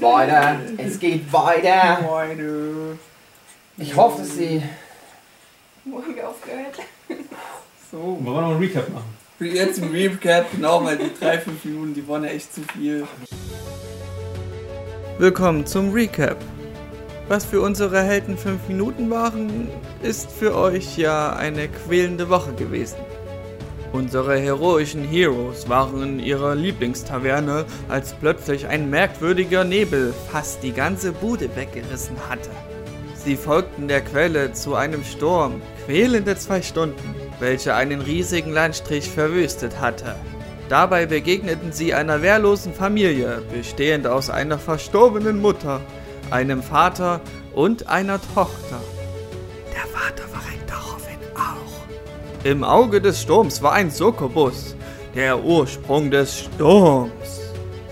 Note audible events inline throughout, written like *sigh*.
Wow. Geht jetzt weiter. Es geht weiter. Freunde. Ich hoffe, Sie. Wo haben wir aufgehört? So. Wollen wir noch einen Recap machen? Jetzt im Recap, genau, weil die 3, 5 Minuten, die waren ja echt zu viel. Willkommen zum Recap. Was für unsere Helden 5 Minuten waren, ist für euch ja eine quälende Woche gewesen. Unsere heroischen Heroes waren in ihrer Lieblingstaverne, als plötzlich ein merkwürdiger Nebel fast die ganze Bude weggerissen hatte. Sie folgten der Quelle zu einem Sturm, quälende zwei Stunden, welche einen riesigen Landstrich verwüstet hatte. Dabei begegneten sie einer wehrlosen Familie, bestehend aus einer verstorbenen Mutter, einem Vater und einer Tochter. Der Vater daraufhin auch. Im Auge des Sturms war ein Sokobus, der Ursprung des Sturms.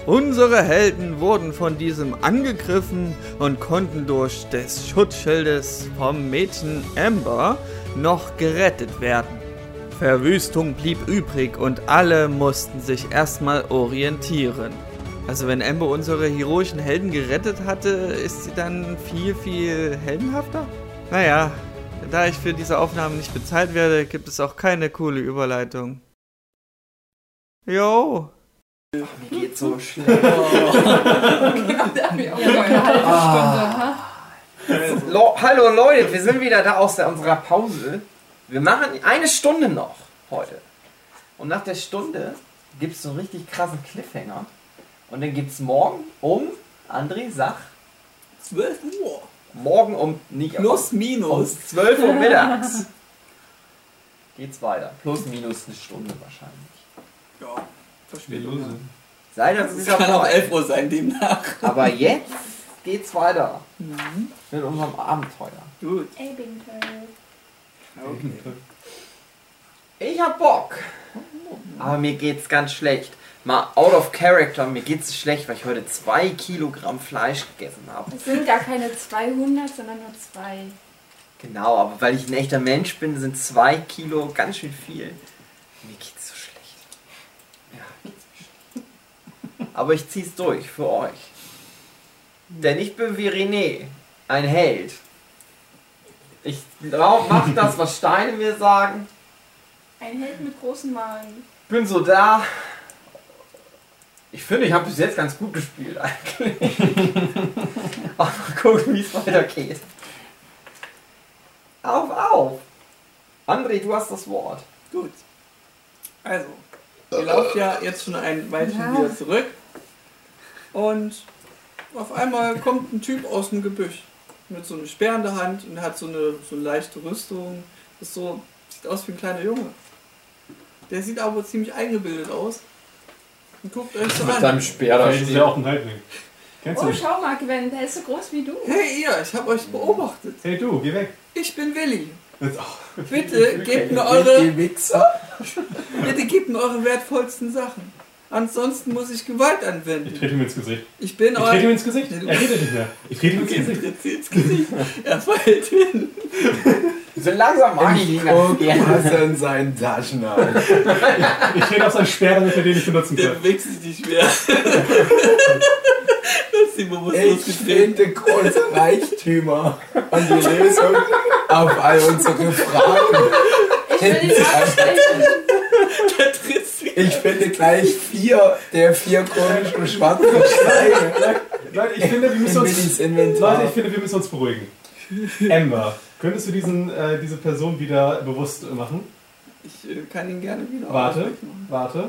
Unsere Helden wurden von diesem angegriffen und konnten durch des Schutzschildes vom Mädchen Amber noch gerettet werden. Verwüstung blieb übrig und alle mussten sich erstmal orientieren. Also wenn Amber unsere heroischen Helden gerettet hatte, ist sie dann viel, viel heldenhafter? Naja, da ich für diese Aufnahmen nicht bezahlt werde, gibt es auch keine coole Überleitung. Jo. Mir geht so schlecht. Da wir auch noch eine halbe. Stunde. Ha? Lo Hallo Leute, wir sind wieder da aus unserer Pause. Wir machen eine Stunde noch heute. Und nach der Stunde gibt es so einen richtig krassen Cliffhanger. Und dann gibt es morgen um, André, sag, 12 Uhr. Morgen um, nicht Plus, minus. um 12 Uhr mittags *laughs* geht's weiter. Plus, minus eine Stunde wahrscheinlich. Ja, Verspätung. Ihr Es wieder kann auch dabei. 11 Uhr sein demnach. *laughs* Aber jetzt geht's weiter Mhm. mit unserem Abenteuer. Gut. Okay. Ich hab Bock. Aber mir geht's ganz schlecht. Mal out of character, mir geht's schlecht, weil ich heute zwei Kilogramm Fleisch gegessen habe. Es sind gar keine 200, sondern nur zwei. Genau, aber weil ich ein echter Mensch bin, sind zwei Kilo ganz schön viel. Mir geht's so schlecht. Ja. Aber ich zieh's durch für euch. Denn ich bin wie René, ein Held. Ich mach das, was Steine mir sagen. Ein Held mit großen Magen. bin so da. Ich finde, ich habe bis jetzt ganz gut gespielt eigentlich. *laughs* Aber mal gucken, wie es weitergeht. Auf, auf! André, du hast das Wort. Gut. Also, ihr lauft ja jetzt schon ein Weilchen Ja. wieder zurück. Und auf einmal kommt ein Typ aus dem Gebüsch. Mit so einem Speer in der Hand und hat so eine, so eine leichte Rüstung. Ist so, sieht aus wie ein kleiner Junge. Der sieht aber ziemlich eingebildet aus. Und guckt euch so an. Speer Vielleicht ist ja auch ein Halbling. Kennst du Oh, nicht? schau mal, Gwen, der ist so groß wie du. Hey ihr, ich habe euch beobachtet. Hey du, geh weg. Ich bin Willi. Jetzt. Bitte gebt mir eure, Wichser. bitte gebt mir eure wertvollsten Sachen. Ansonsten muss ich Gewalt Ich anwenden. trete ihm ins Gesicht. Ich bin Ich trete ihm euer. ins Gesicht. Er redet nicht mehr. *laughs* Ich trete ihm ins Gesicht. tritt ins Gesicht. Er fällt hin. So langsam mag ich ihn ganz gerne. was in seinen Taschen hat. *laughs* Ich trete auf seinen Speer, damit er den nicht benutzen kann. Der wächst sich nicht *laughs* mehr. das ist die bewusstlos Ich finde große Reichtümer und die Lösung auf all unsere Fragen. Ich will ihn. Ich finde gleich vier der vier komischen schwarzen Steine Leute, ich finde, wir müssen uns. Leute, ich finde, wir müssen uns beruhigen. *laughs* Amber, könntest du diesen, äh, diese Person wieder bewusst machen? Ich äh, kann ihn gerne wieder Warte, warte.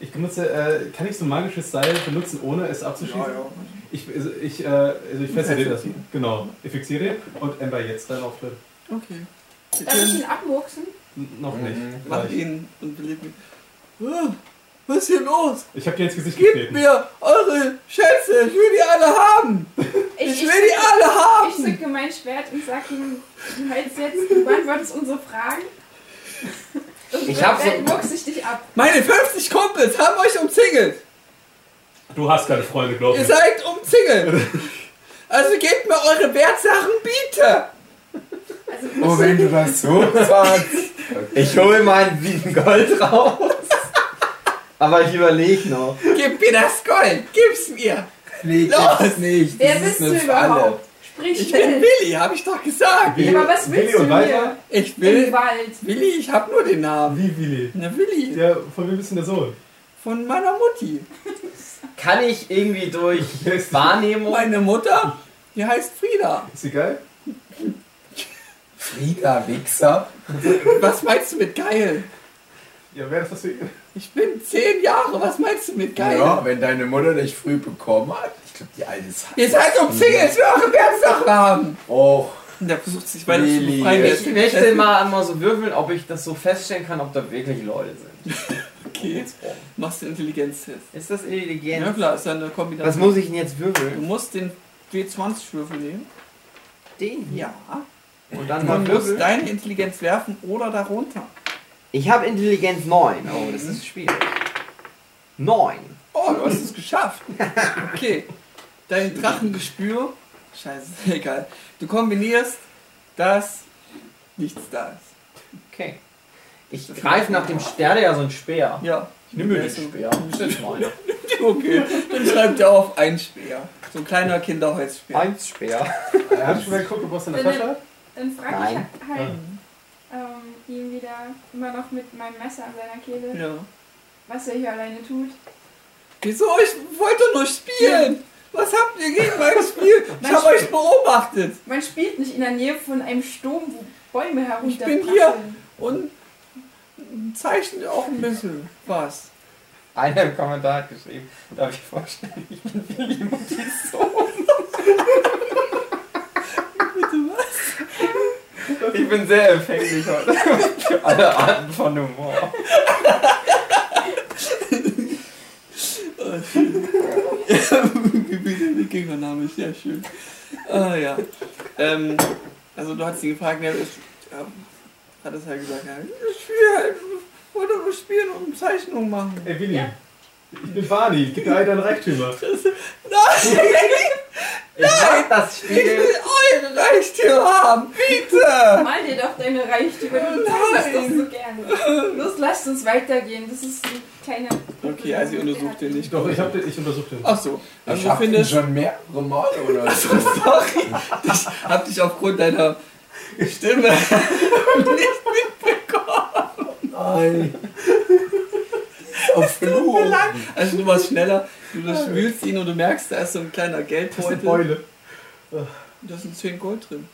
Ich benutze, äh, kann ich so magisches Seil benutzen, ohne es abzuschießen? Ja, ja. Ich, also ich, äh, also ich fessel dir das. Genau, ich fixiere den und Amber jetzt dein Auftritt. Okay. Darf ich können, ihn abmurksen? N noch nicht. mach Gleich. ihn und belebt ihn. Ah, Was ist hier los? Ich habe dir ins Gesicht Gebt getreten. mir eure Schätze, ich will die alle haben. Ich will die alle Ich haben. zücke mein Schwert und sag ihm, du hältst jetzt, du beantwortest unsere Fragen. Und Ich hab so- ich dich ab. Meine 50 Kumpels haben euch umzingelt. Du hast keine Freunde, glaub Ihr mir. seid umzingelt. Also gebt mir eure Wertsachen, bitte. Also, Oh, wenn du das so sagst. *laughs* Ich hole meinen 7 Gold raus. Aber ich überlege noch. Gib mir das Gold! Gib's mir! Flieg Los! nicht. Wer das bist ist du überhaupt? Sprich Ich bin. Willi, hab ich doch gesagt! Ja, aber was Willi willst und du weiter? hier? Ich Im will. Wald. Willi, ich hab nur den Namen. Wie Willi? Na, Willi. Der, von wem ist denn der Sohn? Von meiner Mutti. Kann ich irgendwie durch Wer *laughs* ist- Wahrnehmung. Meine Mutter, die heißt Frieda. Ist sie geil? Frieda Wichser. Was meinst du mit geil? Ja, wäre das was für ihn? Ich bin zehn Jahre, was meinst du mit geil? Ja, wenn deine Mutter dich früh bekommen hat. Ich glaube, die alte ist. Ihr seid um Singles für eure Geburtstag haben. Und der versucht sich weiter zu befreien. Ich möchte mal einmal so würfeln, ob ich das so feststellen kann, ob da wirklich Leute sind. *laughs* Okay, machst du Intelligenztest. Ist das Ja intelligent? klar, ist ja eine Kombination. Was muss ich denn jetzt Du würfeln? musst den W20-Würfel nehmen. Den hier. Ja. Und dann Du mal musst deine Intelligenz werfen oder darunter. Ich habe Intelligenz 9. Oh, das ist schwierig. 9. Oh, du hast es geschafft. Okay. Dein Drachengespür. Scheiße, *laughs* egal. Du kombinierst, dass nichts da ist. Okay. Ich greife nach dem Speer, der ja so ein Speer. Ja. Ich nehme Der den Speer. *laughs* Okay, dann schreibt er auf ein Speer. So ein kleiner Kinderholzspeer. Eins Speer. Er hat schon mal geguckt, ob was in der Tasche? Dann frage Nein. ich halt ihn wieder, immer noch mit meinem Messer an seiner Kehle, Ja. was er hier alleine tut. Wieso? Ich wollte nur spielen. Was habt ihr gegen mein *laughs* Spiel? Ich habe euch beobachtet. Man spielt nicht in der Nähe von einem Sturm, wo Bäume Ich herunterprasseln. bin hier und zeichnet auch ein bisschen was. Einer im Kommentar hat geschrieben, darf ich vorstellen, ich bin Willi Muttis Sohn. *laughs* Bitte was? Ich bin sehr empfänglich heute für *laughs* alle Arten von Humor. *laughs* Gegenname, sehr schön. Ah ja. Ähm, also du hast ihn gefragt, ja, ich, ja, hat es halt gesagt, ja, ich spiele halt, ich wollte nur spielen und Zeichnungen machen. Ey, Willi. Ja. Ich bin Barney. Gib mir all deine Reichtümer. *laughs* Nein, Ich mag das ich will Spiel. eure Reichtümer haben, bitte! Mal dir doch deine Reichtümer, du zeigst das so gerne. Los, lasst uns weitergehen. Das ist ein kleiner. Okay, also ihr untersucht den nicht. Doch, ich, hab den, ich untersuche den. Ach so, also ich du hab ihn findest, schon mehrere Male oder so. sorry, ich hab dich aufgrund deiner Stimme *laughs* nicht mitbekommen. Nein. *laughs* Auf Fluch. Also du warst schneller, du durchwühlst ihn und du merkst, da ist so ein kleiner Das ist eine Geldbeutel. Beule. Da sind 10 Gold drin.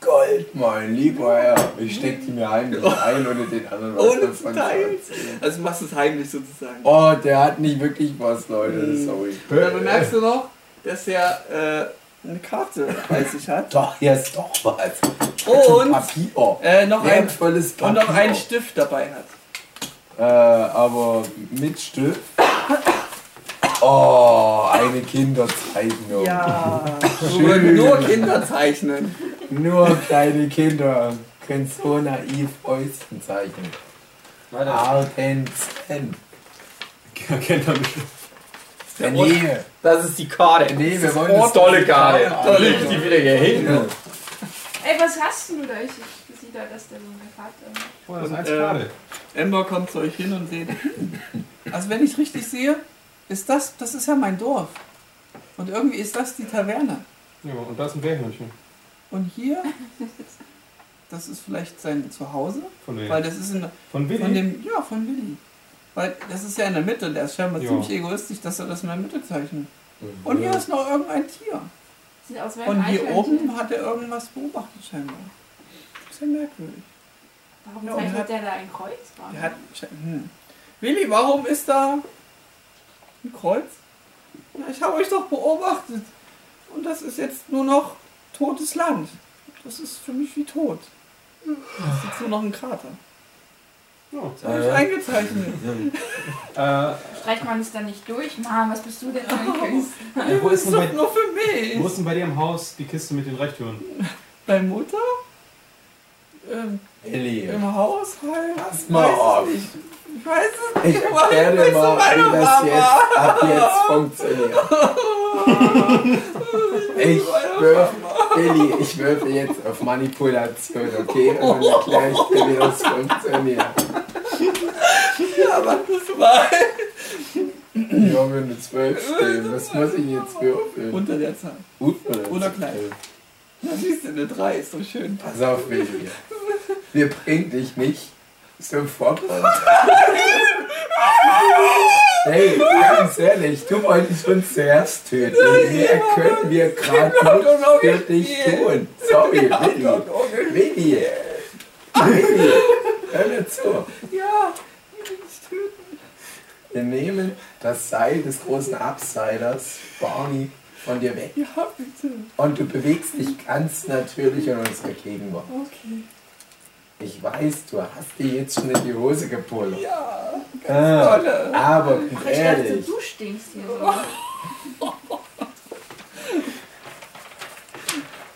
Gold, mein lieber Herr. Ich steck die mir heimlich ein, ohne den anderen was Ohne zu teilen. Also du machst es heimlich sozusagen. Oh, der hat nicht wirklich was, Leute. Hm. Sorry. Und dann bemerkst du noch, dass er äh, eine Karte bei sich hat. Doch, hier ist doch was. Und Papier. äh, noch, ein, Wertvolles und noch einen Stift dabei hat. Äh, aber mit Stift. Oh, eine Kinderzeichnung. Ja. Schön. Nur Kinder zeichnen. Nur kleine Kinder können so naiv Häuschen zeichnen. Warte. Ardenzen. Kennt er bestimmt. Der Nähe. Das ist die Karte. Nee, wir wollen das tolle Karte. Karte Da ich die wieder hier hin. Ey, was hast denn du da? Ich, da, dass der so eine Karte. Oh, das ist Und, eins äh. Ember kommt zu euch hin und seht. Also wenn ich es richtig sehe, ist das, das ist ja mein Dorf. Und irgendwie ist das die Taverne. Ja, und da ist ein Bärhörnchen. Und hier, das ist vielleicht sein Zuhause, Von wem? weil das ist in, Von Willi? von dem, ja, von Willi. Weil das ist ja in der Mitte, der ist scheinbar Ja. ziemlich egoistisch, dass er das in der Mitte zeichnet. Und hier ist noch irgendein Tier. Sieht aus wie ein Und hier oben hat er irgendwas beobachtet scheinbar. Sehr merkwürdig. Warum Ja, zeichnet hat- der da ein Kreuz? Der hat, hm. Willi, warum ist da ein Kreuz? Na, ich habe euch doch beobachtet. Und das ist jetzt nur noch totes Land. Das ist für mich wie tot. Das ist jetzt nur noch ein Krater. Oh. *laughs* Das habe ich eingezeichnet. Äh, Streicht man es dann nicht durch? Mann, was bist du denn für ein *laughs* Künstler? äh, wo, ist denn bei, nur für mich. wo ist denn bei dir im Haus die Kiste mit den Reichtümern? Bei Mutter? Ähm, Elli, Im Haushalt? pass mal auf. nicht. Ich weiß es Ich nicht. aber erkläre ich dir mal, wie das Mama. jetzt ab jetzt funktioniert. *laughs* Ich würfe, Billy, ich würfe jetzt auf Manipulation, okay? Und dann *laughs* erkläre ich dir, wie das funktioniert. Ja, mach das mal. Ich habe eine 12 stehen. Was muss ich jetzt würfeln? Unter der Zahl. Unter Oder klein. Na, siehst du, eine 3 ist so schön. Pass auf, Willi. Wir bringen dich nicht sofort runter. Hey, ganz ehrlich, du wolltest uns zuerst töten. Mehr können wir gerade nicht für dich tun. Sorry, Willi. Willi. Willi. Hör mir zu. Ja, ich will dich töten. Wir nehmen das Seil des großen Abseilers, Barney, von dir weg. Ja, bitte. Und du bewegst dich ganz natürlich in unserer Gegenwart. Okay. Ich weiß, du hast dir jetzt schon in die Hose gepullert. Ja, Ah, tolle. aber Ach, ich dachte, ehrlich, du stinkst hier so. *laughs*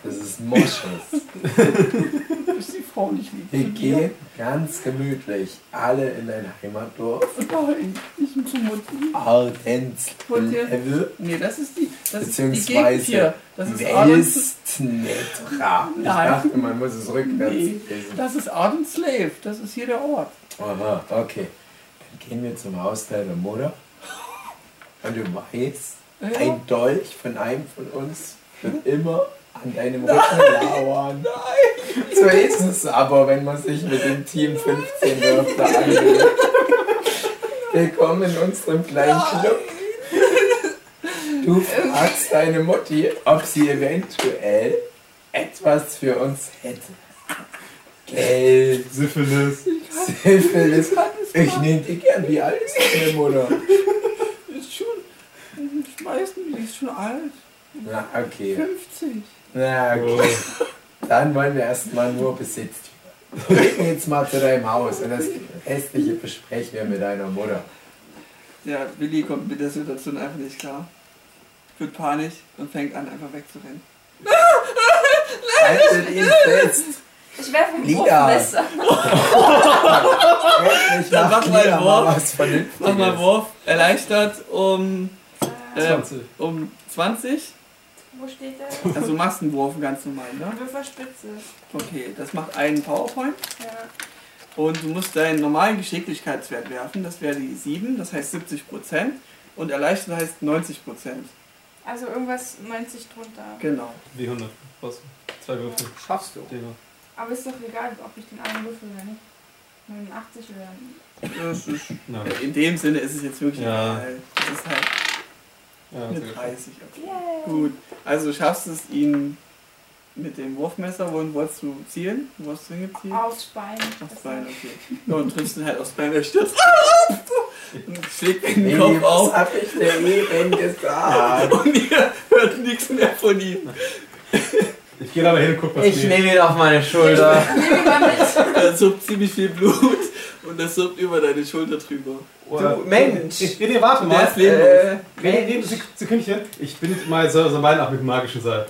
das ist Moschus. *laughs* du bist die Frau nicht lieb. Wir gehen ganz gemütlich alle in dein Heimatdorf. Nein, ich bin zu Mutti. Ardenz Level Nee, das ist die, das ist die beziehungsweise hier. Das ist Westnetra. Ich dachte, man muss es rückwärts nee, das ist Arden Slave. Das ist hier der Ort. Aha, okay. Dann gehen wir zum Haus deiner Mutter. Und du weißt, Ja. ein Dolch von einem von uns wird immer an deinem Rücken lauern. Nein! So ist es aber, wenn man sich mit dem Team 15 Wörter anlegt. Willkommen in unserem kleinen Club. Du fragst deine Mutti, ob sie eventuell etwas für uns hätte. Geld, Syphilis. Syphilis. Ich nehme die gern. Wie alt ist deine Mutter? Ist schon, ich weiß nicht, die ist schon alt. Na, okay. 50. Na, Oh. okay. Dann wollen wir erstmal nur Besitz. Wir gehen jetzt mal zu deinem Haus und das restliche besprechen wir mit deiner Mutter. Der Willi kommt mit der Situation einfach nicht klar. Wird panisch und fängt an, einfach wegzurennen. Haltet ihn fest. Ich werfe ein. Wurfmesser. Endlich Dann mach mal einen Wurf. Mach mal Wurf. Erleichtert um, äh, 20. um 20. Wo steht der? Also du machst einen Wurf ganz normal, ne? Würfelspitze. Okay, das macht einen PowerPoint. Ja. Und du musst deinen normalen Geschicklichkeitswert werfen. Das wäre die 7, das heißt 70%. Und erleichtert heißt 90%. Also irgendwas 90 drunter. Genau. Wie 100. Was? Zwei Würfel. Schaffst du. Dinger. Aber ist doch egal, ob ich den einen würfel oder nicht. 89 oder Das ist, Nein. in dem Sinne ist es jetzt wirklich Ja. egal. Das ist halt Ja, eine sehr gut. 30. Okay. Yay. Gut. Also du schaffst es, ihn mit dem Wurfmesser, wohin wolltest du zielen? Wo hast du hingezielt? Aufs Bein. Aufs Bein, okay. Ja, und triffst ihn halt aufs Bein, er stürzt *laughs* und schlägt in den Nee, Kopf was auf hab ich dir eben gesagt? und ihr hört nichts mehr von ihm. Ich gehe aber hin und guck, was Ich nehme ihn auf meine Schulter. Nehmen wir mal mit. Da suppt ziemlich viel Blut und das suppt über deine Schulter drüber. Du Mensch. Nee, nee, warte Und der mal. ist. Äh, Nee, nee, Sek Sekündchen. Ich bin mal so, so Weihnachten mit dem magischen Seil.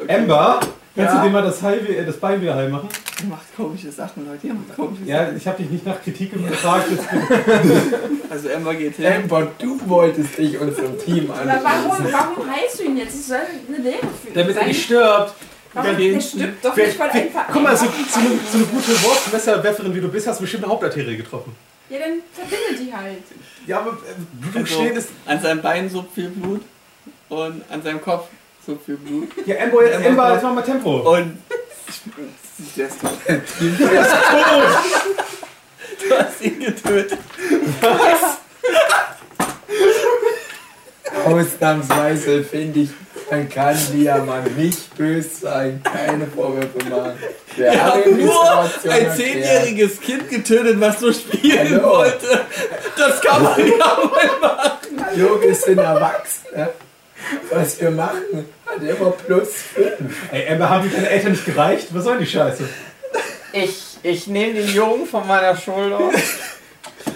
Okay. Ember, kannst Ja. du dir mal das, Heil, äh, das Bein wieder heil machen? Ihr macht komische Sachen, Leute. Ihr macht komische Ja, Sachen. ich habe dich nicht nach Kritik gefragt. Jetzt *laughs* Also Emma geht hin. Amber, du wolltest dich unserem Team Aber warum, anschließen. warum heilst du ihn jetzt? Es soll eine Lehre für ihn damit er nicht stirbt. Warum? Der stirbt doch Wer- nicht, weil einfach Guck mal, so, so, eine, so eine gute Wurfmesserwerferin wie du bist, hast du bestimmt eine Hauptarterie getroffen. Ja, dann verbinde die halt. Ja, aber äh, Blut Also, stehen ist. an seinem Bein suppt viel Blut und an seinem Kopf suppt viel Blut. Ja, Ember, jetzt, Ember, jetzt mach mal Tempo. Und der ist tot. Du hast ihn getötet. *laughs* Ausnahmsweise finde ich, man kann Diamant nicht böse sein, keine Vorwürfe machen. Wir Wir haben nur ein zehnjähriges Kind getötet, was so spielen Hallo. wollte. Das kann man ja mal machen. Hallo, wir sind Erwachsene. Was wir machen, hat immer plus fünf. Ey, Ember, haben die deine Eltern nicht gereicht? Was soll die Scheiße? Ich, ich nehme den Jungen von meiner Schulter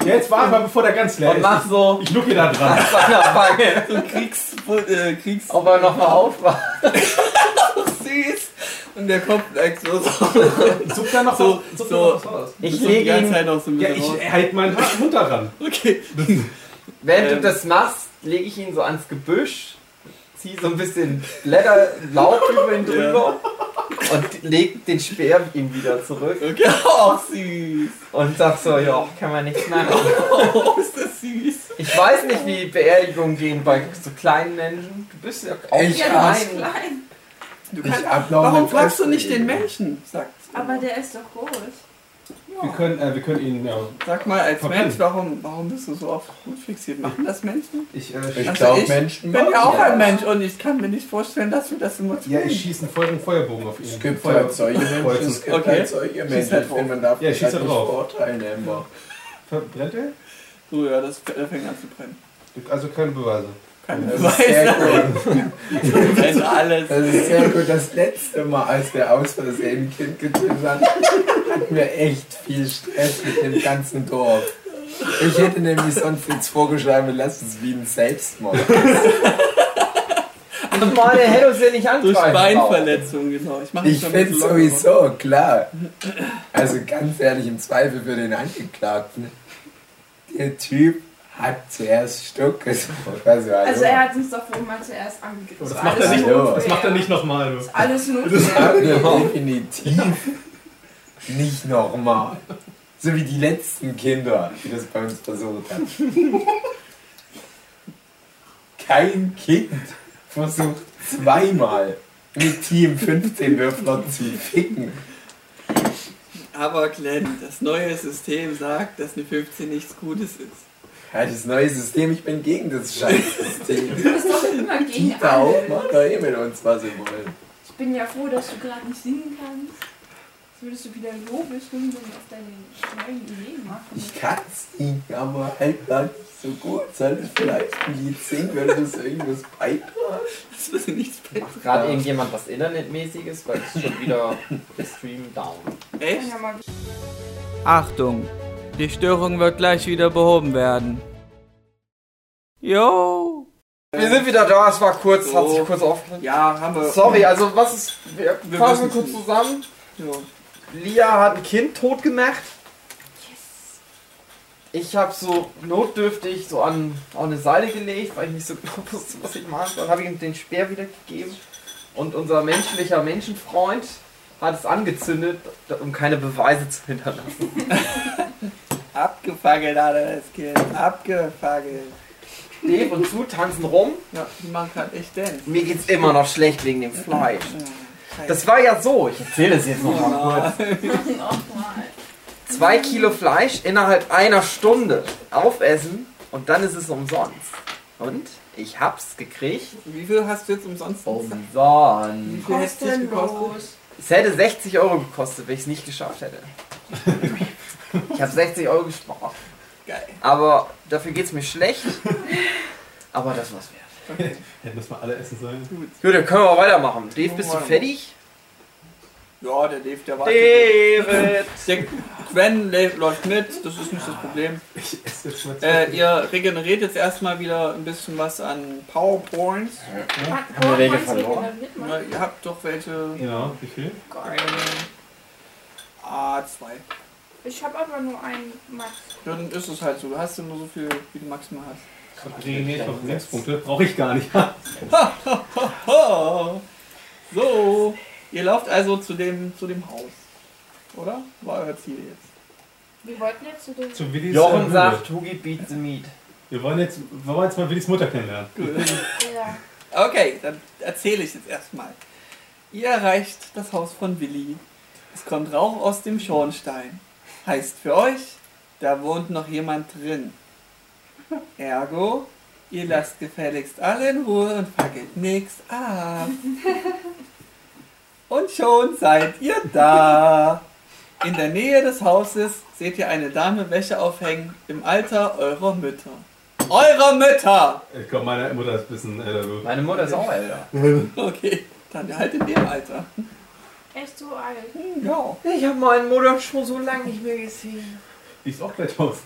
Ja, jetzt warte mal, bevor der ganz leer und ist. mach so Ich luck hier da dran. an seiner Wange, So Kriegs... Äh, Kriegs ob er nochmal aufwacht. *laughs* süß. Und der Kopf leckt so. so. Such da noch So, was, such so. noch was raus. Ich lege ganze ihn, Zeit noch so ein Ja, raus. ich halt meinen Mund daran. Okay. während Ähm. du das machst, lege ich ihn so ans Gebüsch, zieh so ein bisschen Blätter, Laub über ihn drüber und legt den Speer ihm wieder zurück Okay, oh, süß. und sagt so, ja, kann man nichts machen. *laughs* Oh, ist das süß. Ich weiß nicht, wie Beerdigungen gehen bei so kleinen Menschen. Du bist ja auch Ich Ja, Ja, klein. klein. Du Ich kannst, warum fragst du nicht den. Menschen? Sag, Aber der ist doch groß. Wir können, äh, wir können ihn, ja. sag mal als Verbinden. Mensch, warum, warum bist du so auf gut fixiert? Machen das Menschen? Ich, äh, Ich Also glaube, ich Menschen Ich bin ja auch ein. Mensch und ich kann mir nicht vorstellen, dass wir das immer tun. ja, ich schieße einen einen Feuerbogen auf ihn. Es gibt Feuer, halt solche Menschen, es gibt Okay. halt solche Schieß Menschen, halt ich drauf. man darf Ja, das schieß halt nicht drauf. verurteilen, Amber. Verbrennt er? So, ja, das der fängt an zu brennen. Also keine Beweise. Das ist sehr gut. *laughs* Das ist sehr gut. Das letzte Mal, als wir aus Versehen ein Kind getötet haben, hatten wir echt viel Stress mit dem ganzen Dorf. Ich hätte nämlich sonst jetzt vorgeschlagen, wir lassen es wie ein Selbstmord. Ich meine, er hätte uns ja nicht Durch angreifen. Beinverletzung, genau. Ich, mach Ich mal ein finde bisschen lockerer. sowieso, klar. Also ganz ehrlich, im Zweifel für den Angeklagten. Der Typ hat zuerst Stuck gesucht. Also, Also er hat uns doch wohl mal zuerst angegriffen. Das war macht, er nicht, Hallo. das macht er nicht nochmal. Alles Das notwendig. hat er definitiv nicht normal. So wie die letzten Kinder, die das bei uns versucht haben. Kein Kind versucht zweimal mit Team 15 Würfler zu ficken. Aber Glenn, das neue System sagt, dass eine 15 nichts Gutes ist. Ja, das neue System, ich bin gegen das Scheißsystem. Du bist doch immer gegen Dieter auch, alles. macht doch eh mit uns, was sie wollen. Ich bin ja froh, dass du gerade nicht singen kannst. Jetzt würdest du wieder Lobeshymnen auf deine neuen Ideen machen. Ich kann singen, aber halt gar nicht so gut. Soll ich vielleicht ein Lied singen? Würde das irgendwas beitragen? Das wird nichts Macht beitragen. gerade irgendjemand was Internetmäßiges, weil es schon wieder der Stream down. Echt? Ja, Achtung, die Störung wird gleich wieder behoben werden. Jo. Wir sind wieder da, es war kurz, So. hat sich kurz aufgelöst. Ja, haben wir. Sorry, also was ist. Wir Wir fassen kurz nicht. zusammen. Jo. Lia hat ein Kind tot gemacht. Ich habe so notdürftig so an, an eine Seite gelegt, weil ich nicht so genau *laughs* wusste, was ich machen soll. habe ich ihm den Speer wiedergegeben. Und unser menschlicher Menschenfreund hat es angezündet, um keine Beweise zu hinterlassen. *laughs* Abgefackelt hat er das Kind. Abgefackelt. Dave und Sue tanzen rum. Ja, die machen gerade echt Dance. Mir geht's immer noch schlecht wegen dem Fleisch. Ja, Das war ja so, ich erzähle es jetzt noch mal kurz. *laughs* nochmal. Zwei Kilo Fleisch innerhalb einer Stunde aufessen und dann ist es umsonst. Und ich hab's gekriegt. Wie viel hast du jetzt umsonst? Umsonst. Wie viel hätte es gekostet? Kostenlos. Es hätte 60 Euro gekostet, wenn ich es nicht geschafft hätte. *laughs* Ich habe 60 Euro gespart. Geil. Aber dafür geht's mir schlecht. Aber das war's wert. *laughs* Hätten das mal alle essen sollen. Gut, dann können wir weitermachen. Dave, bist du fertig? Ja, der Dave, der wartet. David! *laughs* Der Gwen läuft mit, das ist nicht das Problem. Ich esse jetzt mal Äh, ihr regeneriert jetzt erstmal wieder ein bisschen was an Powerpoints. Hat wir Wege Powerpoints verloren? Ja, ihr habt doch welche. Ja, wie viel? A2. Ich habe aber nur einen Max. Dann ist es halt so. Du hast ja nur so viel, wie du maximal hast. Regeneriert auf Lebenspunkte. Brauche ich gar nicht. *laughs* So, ihr lauft also zu dem, zu dem Haus. Oder? War euer Ziel jetzt. Wir wollten jetzt zu dem. Zu Willis Jochen Höhle. sagt, Hugi beat the meat. Wir wollen jetzt, wir wollen jetzt mal Willis Mutter kennenlernen. Ja. Okay, dann erzähle ich jetzt erstmal. Ihr erreicht das Haus von Willi. Es kommt Rauch aus dem Schornstein. Heißt für euch, da wohnt noch jemand drin. Ergo, ihr lasst gefälligst alle in Ruhe und fackelt nichts ab. Und schon seid ihr da. In der Nähe des Hauses seht ihr eine Dame Wäsche aufhängen im Alter eurer Mütter. Eurer Mütter! Ich glaube, meine Mutter ist ein bisschen älter. so. Meine Mutter ist auch älter. *laughs* Okay, dann halt in dem Alter. Echt so alt. Hm, Ja. Ich habe meine Mutter schon so lange nicht mehr gesehen. Die ist auch gleich aus.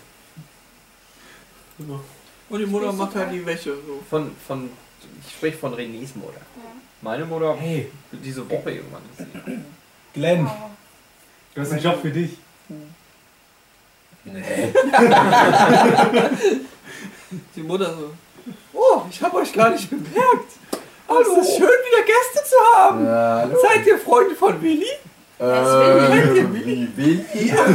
Und die Mutter macht halt die Wäsche so. Von, von, ich spreche von Renés Mutter. Ja. Meine Mutter Hey, diese Woche irgendwann gesehen. Glenn, Oh. du hast einen Job für dich. Nee. *laughs* Die Mutter so. Oh, ich habe euch gar nicht bemerkt. Hallo. Es ist schön, wieder Gäste zu haben. Ja. Seid ihr Freunde von Willi? Äh, Willi. Willi. Willi.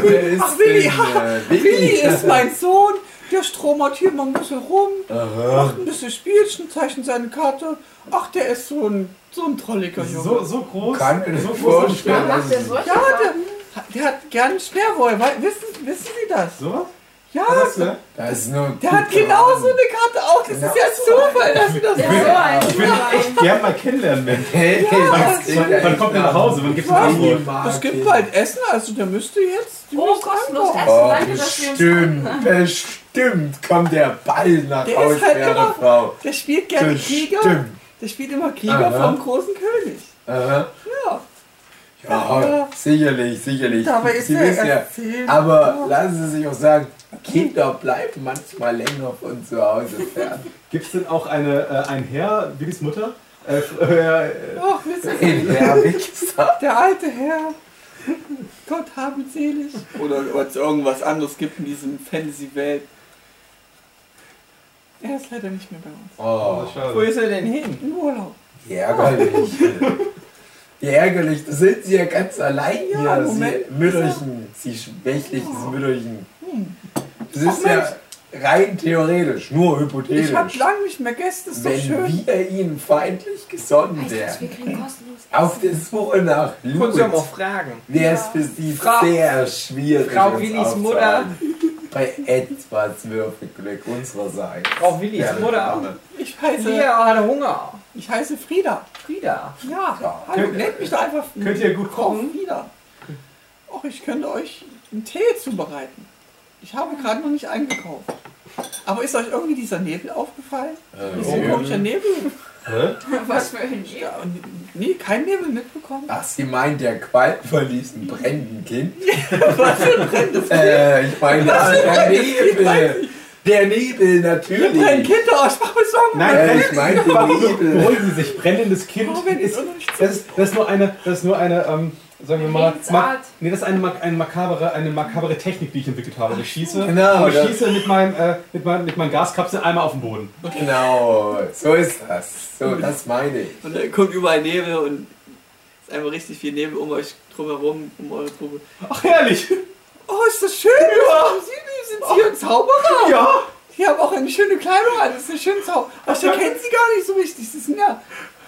Wer ist Ach, Willi, äh, Willi ist mein Sohn. Der stromert hier mal ein bisschen rum, Aha. macht ein bisschen Spielchen, zeichnet seine Karte. Ach, der ist so ein, so ein trolliger Junge. So, so groß. Kann mir so groß Ja, der, der hat gern Sperrwoll. Wissen, wissen Sie das? So was? Ja, hast du da? Das ist nur der hat genau so eine Karte auch. Das Genau ist ja Zufall, dass Sie das Der so ein Ich würde echt gern mal kennenlernen, Mensch. Hey, Ja, Wann, wann kommt er nach Hause? Wann gibt's eine Was? Antwort? Es gibt bald Essen, also der müsste jetzt. die Oh, kostenlos. Essen. Oh, Danke, dass wir uns bestimmt, bestimmt kommt der Ball nach Der Haus, ist halt immer- Frau. Der spielt gerne Krieger. Bestimmt. Der spielt immer Krieger Aha. vom großen König. Aha. Ja. Ja, Ja. sicherlich, sicherlich. Dabei ist Sie er wissen ja, aber lassen Sie sich auch sagen, Kinder bleiben manchmal länger von zu Hause fern. Gibt es denn auch eine, äh, ein Herr, Willis Mutter? Äh, äh, äh, Ach, wissen Sie, Der Wichser. der alte Herr. Gott haben selig. Oder ob es irgendwas anderes gibt in diesem Fantasy-Welt. Er ist leider nicht mehr bei uns. Oh, Wo schade. ist er denn hin? Im Urlaub. wie ärgerlich. Wie ärgerlich, da sind Sie ja ganz allein Ja, hier. Moment. Sie Mütterchen, Sie schwächliches Mütterchen. Hm. Das ist ja rein theoretisch, nur hypothetisch. Ich hab lange nicht mehr Gäste, ist doch Wenn schön. wir Ihnen feindlich gesonnen wären, kriegen kostenlos auf der Suche nach Können Sie auch fragen. wäre es für Sie Frau- sehr schwierig. Frau Willis Mutter. Bei etwas Würfelglück unsererseits. Frau Willis Wäre Mutter. Ich heiße, Hier hat Hunger. ich heiße Frieda. Frieda. Ja, Ja. hallo, Könnt- nennt mich doch einfach Könnt ihr gut kochen? Frieda. Och, ich könnte euch einen Tee zubereiten. Ich habe gerade noch nicht eingekauft. Aber ist euch irgendwie dieser Nebel aufgefallen? Äh, Ist ein komischer Nebel? Hä? Was für ein und nee, kein Nebel mitbekommen? Ach, Sie meint der Qualm von diesem brennenden Kind? *laughs* Was für ein brennendes Äh, ich meine, der Nebel. Der Nebel, Ihr brennt natürlich. Kinder aus, mach mir Sorgen. Nein, Äh, ich meine den Nebel. Beruhigen Sie sich, brennendes Kind Oh, ist, das ist, das ist nur eine, das ist nur eine, ähm, sagen wir mal, nee, das ist eine, eine makabere, eine makabere Technik, die ich entwickelt habe. Ich schieße, Genau, ich schieße mit meinem, äh, mit meinem, mit meinem Gaskapsel einmal auf den Boden. Genau, so ist das. So, das meine ich. Und dann kommt überall Nebel und ist einfach richtig viel Nebel um euch drumherum, um eure Gruppe. Ach, herrlich! Oh, ist das schön! Ja. Sie, sind Sie ein Zauberer? Ja! Die haben auch eine schöne Kleidung an, das ist eine schöne Zauber. Ach, der kennt sie gar nicht so richtig. Sie sind ja.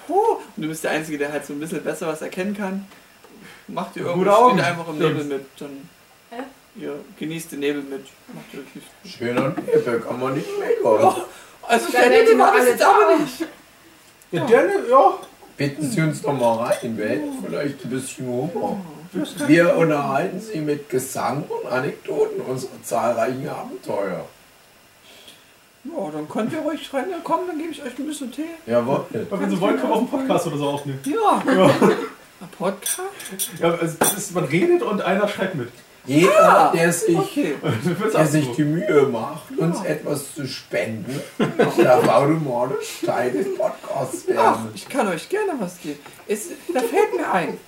Oh. Und du bist der Einzige, der halt so ein bisschen besser was erkennen kann. Macht ihr irgendwas, Augen. steht einfach im Stimmt. Nebel mit. Dann Äh? ihr genießt den Nebel mit. Macht ihr euch nicht. Schöner Nebel, kann man nicht meckern. Oh, also der Nebel wir war das jetzt aber nicht. Ja, der, ja. Bitten Sie uns doch mal rein, wäre vielleicht ein bisschen Humor. Wir unterhalten Sie mit Gesang und Anekdoten unserer zahlreichen Abenteuer. Ja, dann könnt ihr ruhig schreien, ja komm, dann gebe ich euch ein bisschen Tee. Jawohl. Aber wenn Sie wollen, können wir auch einen Podcast oder so aufnehmen. Ja. Ja. Ein Podcast? Ja, es es ist, man redet und einer schreibt mit. Jeder, der sich, Okay. *laughs* Der sich die Mühe macht, uns etwas zu spenden, darf automatisch Teil des Podcasts Ach, werden. ich kann euch gerne was geben. Es, da fällt mir ein.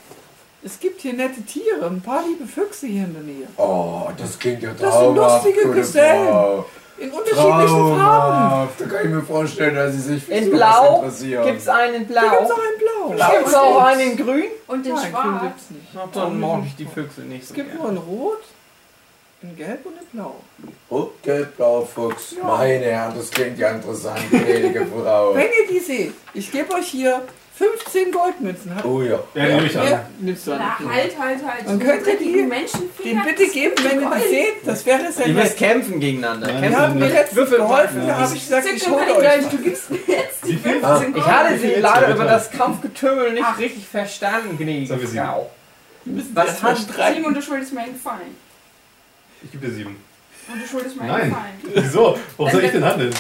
Es gibt hier nette Tiere, ein paar liebe Füchse hier in der Nähe. Oh, das klingt ja Das sind traumhaft. lustige gute Gesellen. Frau. In unterschiedlichen Farben. Da kann ich mir vorstellen, dass Sie sich für In Blau interessieren. gibt's einen in Da gibt's Blau. auch ein Blau. Blau. Gibt's auch einen in Grün? Und den Nein, grün Schwarz. gibt's nicht. Na, dann mag ich die Füchse nicht Es so gibt gern. nur in Rot, in Gelb und in Blau. Rot, gelb, blau, Fuchs. Ja. Meine Herren, das klingt ja interessant, gnädige Frau. Wenn ihr die seht, ich gebe euch hier 15 Goldmünzen. Habt Oh ja. Ja, nehme ich an. Nimmst du Na, an? halt, halt, halt. Dann So könnt ihr dreckige die- Menschenfinger. Den bitte geben, wenn ihr die seht. Das wäre sehr Ihr müsst kämpfen gegeneinander. Nein, Die Kämpfen. haben mir letztens Würfel- geholfen, da habe ich gesagt, ich hole euch. Du gibst mir jetzt die Wie viel? 15 Ich hatte Gold. Sie Jetzt leider über das Kampfgetümmel nicht Ach. richtig verstanden, gnädige Sagen wir sieben. Frau. Wir müssen Was hat- streiten. Simon, du schuldest mir einen Gefallen. Ich gebe dir sieben. Und du schuldest mir einen Nein. Gefallen. Wieso? Warum soll ich denn handeln?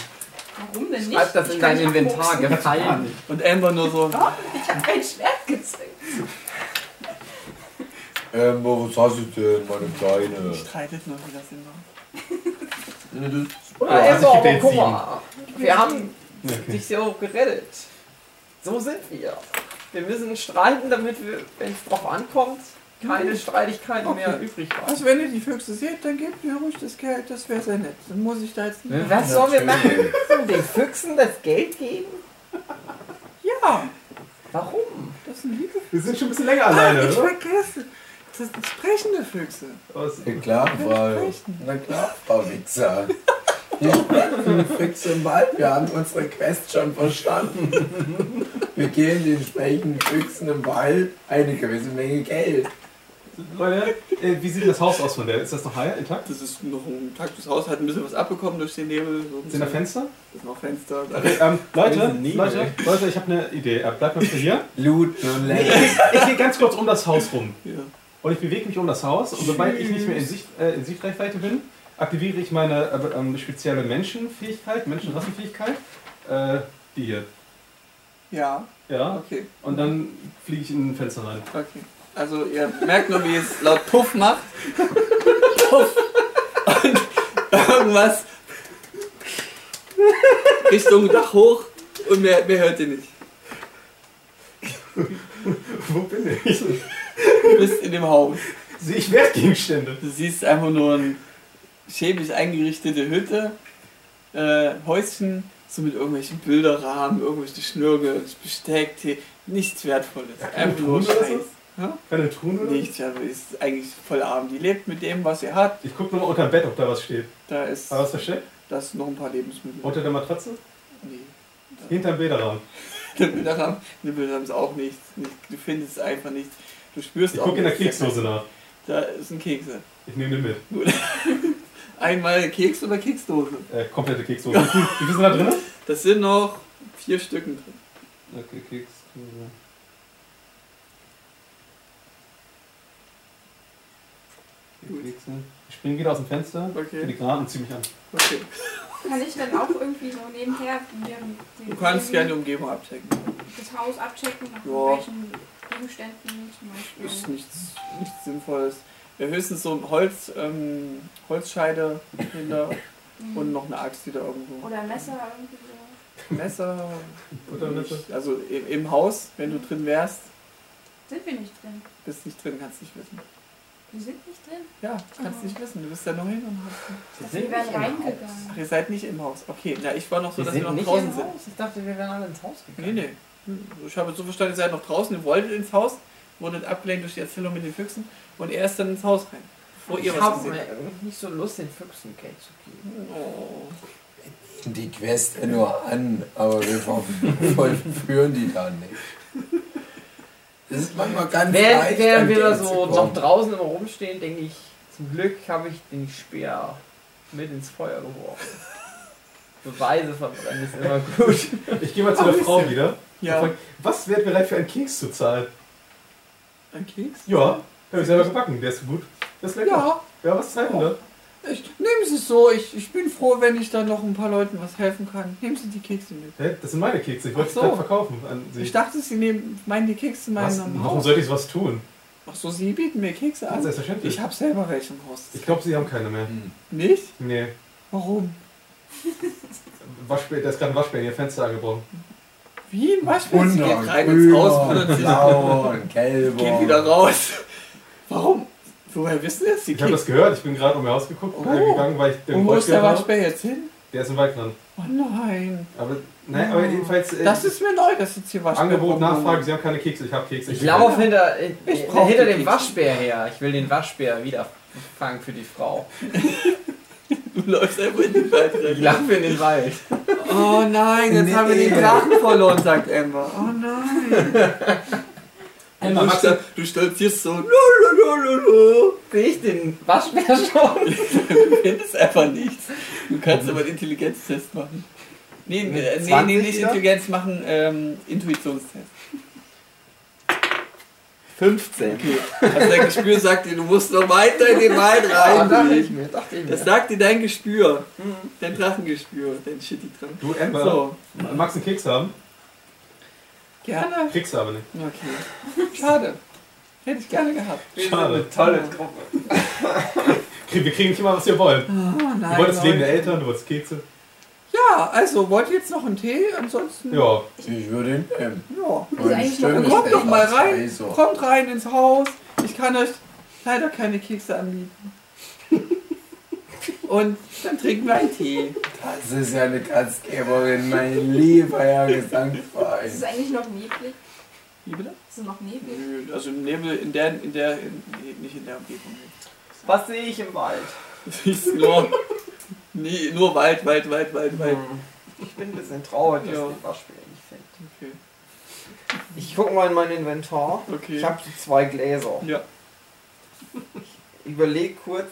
Warum denn nicht? Schreib das in Ich dein Inventar gefallen. Und Amber nur so. Ich hab kein Schwert gezückt. Ähm, was hast du denn, meine Kleine? Streitet nur wieder immer. Ne, Ja, also also, ich aber guck mal. Wir haben Okay. dich so gerettet. So sind wir. Wir müssen streiten, damit wir, wenn es drauf ankommt, keine Streitigkeiten Okay. mehr übrig haben. Also wenn ihr die Füchse seht, dann gebt mir ruhig das Geld, das wäre sehr nett. Dann muss ich da jetzt nicht. Was sollen wir machen? Natürlich. Den Füchsen das Geld geben? Ja, Ja, Warum? das sind liebe Wir sind schon ein bisschen länger alleine, Ah, ich oder? vergesse. Das sind sprechende Füchse. Was? Na klar, Frau. Na klar, Frau Wichser. Wir sprechen Füchse im Wald. Wir haben unsere Quest schon verstanden. Wir geben den sprechenden Füchsen im Wald eine gewisse Menge Geld. Leute, äh, wie sieht das Haus aus von der? Ist das noch heil, intakt? Das ist noch ein taktes Haus, hat ein bisschen was abbekommen durch den Nebel. So ein Sind da Fenster? ist noch Fenster. Okay, ähm, Leute. Leute, Leute, ich habe eine Idee. Äh, bleibt mal bitte hier. Looten und Nee, ich, ich gehe ganz kurz um das Haus rum. Ja. Und ich bewege mich um das Haus. Und sobald ich nicht mehr in, Sicht, äh, in Sichtreichweite bin, aktiviere ich meine äh, ähm, spezielle Menschenfähigkeit, Menschenrassenfähigkeit. Äh, die hier. ja, Ja. okay, Und dann fliege ich in ein Fenster rein. okay. Also ihr merkt nur, wie es laut Puff macht. Puff. Und irgendwas Richtung Dach hoch und mehr, mehr hört ihr nicht. Wo bin ich? Du bist in dem Haus. Sehe ich Wertgegenstände? Du siehst einfach nur eine schäbig eingerichtete Hütte, äh, Häuschen, so mit irgendwelchen Bilderrahmen, irgendwelche Schnürgel, Besteck, Tee, nichts Wertvolles. keine Einfach nur Scheiß. Ja? Keine Truhen oder? Nichts, ja, ist eigentlich voll arm. Die lebt mit dem, was sie hat. Ich gucke nur mal unter dem Bett, ob da was steht. Da ist, War was versteckt? da ist noch ein paar Lebensmittel. Unter der Matratze? Nee. Hinterm Bilderrahmen. *laughs* Der Bilderrahmen, der Bilderrahmen ist auch nichts. Nicht- Du findest einfach nichts. Du spürst Ich auch gucke in der. Keksdose nach. Da ist ein Kekse. Ich nehme den mit. *laughs* Einmal Keks oder Keksdose. Äh, komplette Keksdose. Wie viel, wie viel sind da drin? Das sind noch vier Stücken drin. Okay, Keksdose. Gut. Ich springe wieder aus dem Fenster, Okay. die Granaten und ziehe mich an. Okay. Kann ich dann auch irgendwie so nebenher während die- Du kannst gerne die Umgebung abchecken. das Haus abchecken nach Ja. irgendwelchen Gegenständen zum Ist Beispiel? nichts, nichts Sinnvolles. Ja, höchstens so ein Holz, ähm, Holzscheide hinter Mhm. und noch eine Axt wieder irgendwo. Oder Messer irgendwie so. Messer. Buttermesser? nicht. Also im, im Haus, wenn du drin wärst, Sind wir nicht drin? bist nicht drin, kannst nicht wissen. Wir sind nicht drin. Ja, kannst Oh. nicht wissen. Du bist da noch hin und hast. Wir sind wären nicht im Haus. reingegangen. Ach, ihr seid nicht im Haus. Okay, na, ich war noch so, Wir dass wir noch nicht draußen im sind. Haus. Ich dachte, wir wären alle ins Haus Nee, gegangen. nee. Ich habe so verstanden, ihr seid noch draußen, ihr wolltet ins Haus, wurdet abgelenkt durch die Erzählung mit den Füchsen und er ist dann ins Haus rein. Bevor ihr Ich was habe gesehen mir irgendwie nicht so Lust, den Füchsen Geld zu geben. Oh. Die Quest ja nur an, aber wir *laughs* vollführen die dann nicht. Das ist manchmal ganz Während, leicht, während wir da so noch draußen immer rumstehen, denke ich, zum Glück habe ich den Speer mit ins Feuer geworfen. *laughs* Beweise verbrennen ist immer gut. Ich gehe mal zu der Frau wieder. Ja, Frag, Was wäre bereit für einen Keks zu zahlen? ein Keks? Ja, habe ich selber gebacken. Der ist gut. Der ist lecker. Ja, Ja, was zahlen wir? Ich, nehmen Sie es so. Ich, ich bin froh, wenn ich da noch ein paar Leuten was helfen kann. Nehmen Sie die Kekse mit. Hä? Das sind meine Kekse. Ich wollte Ach sie so. gerade verkaufen an Sie. Ich dachte, Sie nehmen, meinen die Kekse was? meinen im Warum Haus. sollte ich sowas tun? Ach so, Sie bieten mir Kekse Ja, an? selbstverständlich. Ich habe selber welche im Haus. Ich glaube, Sie haben keine mehr. Hm. Nicht? Nee. Warum? Waschbär, da ist gerade ein Waschbär in Ihr Fenster angebrochen. Wie ein Waschbär? Sie geht rein ins Haus, sich, blauer, gelber. geht wieder raus. Warum? Woher wissen Sie das? Die Ich habe das gehört. Ich bin gerade um Ihr Haus geguckt, Oh. äh, gegangen, weil ich den Und wo ist der Waschbär jetzt hin? Der ist im Wald dran. Oh nein. Aber, nein, aber jedenfalls. Äh, Das ist mir neu, dass jetzt hier Waschbär Angebot. Nachfrage. Sie haben keine Kekse. Ich habe Kekse. Ich laufe hinter, äh, Ich brauch hinter dem Kekse. Waschbär her. Ich will den Waschbär wieder fangen für die Frau. *laughs* Du läufst einfach in den Wald Ich rein. laufe in den Wald. Oh nein, jetzt Nee. haben wir den Drachen verloren, sagt Emma. Oh nein. *laughs* Emma, du, magst du- stolzierst so. Lalalala. Sehe ich den Waschbär schon? *laughs* Du findest einfach nichts. Du kannst aber einen Intelligenztest machen. Nee, Mit äh, nee, 20 nee, nicht? Intelligenz machen, ähm, Intuitionstest. 15. Okay. Also dein Gespür sagt dir, du musst noch weiter in den Wald rein. dachte ich mir, dachte ich mir. Das sagt dir dein Gespür. Dein Drachengespür, dein shitty Drachen. Du, Emma, So, magst du einen Keks haben? Gerne. Kriegst du aber nicht. Okay. Schade. Hätte ich gerne gehabt. Schade. Tolle Gruppe. Wir kriegen nicht immer, was wir wollen. Oh, Du nein, wolltest Leben Leute. der Eltern, du wolltest Kekse. Ja, also wollt ihr jetzt noch einen Tee? Ansonsten. Ja, Ich würde ihn nehmen. ja. Ich Kommt doch mal rein. Kommt rein ins Haus. Ich kann euch leider keine Kekse anbieten. Und dann trinken wir einen Tee. Das ist ja eine Gastgeberin, mein lieber Herr Gesangsverein. Ist es eigentlich noch neblig? Wie bitte? Ist es noch neblig? Nö, Also Nebel in der, in der, in, nicht in der Umgebung. Was sehe ich im Wald? Du siehst nur, nee, nur Wald, Wald, Wald, Wald, Wald. Hm. Ich bin ein bisschen traurig, dass Ja. ich den Waschbär nicht finde. Okay. Ich gucke mal in mein Inventar. Okay. Ich habe zwei Gläser. Ja. Überleg kurz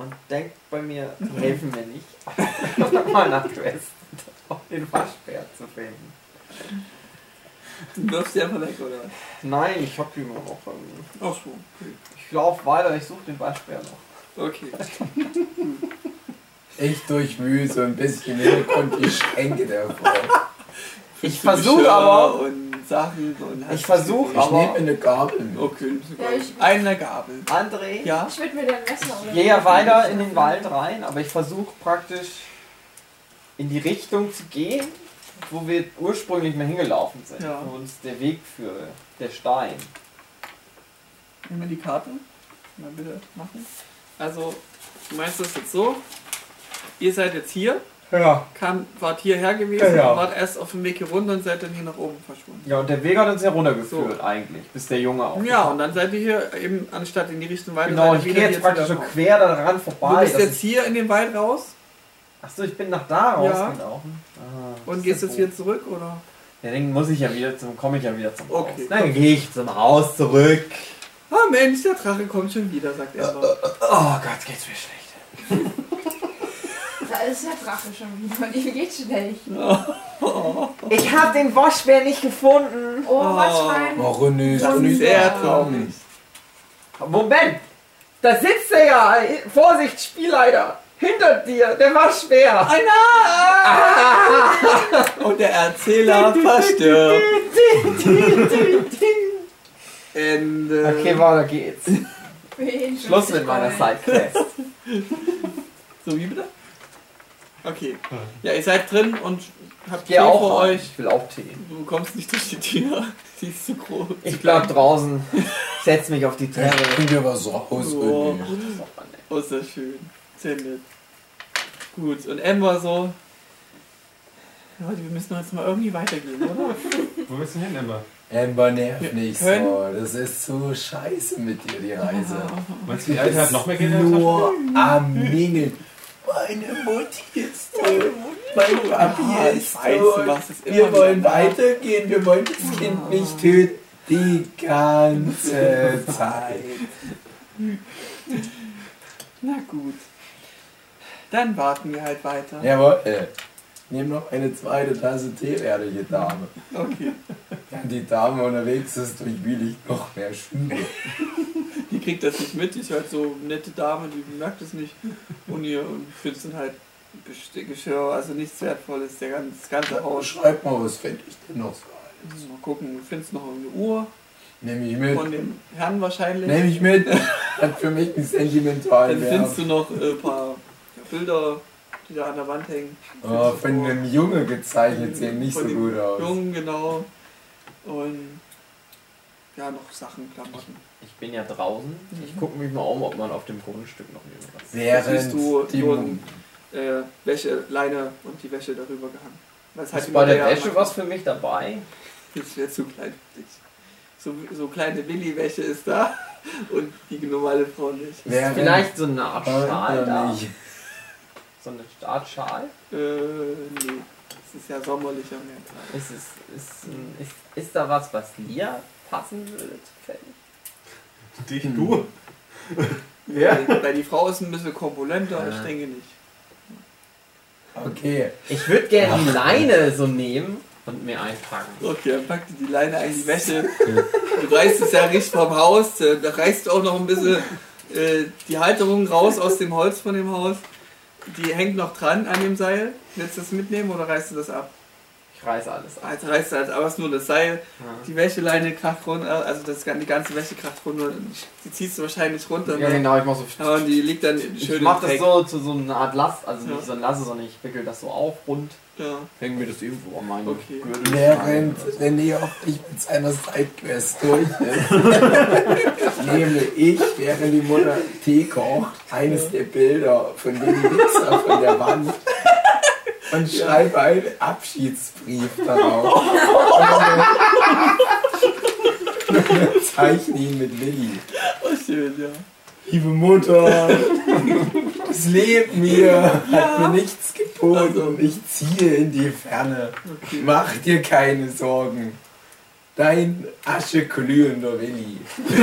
und denk bei mir, die helfen mir nicht. *laughs* mal nach Quest, *laughs* um den Waschbär zu finden. Du wirfst die einfach weg, oder? Nein, ich hab die immer noch. Ach so. Ich laufe weiter, ich suche den Waschbär noch. Okay. Ich durchwühle so ein bisschen im Hintergrund die Schränke der Frau. Ich versuche aber, Und Sachen und ich versuche Ich aber, nehme eine Gabel. Okay, Ja, ich- eine Gabel. André, Ja? Ich würde mir dann Messer oder gehe ja weiter in den Wald rein, aber ich versuche praktisch in die Richtung zu gehen, wo wir ursprünglich mal hingelaufen sind, Ja. wo uns der Weg führt, der Stein. Nimm mir die Karte. Mal bitte machen. Also, du meinst das jetzt so? Ihr seid jetzt hier, Ja. kam, wart hierher gewesen, Genau. wart erst auf dem Weg hier runter und seid dann hier nach oben verschwunden. Ja, und der Weg hat uns ja runtergeführt eigentlich, bis der Junge auch. Ja, und dann seid ihr hier eben anstatt in die Richtung weiter. Genau, ich gehe jetzt praktisch so quer daran vorbei. Du bist jetzt hier in den Wald raus Achso, ich bin nach da Ja. rausgelaufen. Ah, und gehst jetzt hier zurück, oder? Ja, dann muss ich ja wieder zum, komme ich ja wieder zum Haus. Okay. Dann gehe ich zum Haus zurück. Ah Mensch, der Drache kommt schon wieder, sagt er. aber. Oh Gott, geht's mir schlecht. *laughs* Da ist der Drache schon wieder. Und ihm geht's schlecht. *laughs* Ich habe den Waschbär nicht gefunden. Oh, was für ein. Warum nicht? Das ist sehr traurig. Moment, da sitzt er ja. Vorsicht, Spielleiter. Hinter dir, der Waschbär. *laughs* Und der Erzähler verstirbt. Ende. Okay, weiter geht's. Schluss mit meiner Sidequest. So, wie bitte? Okay. Ja, ihr seid drin und habt Tee auch vor rein. euch. Ich will auch Tee. Du kommst nicht durch die Tür. *laughs* Sie ist zu groß. Ich bleib draußen. Setz mich auf die Terrasse. Dir was raus. Oh. Uli. Oh, ist das schön. Sehr nett. Gut, und Ember so. Leute, wir müssen jetzt mal irgendwie weitergehen, oder? *laughs* Wo willst du hin, Emma? Amber nervt nicht können- so. Das ist so scheiße mit dir, die Reise. Meinst du, die Alte hat noch mehr Geld? Nur am Mingeln. Meine Mutti ist tot. Mein Papi Ja, ist weiß, tot. immer Wir wollen weitergehen. Wir wollen das Kind nicht töten. Die ganze *laughs* Zeit. Na gut. Dann warten wir halt weiter. Jawohl. Äh, nimm noch eine zweite Tasse Tee, ehrliche Dame. Okay. Während die Dame unterwegs ist, durchwühle ich noch mehr Schuhe. Die kriegt das nicht mit, die ist halt so nette Dame, die merkt es nicht. Und ihr findet dann halt Geschirr, also nichts Wertvolles, der ganze, das ganze Haus. Schreib mal, was finde ich denn noch so alles? Mal gucken, du findest noch eine Uhr Nehme ich mit. von dem Herrn wahrscheinlich. Nehme ich mit. Hat für mich einen sentimentalen Dann Wert. findest du noch ein paar ja, Bilder, die da an der Wand hängen. Oh, von einem Junge gezeichnet sehen nicht Von so dem gut aus. Jungen, genau. Und ja, noch Sachen, Klamotten. Ich bin ja draußen. Ich gucke mich mal um, ob man auf dem Grundstück noch irgendwas sieht. Während siehst du die ein äh, Wäsche, Leine und die Wäsche darüber gehangen. Es halt Ist bei der immer Wäsche was für mich dabei? Das wäre zu klein für dich. So, so kleine Willi-Wäsche ist da *laughs* und die normale Frau nicht. Während Vielleicht so eine Art Schal da. nicht. So eine Art Schal? Äh, nee. Es ist ja sommerlicher mehr. Ist, es, ist, ist, ist da was, was dir passen würde zufällig? Dich, du? Ja. Weil, die Frau ist ein bisschen korpulenter, ich Ja. denke nicht. Okay. Ich würde gerne die Leine so nehmen und mir einpacken. Okay, dann packt die die Leine ein, die Wäsche. Du reißt es ja richtig vom Haus. äh, Da reißt du auch noch ein bisschen äh, die Halterung raus aus dem Holz von dem Haus. Die hängt noch dran an dem Seil. Willst du das mitnehmen oder reißt du das ab? Ich reiße alles ab. Also reißt du halt aber nur das Seil. Ja. Die Wäscheleine kracht runter, also das, die ganze Wäsche kracht runter. Die ziehst du wahrscheinlich runter. Ja, ne? genau, ich mach so. Ja, und die liegt dann schön Ich mach das so zu so einer Art Last, also Ja. nicht so ein Lasse, sondern ich wickel das so auf rund. Ja. Häng mir das irgendwo an meinen Okay. Gürtel. Während René auch nicht mit seiner Sidequest durch *laughs* ist, nehme ich, während die Mutter Tee kocht, eines der Bilder von dem Wichser von der Wand und schreibe einen Abschiedsbrief darauf. und *laughs* zeichne ihn mit Willi. Oh, schön, ja. Liebe Mutter, das Leben mir hat mir nichts geboten und ich ziehe in die Ferne. Okay. Mach dir keine Sorgen. Dein ascheglühender Willi. *laughs*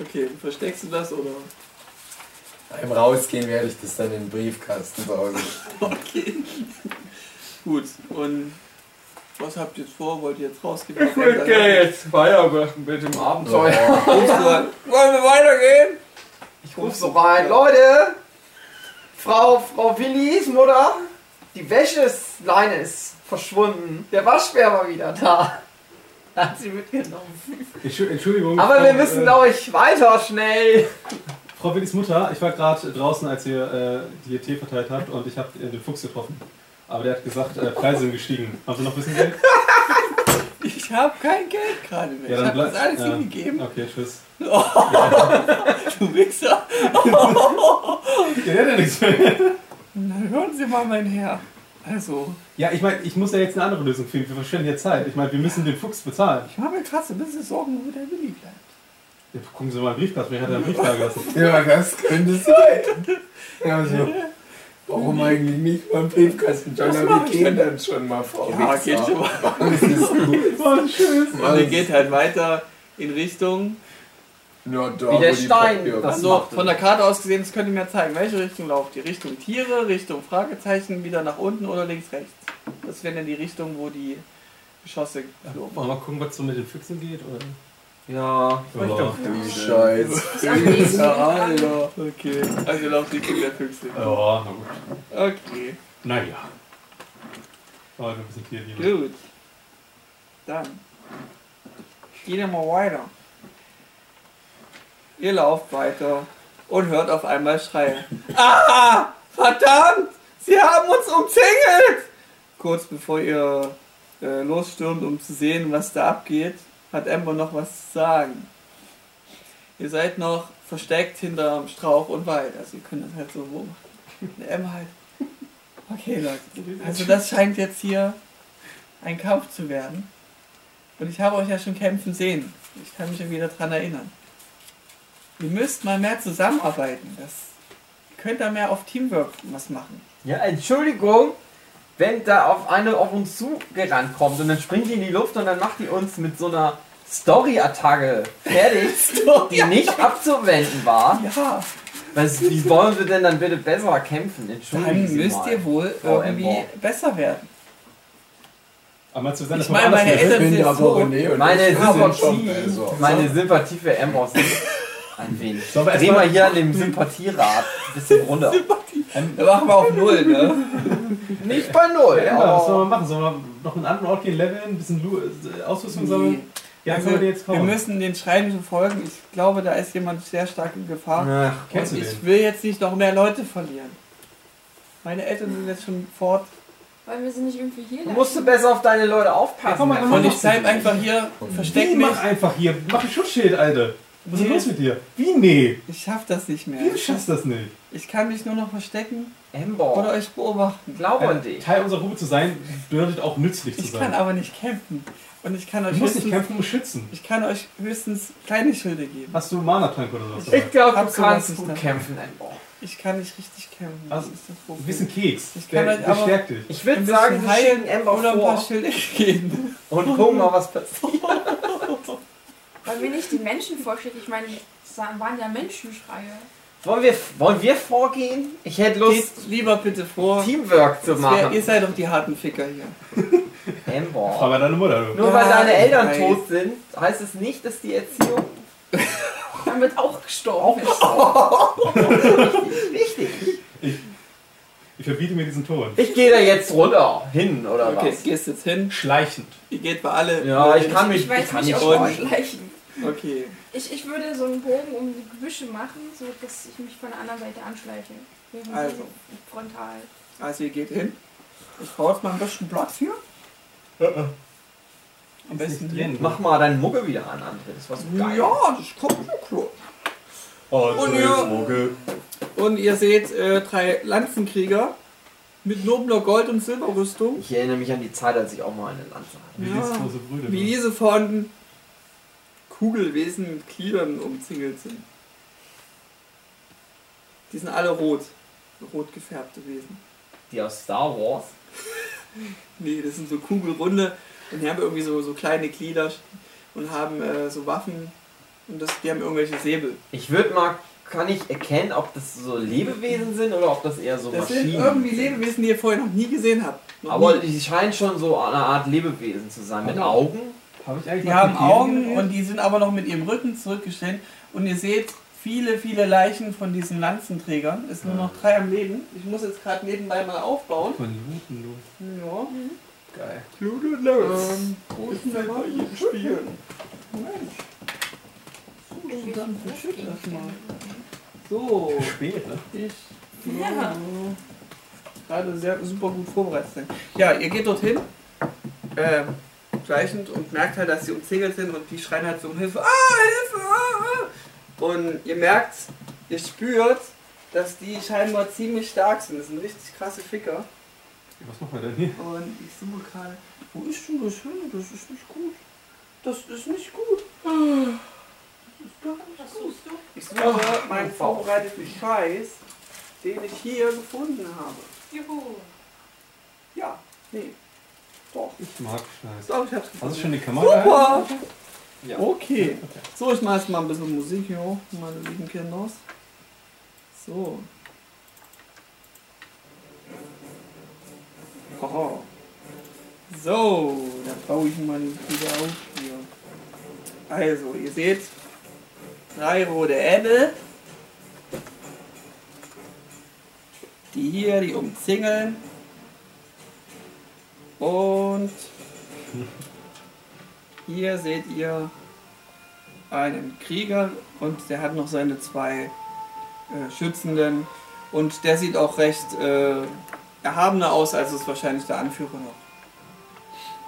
okay, versteckst du das oder? Beim Rausgehen werde ich das dann in den Briefkasten sorgen. *laughs* Okay. Gut, und was habt ihr jetzt vor? Wollt ihr jetzt rausgehen? Ich will jetzt weitermachen mit dem Abenteuer. An, *laughs* Wollen wir weitergehen? Ich ruf so rein. Leute! Frau, Frau Willis Mutter, die Wäscheleine ist verschwunden. Der Waschbär war wieder da. Hat sie mitgenommen. Entschu- Entschuldigung. Aber wir müssen, äh, glaube ich, weiter schnell. Frau Willis Mutter, ich war gerade draußen, als ihr äh, hier Tee verteilt habt und ich habe äh, den Fuchs getroffen. Aber der hat gesagt, äh, Preise sind gestiegen. Haben Sie noch ein bisschen Geld? *laughs* Ich habe kein Geld gerade mehr. Ja, ich dann habe das alles ja. hingegeben. Okay, tschüss. *laughs* Du Wichser. Ja, der hat ja nichts mehr. Na, hören Sie mal, mein Herr. Also, Ja, ich meine, ich muss ja jetzt eine andere Lösung finden. Wir verschwenden hier Zeit. Ich meine, wir müssen den Fuchs bezahlen. ich mache mir ein bisschen Sorgen, wo der Willi bleibt. Ja, gucken Sie mal im Briefkasten. Wer hat da einen Brief da gelassen? Ja, das könnte sein. Ja, also, *laughs* warum eigentlich nicht beim Briefkasten? John, Das wir gehen dann schon mal vor. Ja, geht schon mal. Das ist gut. *laughs* Tschüss. Und ihr geht halt weiter in Richtung. Nur da, Wie der die Stein, Also von der Karte aus gesehen, das könnt ihr mir zeigen. Welche Richtung lauft ihr? Richtung Tiere, Richtung Fragezeichen, wieder nach unten oder links, rechts? Das wäre dann die Richtung, wo die Geschosse wir mal gucken, was so mit den Füchsen geht? Oder? Ja, ich doch Du Scheiß. am nächsten Ja. Alter. Okay, also lauft Richtung der Füchse. Ja, na gut. Okay, Naja. Oh, ein bisschen Tierliebe. gut. Dann gehen wir mal weiter. Ihr lauft weiter und hört auf einmal Schreie. Ah! Verdammt! Sie haben uns umzingelt! Kurz bevor ihr äh, losstürmt, um zu sehen, was da abgeht, hat Amber noch was zu sagen. Ihr seid noch versteckt hinterm Strauch und Wald. Also ihr könnt das halt so beobachten. Der Amber halt. Okay, Leute. Also das scheint jetzt hier ein Kampf zu werden. Und ich habe euch ja schon kämpfen sehen. Ich kann mich ja wieder dran erinnern. Ihr müsst mal mehr zusammenarbeiten. Das ihr könnt da mehr auf Teamwork was machen. Ja, Entschuldigung, wenn da auf eine auf uns zugerannt kommt und dann springt die in die Luft und dann macht die uns mit so einer Story-Attacke fertig, *laughs* die nicht abzuwenden war. Ja, Was, wie wollen wir denn dann bitte besser kämpfen? dann Entschuldigen Sie müsst mal. ihr wohl Frau irgendwie Ember. besser werden. Aber sind Ich das meine, meine Eltern sind so. Meine Sympathie, besser. meine Sympathie für sind ein wenig. Sollen wir Dreh mal hier an dem Sympathierad ein bisschen runter. Da machen wir auf Null, ne? Nicht bei null. Ja, was sollen wir aber machen? Sollen wir noch einen anderen Ort gehen, leveln, ein bisschen äh, Ausrüstung sammeln? Ja, Also, können wir jetzt wir kommen. müssen den Schreien folgen. Ich glaube, da ist jemand sehr stark in Gefahr. Ach, Kennst du Und den? ich will jetzt nicht noch mehr Leute verlieren. Meine Eltern sind jetzt schon fort. Weil wir sind nicht irgendwie hier. Du musst du besser auf deine Leute aufpassen. Ja, komm mal, komm Und mal. ich bleib einfach hier, versteck mich. mach einfach hier. Mach ein Schutzschild, Alter. Was ist Nee. denn los mit dir? Wie? Nee. Ich schaff das nicht mehr. Wie, du schaffst das nicht? Ich kann mich nur noch verstecken oder Amber, euch beobachten. glaube an Äh, dich. Teil unserer Gruppe zu sein, bedeutet auch nützlich zu Ich sein. kann aber nicht kämpfen. Und ich kann du euch musst nicht kämpfen, um schützen. ich kann euch höchstens kleine Schilde geben. Hast du Mana-Trank oder was? Ich glaube, du kannst gut kämpfen, Amber. Ich kann nicht richtig kämpfen. Also, das ist das Ein Problem. bisschen Keks. Ich kann Der, aber- stärkt dich. Ich Ein würde sagen, wir heilen schicken Amber oder ein paar vor Schilde geben. und gucken mal, was passiert. *laughs* Weil wir nicht die Menschen vorstellen. Ich meine, es waren ja Menschenschreie. Wollen wir, wollen wir vorgehen? Ich hätte Lust, Geht lieber bitte vor. Teamwork zu Das wär, ihr machen. seid doch die harten Ficker hier. *laughs* Amber. Frag mal deine Mutter, du. Nur Ja, weil deine Eltern weiß. tot sind, heißt es nicht, dass die Erziehung *laughs* wird auch gestorben. *laughs* richtig. Ich verbiete mir diesen Ton. Ich gehe da jetzt runter, hin oder Okay, was? gehst jetzt hin. Schleichend. Ihr geht bei alle. Ja, ich kann mich, Ich weiß kann nicht, nicht ob wir freuen. schleichen. Okay. Ich, ich würde so einen Bogen um die Gebüsche machen, so dass ich mich von der anderen Seite anschleiche. Also. Frontal. Also ihr geht hin. Ich brauche jetzt mal ein bisschen Platz hier. Am besten drin. Mach mal deine Mucke wieder an, André. Das war so geil. Ja, das kommt schon klar. Und ihr- Und ihr seht äh, drei Lanzenkrieger mit nobler Gold- und Silberrüstung, Ich erinnere mich an die Zeit, als ich auch mal eine Lanze hatte. Wie Ja. große Brüder. wie diese von Kugelwesen mit Gliedern umzingelt sind. Die sind alle rot. Rot gefärbte Wesen. Die aus Star Wars. *laughs* Nee, das sind so kugelrunde und die haben irgendwie so, so kleine Glieder und haben äh, so Waffen und das, die haben irgendwelche Säbel. Ich würde mal, kann ich erkennen, ob das so Lebewesen sind oder ob das eher so Das Maschinen sind irgendwie Lebewesen, die ihr vorher noch nie gesehen habt. Noch Aber nie. die scheinen schon so eine Art Lebewesen zu sein. Mit Genau. Augen. Habe ich eigentlich Die haben Augen geredet? und die sind aber noch mit ihrem Rücken zurückgestellt und ihr seht viele, viele Leichen von diesen Lanzenträgern. Es sind nur noch drei am Leben. Ich muss jetzt gerade nebenbei mal aufbauen. Von Looten, du. Ja. Geil. Ähm, wo ist denn der mal hier spielen? Mensch. So, dann verschütt das mal. So, Spät, ne? ich. Ja. Gerade sehr super gut vorbereitet sind. Ja, ihr geht dorthin. Ähm, schleichend und merkt halt, dass sie umzingelt sind und die schreien halt so um Hilfe. Ah, Hilfe! Ah, ah. Und ihr merkt, ihr spürt, dass die scheinbar ziemlich stark sind. Das sind richtig krasse Ficker. Was machen wir denn hier? Und ich suche gerade. Wo ist denn das hin? Das ist nicht gut. Das ist nicht gut. Das ist gar nicht Was gut. suchst du? Ich suche meinen vorbereiteten Scheiß, den ich hier gefunden habe. Juhu. Ja, nee. Doch. Ich mag Scheiß. Doch, ich hab's gefunden. Hast du schon die Kamera? Super! Ja. Okay. So, ich mache jetzt mal ein bisschen Musik hier hoch, meine lieben Kinder. So. Aha. So, dann baue ich mal wieder auf hier. Also, ihr seht drei rote Äpfel. Die hier, die umzingeln. Und hier seht ihr einen Krieger und der hat noch seine zwei äh, Schützenden und der sieht auch recht äh, erhabener aus, als es wahrscheinlich der Anführer noch.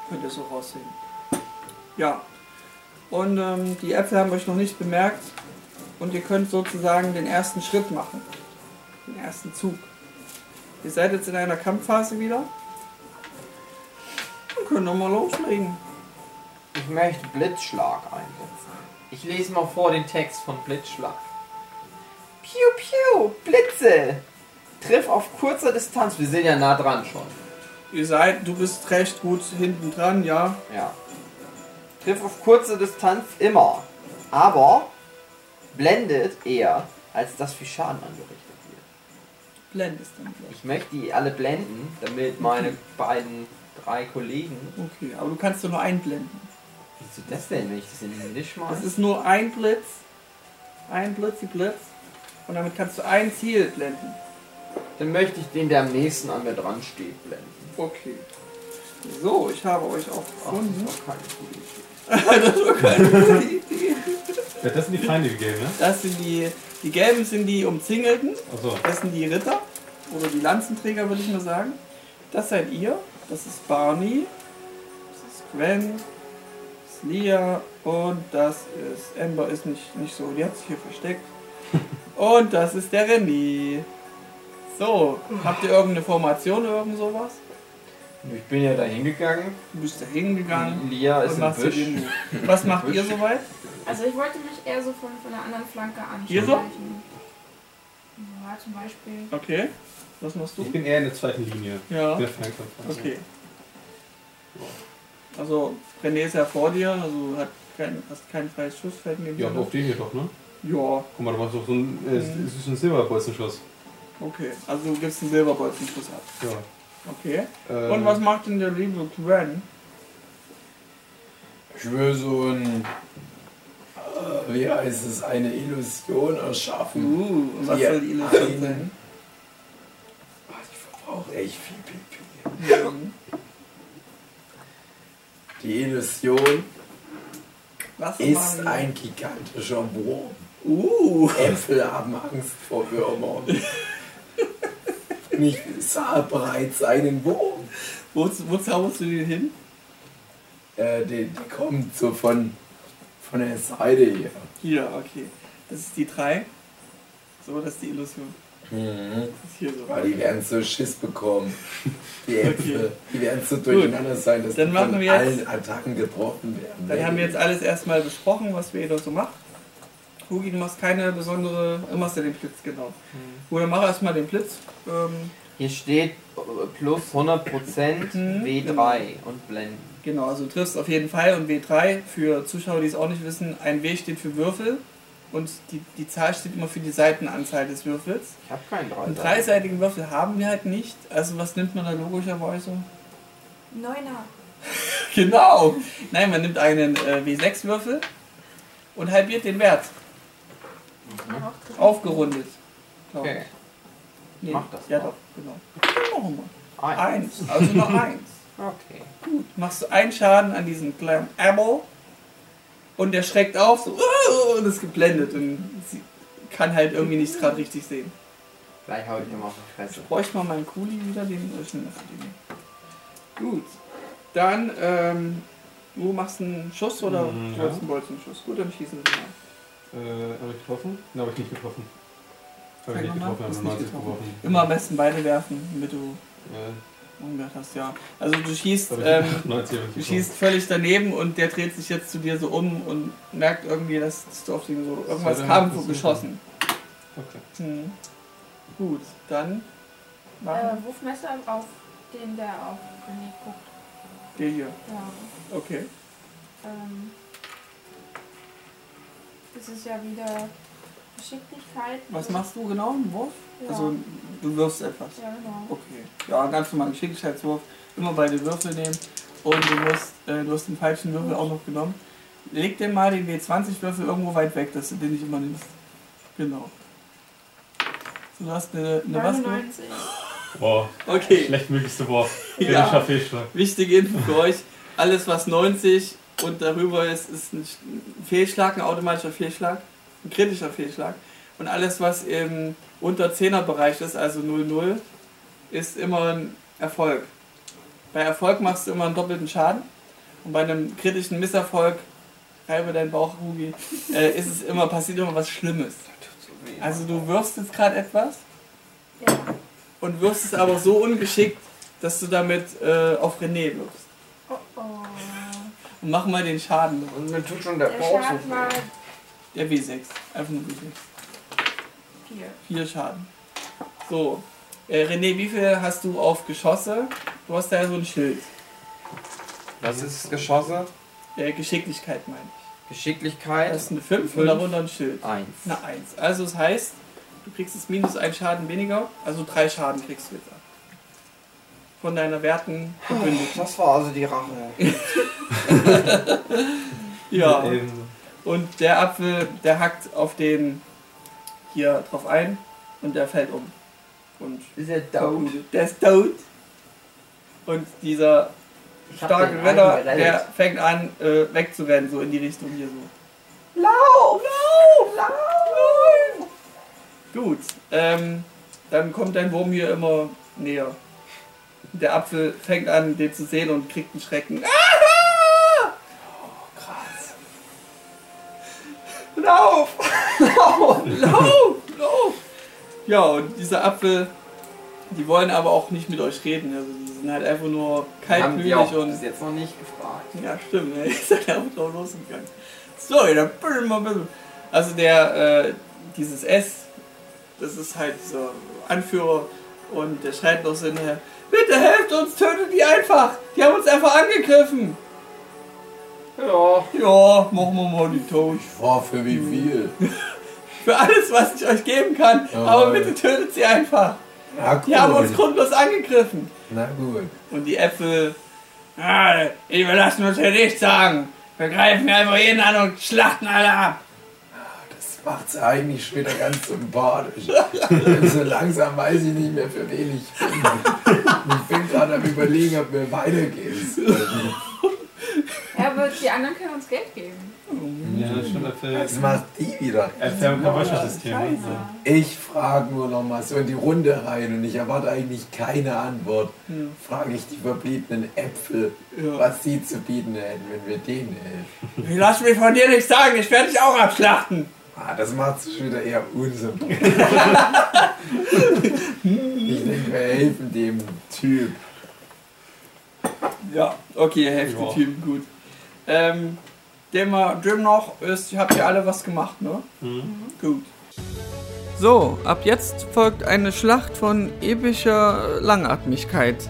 Könnt ihr so raussehen. Ja. Und ähm, die Äpfel haben euch noch nicht bemerkt und ihr könnt sozusagen den ersten Schritt machen. Den ersten Zug. Ihr seid jetzt in einer Kampfphase wieder. Können wir mal loslegen. Ich möchte Blitzschlag einsetzen. Ich lese mal vor den Text von Blitzschlag. Piu, piu, Blitze. Triff auf kurzer Distanz. Wir sind ja nah dran schon. Ihr seid, du bist recht gut hinten dran, ja. Ja. Triff auf kurze Distanz immer. Aber blendet eher, als dass viel Schaden angerichtet wird. Blendest dann gleich. Ich möchte die alle blenden, damit meine beiden, drei Kollegen. Okay, aber du kannst doch nur einblenden. Wieso das denn, wenn ich das in den Tisch Das mache? ist nur ein Blitz. Ein Blitz, Blitz. Und damit kannst du ein Ziel blenden. Dann möchte ich den, der am nächsten an mir dran steht, blenden. Okay. So, ich habe euch auch Ach, gefunden. das war keine gute Idee. *laughs* das war keine gute Idee. Ja, das sind die Feinde gegeben, ne? Das sind die, die gelben sind die Umzingelten. Achso. Das sind die Ritter. Oder die Lanzenträger, würde ich mal sagen. Das seid ihr. Das ist Barney. Das ist Gwen. Das ist Lia. Und das ist. Amber ist nicht, nicht so. Die hat sich hier versteckt. *laughs* Und das ist der René. So, habt ihr irgendeine Formation oder irgend sowas? Ich bin ja da hingegangen. Du bist da hingegangen. Lia ist im Move. Was macht *laughs* ihr soweit? Also ich wollte mich eher so von, von der anderen Flanke Hier so? Ja, zum Beispiel. Okay. Was machst Ich du? bin eher in der zweiten Linie. Ja. Der. Okay. Also René ist ja vor dir, also hat kein, hast kein freies Schussfeld neben Ja, dir. aber auf den hier doch, ne? Ja, Guck mal, du machst doch so ein, äh, Mhm. es ist ein Silberbolzenschuss. okay. Also du gibst einen Silberbolzenschuss ab. Ja. Okay. Ähm, Und was macht denn der liebe Gwen? Ich will so ein, äh, wie heißt es, eine Illusion erschaffen. Uh, was Ja, soll die Illusion einen- sein? Ich verbrauche echt viel Pipi. Die Illusion Was ist ein gigantischer Wurm. Uh, Äpfel haben Angst vor Würmern. Nicht sah bereits einen Wurm. wo, wo zauberst du den hin? Äh, die, die kommt so von, von der Seite hier. Hier, okay. Das ist die 3. So, das ist die Illusion. Mhm. Hier so. Die werden so Schiss bekommen. Die Äpfel. Die werden so durcheinander sein, dass Dann die machen von wir jetzt- allen Attacken getroffen werden. Dann haben wir jetzt alles erstmal besprochen, was wir jeder so macht. Hugi, du machst keine besondere. Du machst ja den Blitz, genau. Gut, dann mach erstmal den Blitz. Ähm, Hier steht äh, plus 100% Mhm. W3 und blenden. genau, also du triffst auf jeden Fall. Und W3, für Zuschauer, die es auch nicht wissen, ein W steht für Würfel. Und die, die Zahl steht immer für die Seitenanzahl des Würfels. Ich habe keinen Einen Dreiseiter. dreiseitigen Würfel haben wir halt nicht. Also was nimmt man da logischerweise? Neuner. *laughs* Genau. Nein, man nimmt einen äh, W6-Würfel und halbiert den Wert. Drin. Aufgerundet. Okay. Nee, Mach das Ja mal. doch, genau. Machen wir. Eins. Eins. Also noch *laughs* eins. Okay. Gut. Machst du einen Schaden an diesen kleinen Apple und der schreckt auf so, und ist geblendet und sie kann halt irgendwie nichts gerade richtig sehen. Gleich hau ich ihm auf die Fresse. Bräuchte mal meinen Kuli wieder, den äh, verdienen. Gut. Dann, ähm, du machst einen Schuss oder du wolltest ja. einen Bolzenschuss? Gut, dann schießen sie mal. Äh, habe ich getroffen? Nein, habe ich nicht getroffen. Habe ich nicht getroffen, habe hast nur nicht 90 getroffen. geworfen. Immer am besten beide werfen, damit du Ja, umgehört hast, ja. Also du schießt, ähm, 90 habe ich du schießt völlig daneben und der dreht sich jetzt zu dir so um und merkt irgendwie, dass du auf den so irgendwas der kam so geschossen. Okay. Hm. Gut, dann Äh, Wurfmesser auf den, der auf René guckt. wir hier. Ja. Okay. Ähm, das ist ja wieder Geschicklichkeit. Was machst du genau? Einen Wurf? Ja. Also du wirfst etwas. Ja, genau. Okay. Ja, ganz normal Geschicklichkeitswurf. Immer beide Würfel nehmen. Und du musst, äh, du hast den falschen Würfel auch noch genommen. Leg dir mal den W20-Würfel irgendwo weit weg, dass du den nicht immer nimmst. Genau. So, du hast eine, eine was? gemacht? 99. Boah, Okay. schlechtmöglichste Wurf. *laughs* Ja. Kritischer Fehlschlag. Wichtige Info für euch. Alles, was 90 und darüber ist, ist ein ein Fehlschlag, ein automatischer Fehlschlag. Ein kritischer Fehlschlag. Und alles, was im unter 10er Bereich ist, also 0-0, ist immer ein Erfolg. Bei Erfolg machst du immer einen doppelten Schaden. Und bei einem kritischen Misserfolg, reibe deinen Bauch, Hugi, äh, ist es immer, passiert immer was Schlimmes. Also du wirfst jetzt gerade etwas Ja. und wirfst es aber so ungeschickt, dass du damit äh, auf René wirfst. Oh oh. Und mach mal den Schaden. Und mir tut schon der Der Bauch so weh. Der W6. Einfach nur W6. 4. Vier Schaden. So. Äh, René, wie viel hast du auf Geschosse? Du hast da ja so ein Schild. Was ist Geschosse? Äh, Geschicklichkeit meine ich. Geschicklichkeit. Das ist eine 5 und Fünf. darunter ein Schild. Eins. Eine 1. Also das heißt, du kriegst jetzt minus ein Schaden weniger. Also drei Schaden kriegst du jetzt ab. Von deiner werten Verbündeten. Das war also die Rache. *laughs* Ja. Ähm, Und der Apfel, der hackt auf den hier drauf ein und der fällt um. Und Ist er verblutet. Der ist tot. Und dieser starke Ritter, der fängt an äh, wegzurennen, so in die Richtung hier so. Lauf! Lauf! Lauf! Gut, ähm, dann kommt dein Wurm hier immer näher. Der Apfel fängt an, den zu sehen und kriegt einen Schrecken. Ah! Lauf! *laughs* Lauf! Lauf! Lauf! Ja, und dieser Apfel, die wollen aber auch nicht mit euch reden. Also die sind halt einfach nur Haben die kaltblütig auch und bis jetzt noch nicht gefragt. ja, stimmt, ne? *laughs* Ist halt einfach drauf losgegangen. Sorry, da bin ich mal bisschen. Also der, äh, dieses S, das ist halt dieser Anführer und der schreit noch so hinterher, bitte helft uns, tötet die einfach! Die haben uns einfach angegriffen! Ja. Ja, machen wir mal die tot. Boah, für wie viel? *laughs* Für alles, was ich euch geben kann, Ja, aber bitte tötet sie einfach! Na Die haben uns gut. grundlos angegriffen! Na gut. Und die Äpfel, ah, ich überlassen uns ja nicht sagen. Wir greifen einfach jeden an und schlachten alle ab. Das macht's eigentlich schon wieder ganz sympathisch. *laughs* so langsam weiß ich nicht mehr, für wen ich bin. Ich bin gerade am überlegen, ob wir weitergehen. Ja, aber die anderen können uns Geld geben. ja, das stimmt. Äpfel, Was macht die wieder? Scheiße. Ja. Ich frage nur noch mal so in die Runde rein und ich erwarte eigentlich keine Antwort. Hm. Frage ich die verbliebenen Äpfel, Ja. was sie zu bieten hätten, wenn wir denen helfen. Lass mich von dir nicht sagen, ich werde dich auch abschlachten. Ah, das macht es wieder eher unsympathisch. *laughs* ich denke, wir helfen dem Typ. Ja, okay, ihr helft Ja. den Typen, gut. Ähm, Gym noch ist, habt ihr alle was gemacht, ne? Gut. So, ab jetzt folgt eine Schlacht von epischer Langatmigkeit.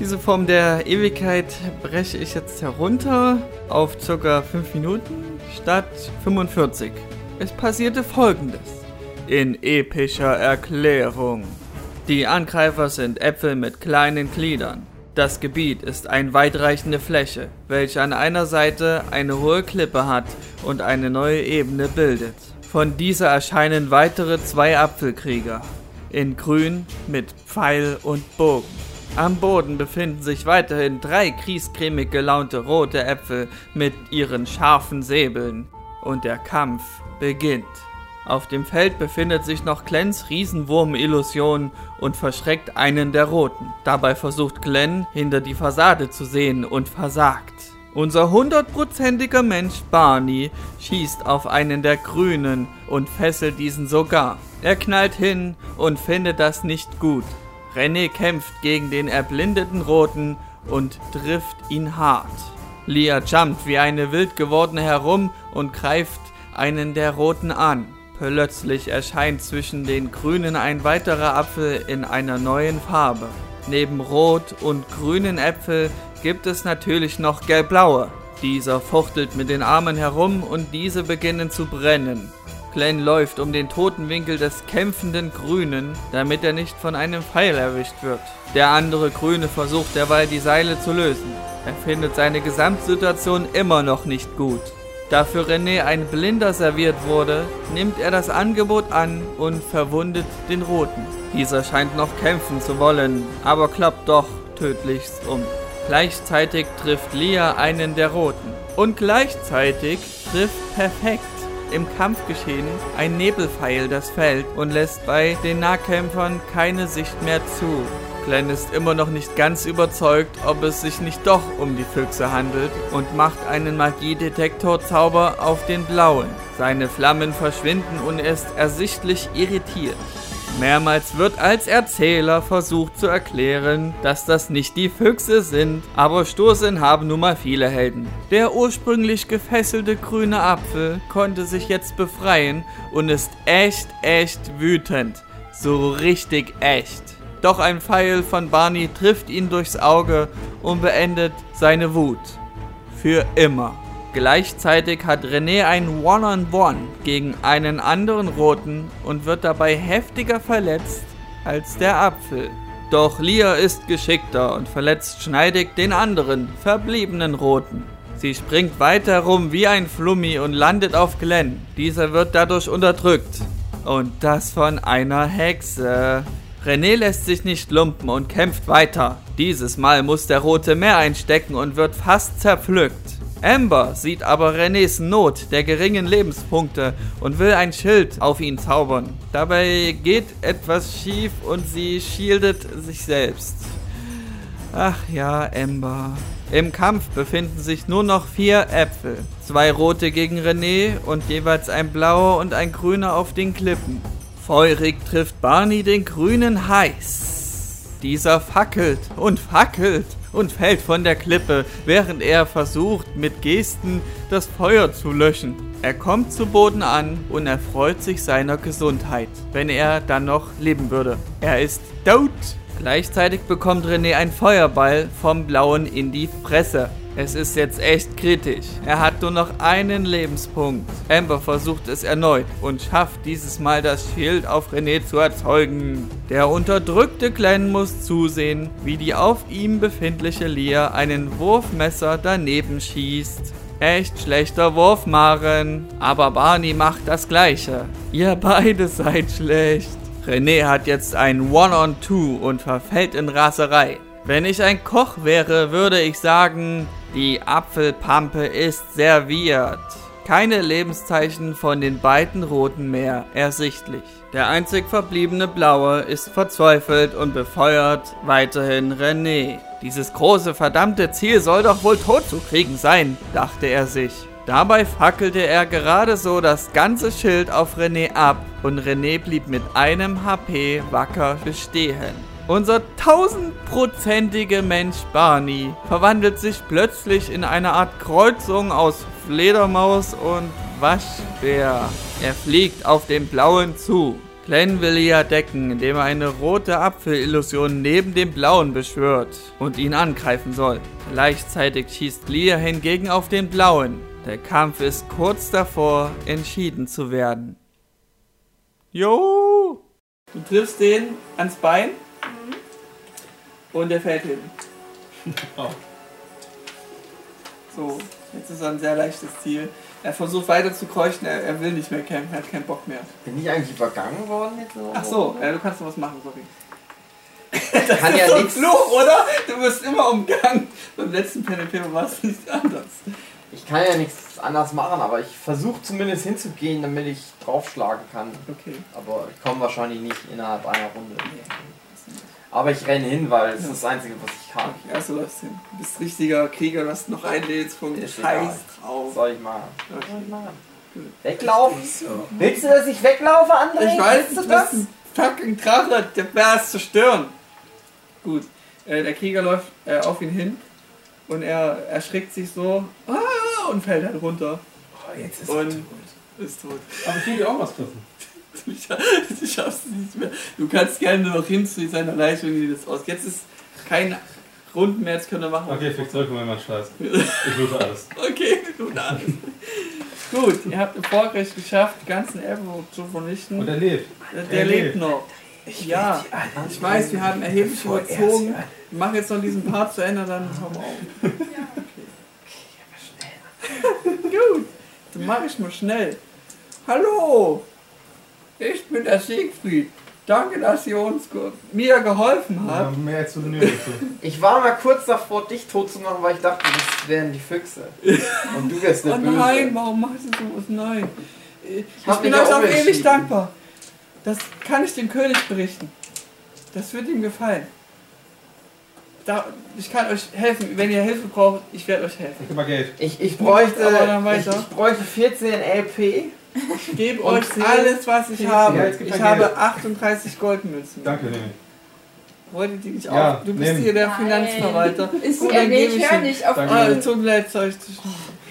Diese Form der Ewigkeit breche ich jetzt herunter auf ca. 5 Minuten statt 45. Es passierte folgendes. In epischer Erklärung. Die Angreifer sind Äpfel mit kleinen Gliedern. Das Gebiet ist eine weitreichende Fläche, welche an einer Seite eine hohe Klippe hat und eine neue Ebene bildet. Von dieser erscheinen weitere zwei Apfelkrieger. In grün mit Pfeil und Bogen. Am Boden befinden sich weiterhin drei kriescremig gelaunte rote Äpfel mit ihren scharfen Säbeln. Und der Kampf beginnt. Auf dem Feld befindet sich noch Glens Riesenwurm-Illusion und verschreckt einen der Roten. Dabei versucht Glenn, hinter die Fassade zu sehen und versagt. Unser hundertprozentiger Mensch Barney schießt auf einen der Grünen und fesselt diesen sogar. Er knallt hin und findet das nicht gut. René kämpft gegen den erblindeten Roten und trifft ihn hart. Lia jumpt wie eine wild gewordene herum und greift einen der Roten an. Plötzlich erscheint zwischen den Grünen ein weiterer Apfel in einer neuen Farbe. Neben rot und grünen Äpfel gibt es natürlich noch gelb-blaue. Dieser fuchtelt mit den Armen herum und diese beginnen zu brennen. Glenn läuft um den toten Winkel des kämpfenden Grünen, damit er nicht von einem Pfeil erwischt wird. Der andere Grüne versucht derweil die Seile zu lösen. Er findet seine Gesamtsituation immer noch nicht gut. Da für René ein Blinder serviert wurde, nimmt er das Angebot an und verwundet den Roten. Dieser scheint noch kämpfen zu wollen, aber klappt doch tödlichst um. Gleichzeitig trifft Lia einen der Roten. Und gleichzeitig trifft perfekt im Kampfgeschehen ein Nebelpfeil das Feld und lässt bei den Nahkämpfern keine Sicht mehr zu. Glenn ist immer noch nicht ganz überzeugt, ob es sich nicht doch um die Füchse handelt und macht einen Magiedetektorzauber auf den blauen. Seine Flammen verschwinden und er ist ersichtlich irritiert. Mehrmals wird als Erzähler versucht zu erklären, dass das nicht die Füchse sind, aber Stoßin haben nun mal viele Helden. Der ursprünglich gefesselte grüne Apfel konnte sich jetzt befreien und ist echt, echt wütend. So richtig echt. Doch ein Pfeil von Barney trifft ihn durchs Auge und beendet seine Wut. Für immer. Gleichzeitig hat René ein One-on-One gegen einen anderen Roten und wird dabei heftiger verletzt als der Apfel. Doch Lia ist geschickter und verletzt schneidig den anderen, verbliebenen Roten. Sie springt weiter rum wie ein Flummi und landet auf Glenn. Dieser wird dadurch unterdrückt. Und das von einer Hexe. René lässt sich nicht lumpen und kämpft weiter. Dieses Mal muss der Rote mehr einstecken und wird fast zerpflückt. Amber sieht aber Renés Not der geringen Lebenspunkte und will ein Schild auf ihn zaubern. Dabei geht etwas schief und sie shieldet sich selbst. Ach ja, Amber. Im Kampf befinden sich nur noch vier Äpfel. Zwei rote gegen René und jeweils ein blauer und ein grüner auf den Klippen. Feurig trifft Barney den grünen heiß. Dieser fackelt und fackelt und fällt von der Klippe, während er versucht, mit Gesten das Feuer zu löschen. Er kommt zu Boden an und erfreut sich seiner Gesundheit, wenn er dann noch leben würde. Er ist tot. Gleichzeitig bekommt René ein Feuerball vom Blauen in die Fresse. Es ist jetzt echt kritisch. Er hat nur noch einen Lebenspunkt. Amber versucht es erneut und schafft dieses Mal das Schild auf René zu erzeugen. Der unterdrückte Glenn muss zusehen, wie die auf ihm befindliche Lia einen Wurfmesser daneben schießt. Echt schlechter Wurf, Maren. Aber Barney macht das gleiche. Ihr beide seid schlecht. René hat jetzt ein One-on-Two und verfällt in Raserei. Wenn ich ein Koch wäre, würde ich sagen, die Apfelpampe ist serviert. Keine Lebenszeichen von den beiden Roten mehr ersichtlich. Der einzig verbliebene Blaue ist verzweifelt und befeuert weiterhin René. Dieses große verdammte Ziel soll doch wohl tot zu kriegen sein, dachte er sich. Dabei fackelte er gerade so das ganze Schild auf René ab und René blieb mit einem HP wacker bestehen. Unser tausendprozentige Mensch Barney verwandelt sich plötzlich in eine Art Kreuzung aus Fledermaus und Waschbär. Er fliegt auf den Blauen zu. Glenn will Lia decken, indem er eine rote Apfelillusion neben dem Blauen beschwört und ihn angreifen soll. Gleichzeitig schießt Lia hingegen auf den Blauen. Der Kampf ist kurz davor, entschieden zu werden. Jo! Du triffst den ans Bein und er fällt hin. *laughs* Oh. So, jetzt ist er ein sehr leichtes Ziel. Er versucht weiter zu keuchen, er, er will nicht mehr kämpfen, er hat keinen Bock mehr. Bin ich eigentlich übergangen worden jetzt? so? Ach so, äh, du kannst noch was machen, sorry. *laughs* kann ja so ein nichts. Fluch, oder? Du wirst immer umgangen. Beim letzten Paper war es nicht anders. Ich kann ja nichts anders machen, aber ich versuche zumindest hinzugehen, damit ich draufschlagen kann. Okay. Aber ich komme wahrscheinlich nicht innerhalb einer Runde. Aber ich renne hin, weil es Ja. ist das Einzige, was ich kann. Ja, so läufst hin. Du bist richtiger Krieger, du hast noch einen Lebenspunkt. Ist Scheiß egal. drauf. Soll ich machen? Okay. Weglaufen? So. Willst du, dass ich weglaufe, André? Ich weiß, Willst du das? ein fucking Drache, der Bär zerstören. Gut, äh, der Krieger läuft äh, auf ihn hin und er erschrickt sich so ah, und fällt halt runter. Oh, jetzt ist Und- er tot. Ist tot. Aber ich will dir auch was treffen. *laughs* Du, scha du schaffst es nicht mehr. Du kannst gerne noch hin zu seiner Leiche und das aus. Jetzt ist kein Runden mehr, jetzt können wir machen. Okay, fick zurück mit meinem Scheiß. Ich loote alles. Okay, gut, alles. Gut, ihr habt erfolgreich geschafft, die ganzen Elfen zu vernichten. Und er lebt. der der er lebt lebt. noch. Ich Ja, Ich weiß, wir haben erheblich er überzogen. Wir machen jetzt noch diesen Part zu Ende, dann haben wir auf. *laughs* Gut, dann mache ich mal schnell. Hallo, ich bin der Siegfried. Danke, dass ihr uns mir geholfen Ja, habt. mehr du nötig dazu. Ich war mal kurz davor, dich tot zu machen, weil ich dachte, das wären die Füchse. *laughs* Und du wärst der Oh Böse. nein, warum machst du sowas? Nein. Ich hab bin euch auch auch ewig dankbar. Das kann ich dem König berichten. Das wird ihm gefallen. Da, ich kann euch helfen. Wenn ihr Hilfe braucht, ich werde euch helfen. Gib mal Geld. Ich, ich bräuchte, ich, ich bräuchte 14 LP. *laughs* Ich gebe Und euch alles, was ich habe. Ja, ich habe Geld. 38 Goldmünzen. Danke, nehme Wollt ihr die nicht Ja, auch? Du bist nehmen. hier der. Finanzverwalter. *laughs* Ist Gut, er dann gebe ich hör ihm- nicht auf Danke. Ah, tut mir leid, soll ich dich.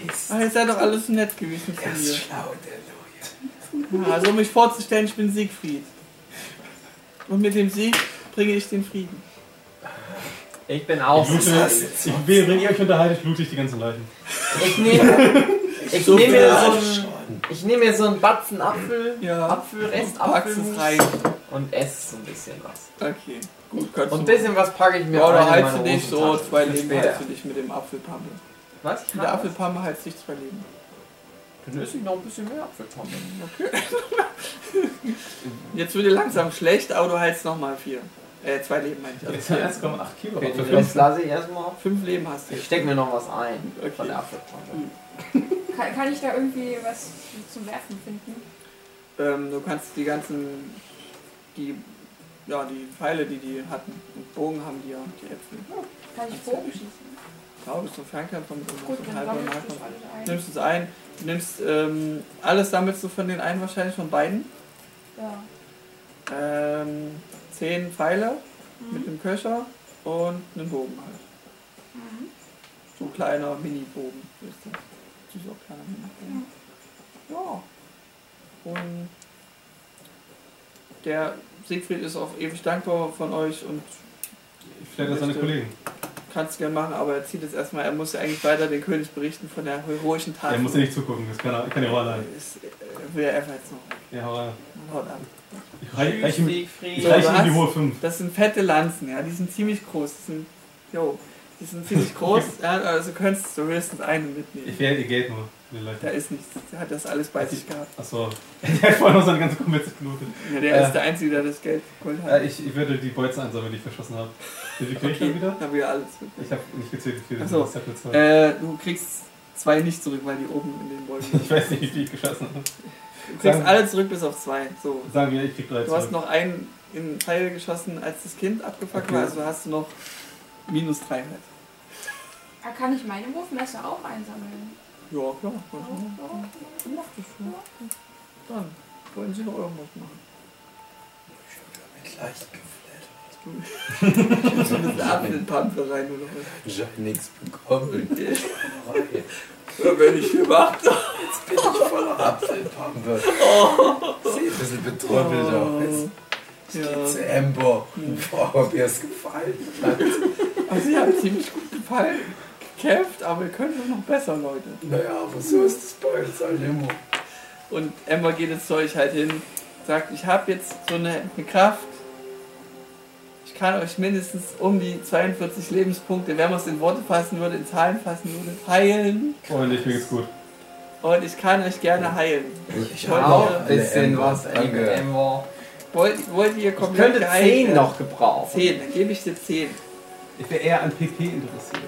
Mist. Ah, ihr seid doch alles so nett gewesen Er von ist mir. schlau, der. Ja, also um mich vorzustellen, ich bin Siegfried. Und mit dem Sieg bringe ich den Frieden. Ich bin auch. Ich loote, ich, während ihr euch unterhaltet, loote ich die ganzen Leichen. Ich nehme, *laughs* ich So nehme so schon. Ich nehme mir so einen Batzen Apfel, Ja. Apfelrest, Apfelmus rein. und esse so ein bisschen was. Okay, gut, kannst Und ein bisschen was packe ich mir Ja, oder heilst du dich so, zwei Leben später. heilst du dich mit dem Apfelpamme. Was? Ich Mit der Apfelpamme heilst dich zwei Leben. Dann esse ich noch ein bisschen mehr Apfelpamme. *laughs* Jetzt wird dir langsam schlecht, aber du heilst nochmal vier. Äh, zwei Leben meine ich. Jetzt Also hat 1,8 Kilo. Okay, Für den. Rest lasse ich erstmal. fünf Leben hast du. Ich stecke mir noch was ein Okay. von der Apfelpamme. Kann, kann ich da irgendwie was zum Werfen finden? Ähm, du kannst die ganzen, die, ja, die Pfeile, die die hatten, und Bogen haben die ja, die Äpfel. Kann ich Bogen schießen? Ich glaube, so Fernkämpfer mit dann halber. Nimmst es ein, du nimmst ähm, alles sammelst du von den einen wahrscheinlich von beiden. Ja. Ähm, zehn Pfeile mit Mhm. einem Köcher und einen Bogen halt. Mhm. So ein kleiner Mini-Bogen ist das. So kleiner Mini-Bogen. Ja. Und der Siegfried ist auch ewig dankbar von euch und Vielleicht das seine Kollegen. kann es gerne machen, aber er zieht jetzt erstmal, er muss ja eigentlich weiter den König berichten von der heroischen Tat. Er muss ja nicht zugucken, das kann er, kann er auch allein. Ist, äh, will er einfach jetzt noch. Ja, hau rein. Haut ab. Ich reich, reich ihm, ich Siegfried. So, reich du ihm die hohe 5. Das sind fette Lanzen, ja, die sind ziemlich groß. Die sind, jo, die sind ziemlich groß, ja, also könntest du höchstens eine mitnehmen. Ich wähle ihr Geld nur. Leute. Da ist nichts, der hat das alles bei sich gehabt. Achso. *laughs* Der hat vorhin noch seine ganze Kommerz gelootet. Ja, der Äh. ist der Einzige, der das Geld geholt hat. Äh, ich, ich würde die Bolzen einsammeln, die ich verschossen habe. Wie viel krieg ich dann wieder? Dann wieder alles. Ich habe nicht gezählt, wie viele Ach so. das hat bezahlt. Äh, du kriegst zwei nicht zurück, weil die oben in den Bäumen *laughs* Ich weiß nicht, wie viel ich geschossen habe. Du kriegst Sagen- alle zurück bis auf zwei. So. Sagen wir, ich krieg drei Du hast zurück. noch einen in den Pfeil geschossen, als das Kind abgefuckt Okay. war, also hast du noch minus drei halt. Ah, kann ich meine Wurfmesser auch einsammeln? Ja, klar. Mach das schon. Dann wollen Sie noch irgendwas machen. Mit leicht geflattert. *laughs* So eine Apfelpampe rein oder was? Ich hab nichts bekommen. *laughs* Ja, wenn ich gemacht Jetzt bin ich voller Apfelpampe. Sieht ein bisschen betrüppelt Oh. aus. Jetzt Ja. geht's zu Amber. Boah, ob ihr es gefallen hat. Also, Sie haben ziemlich gut gefallen. Gekämpft, aber wir können doch noch besser, Leute. Naja, aber so ist es bei uns halt immer. Und Emma geht jetzt zu euch halt hin, sagt, ich habe jetzt so eine, eine Kraft. Ich kann euch mindestens um die 42 Lebenspunkte, wenn man es in Worte fassen würde, in Zahlen fassen würde, heilen. Freundlich, mir geht's gut. Und ich kann euch gerne heilen. Ich wollte Auch ein bisschen was. Amber. Wollt, wollt ihr Ich komplett könnte geheilt 10 werden? noch gebrauchen. 10, dann gebe ich dir 10. Ich wäre eher an PP interessiert.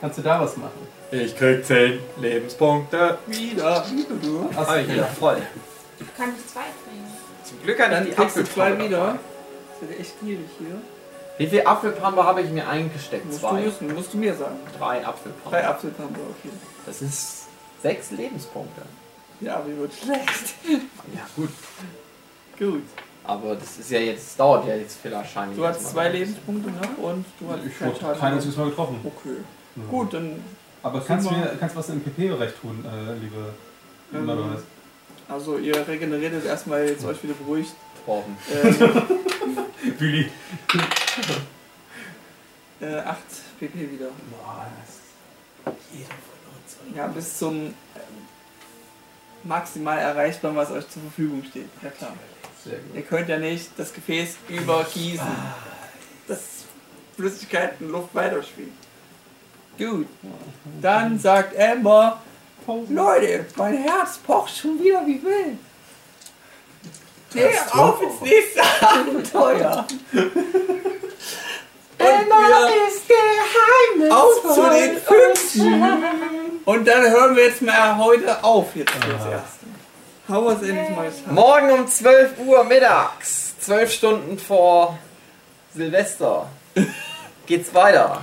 Kannst du da was machen? Ich krieg 10 Lebenspunkte. Wieder. Wieder du. Achso, ich bin ja voll. Kann ich zwei bringen? Zum Glück hat Dann die kriegst du zwei Apfelpampe wieder. dabei. Das wird echt gierig hier. Wie viel Apfelpampe habe ich mir eingesteckt? Musst du Zwei. wissen, musst du mir sagen. Drei Apfelpampe. Drei Apfelpampe, okay. Das ist sechs Lebenspunkte. Ja, wie wird schlecht. *laughs* Ja, gut. Gut. Aber das ist ja jetzt, das dauert ja jetzt viel wahrscheinlich. Du hast zwei Lebenspunkte noch und du hast Ich keinen wurde Schaden. kein einziges Mal getroffen. Okay. Gut, dann. Aber kannst du mir kannst was im PP-Bereich tun, äh, liebe Ähm? Also ihr regeneriert jetzt erstmal jetzt euch wieder beruhigt. Torben. Ähm, *laughs* Billy. *laughs* äh, 8 PP wieder. Boah, das Jeder von uns. Ja, bis zum ähm, maximal erreichbaren, was euch zur Verfügung steht. Ja klar. sehr gut. Ihr könnt ja nicht das Gefäß übergießen. Dass Flüssigkeit und Luft weiterspielt. Gut. Dann sagt Amber, Leute, mein Herz pocht schon wieder wie wild. Nee, auf ins nächste *laughs* Abenteuer. Und wir ist geheimnisvoll. auf zu den Füchsen. Und dann hören wir jetzt mal heute auf jetzt Ah. Erste. Hau was schaffen. Morgen um 12 Uhr mittags, 12 Stunden vor Silvester, *laughs* geht's weiter.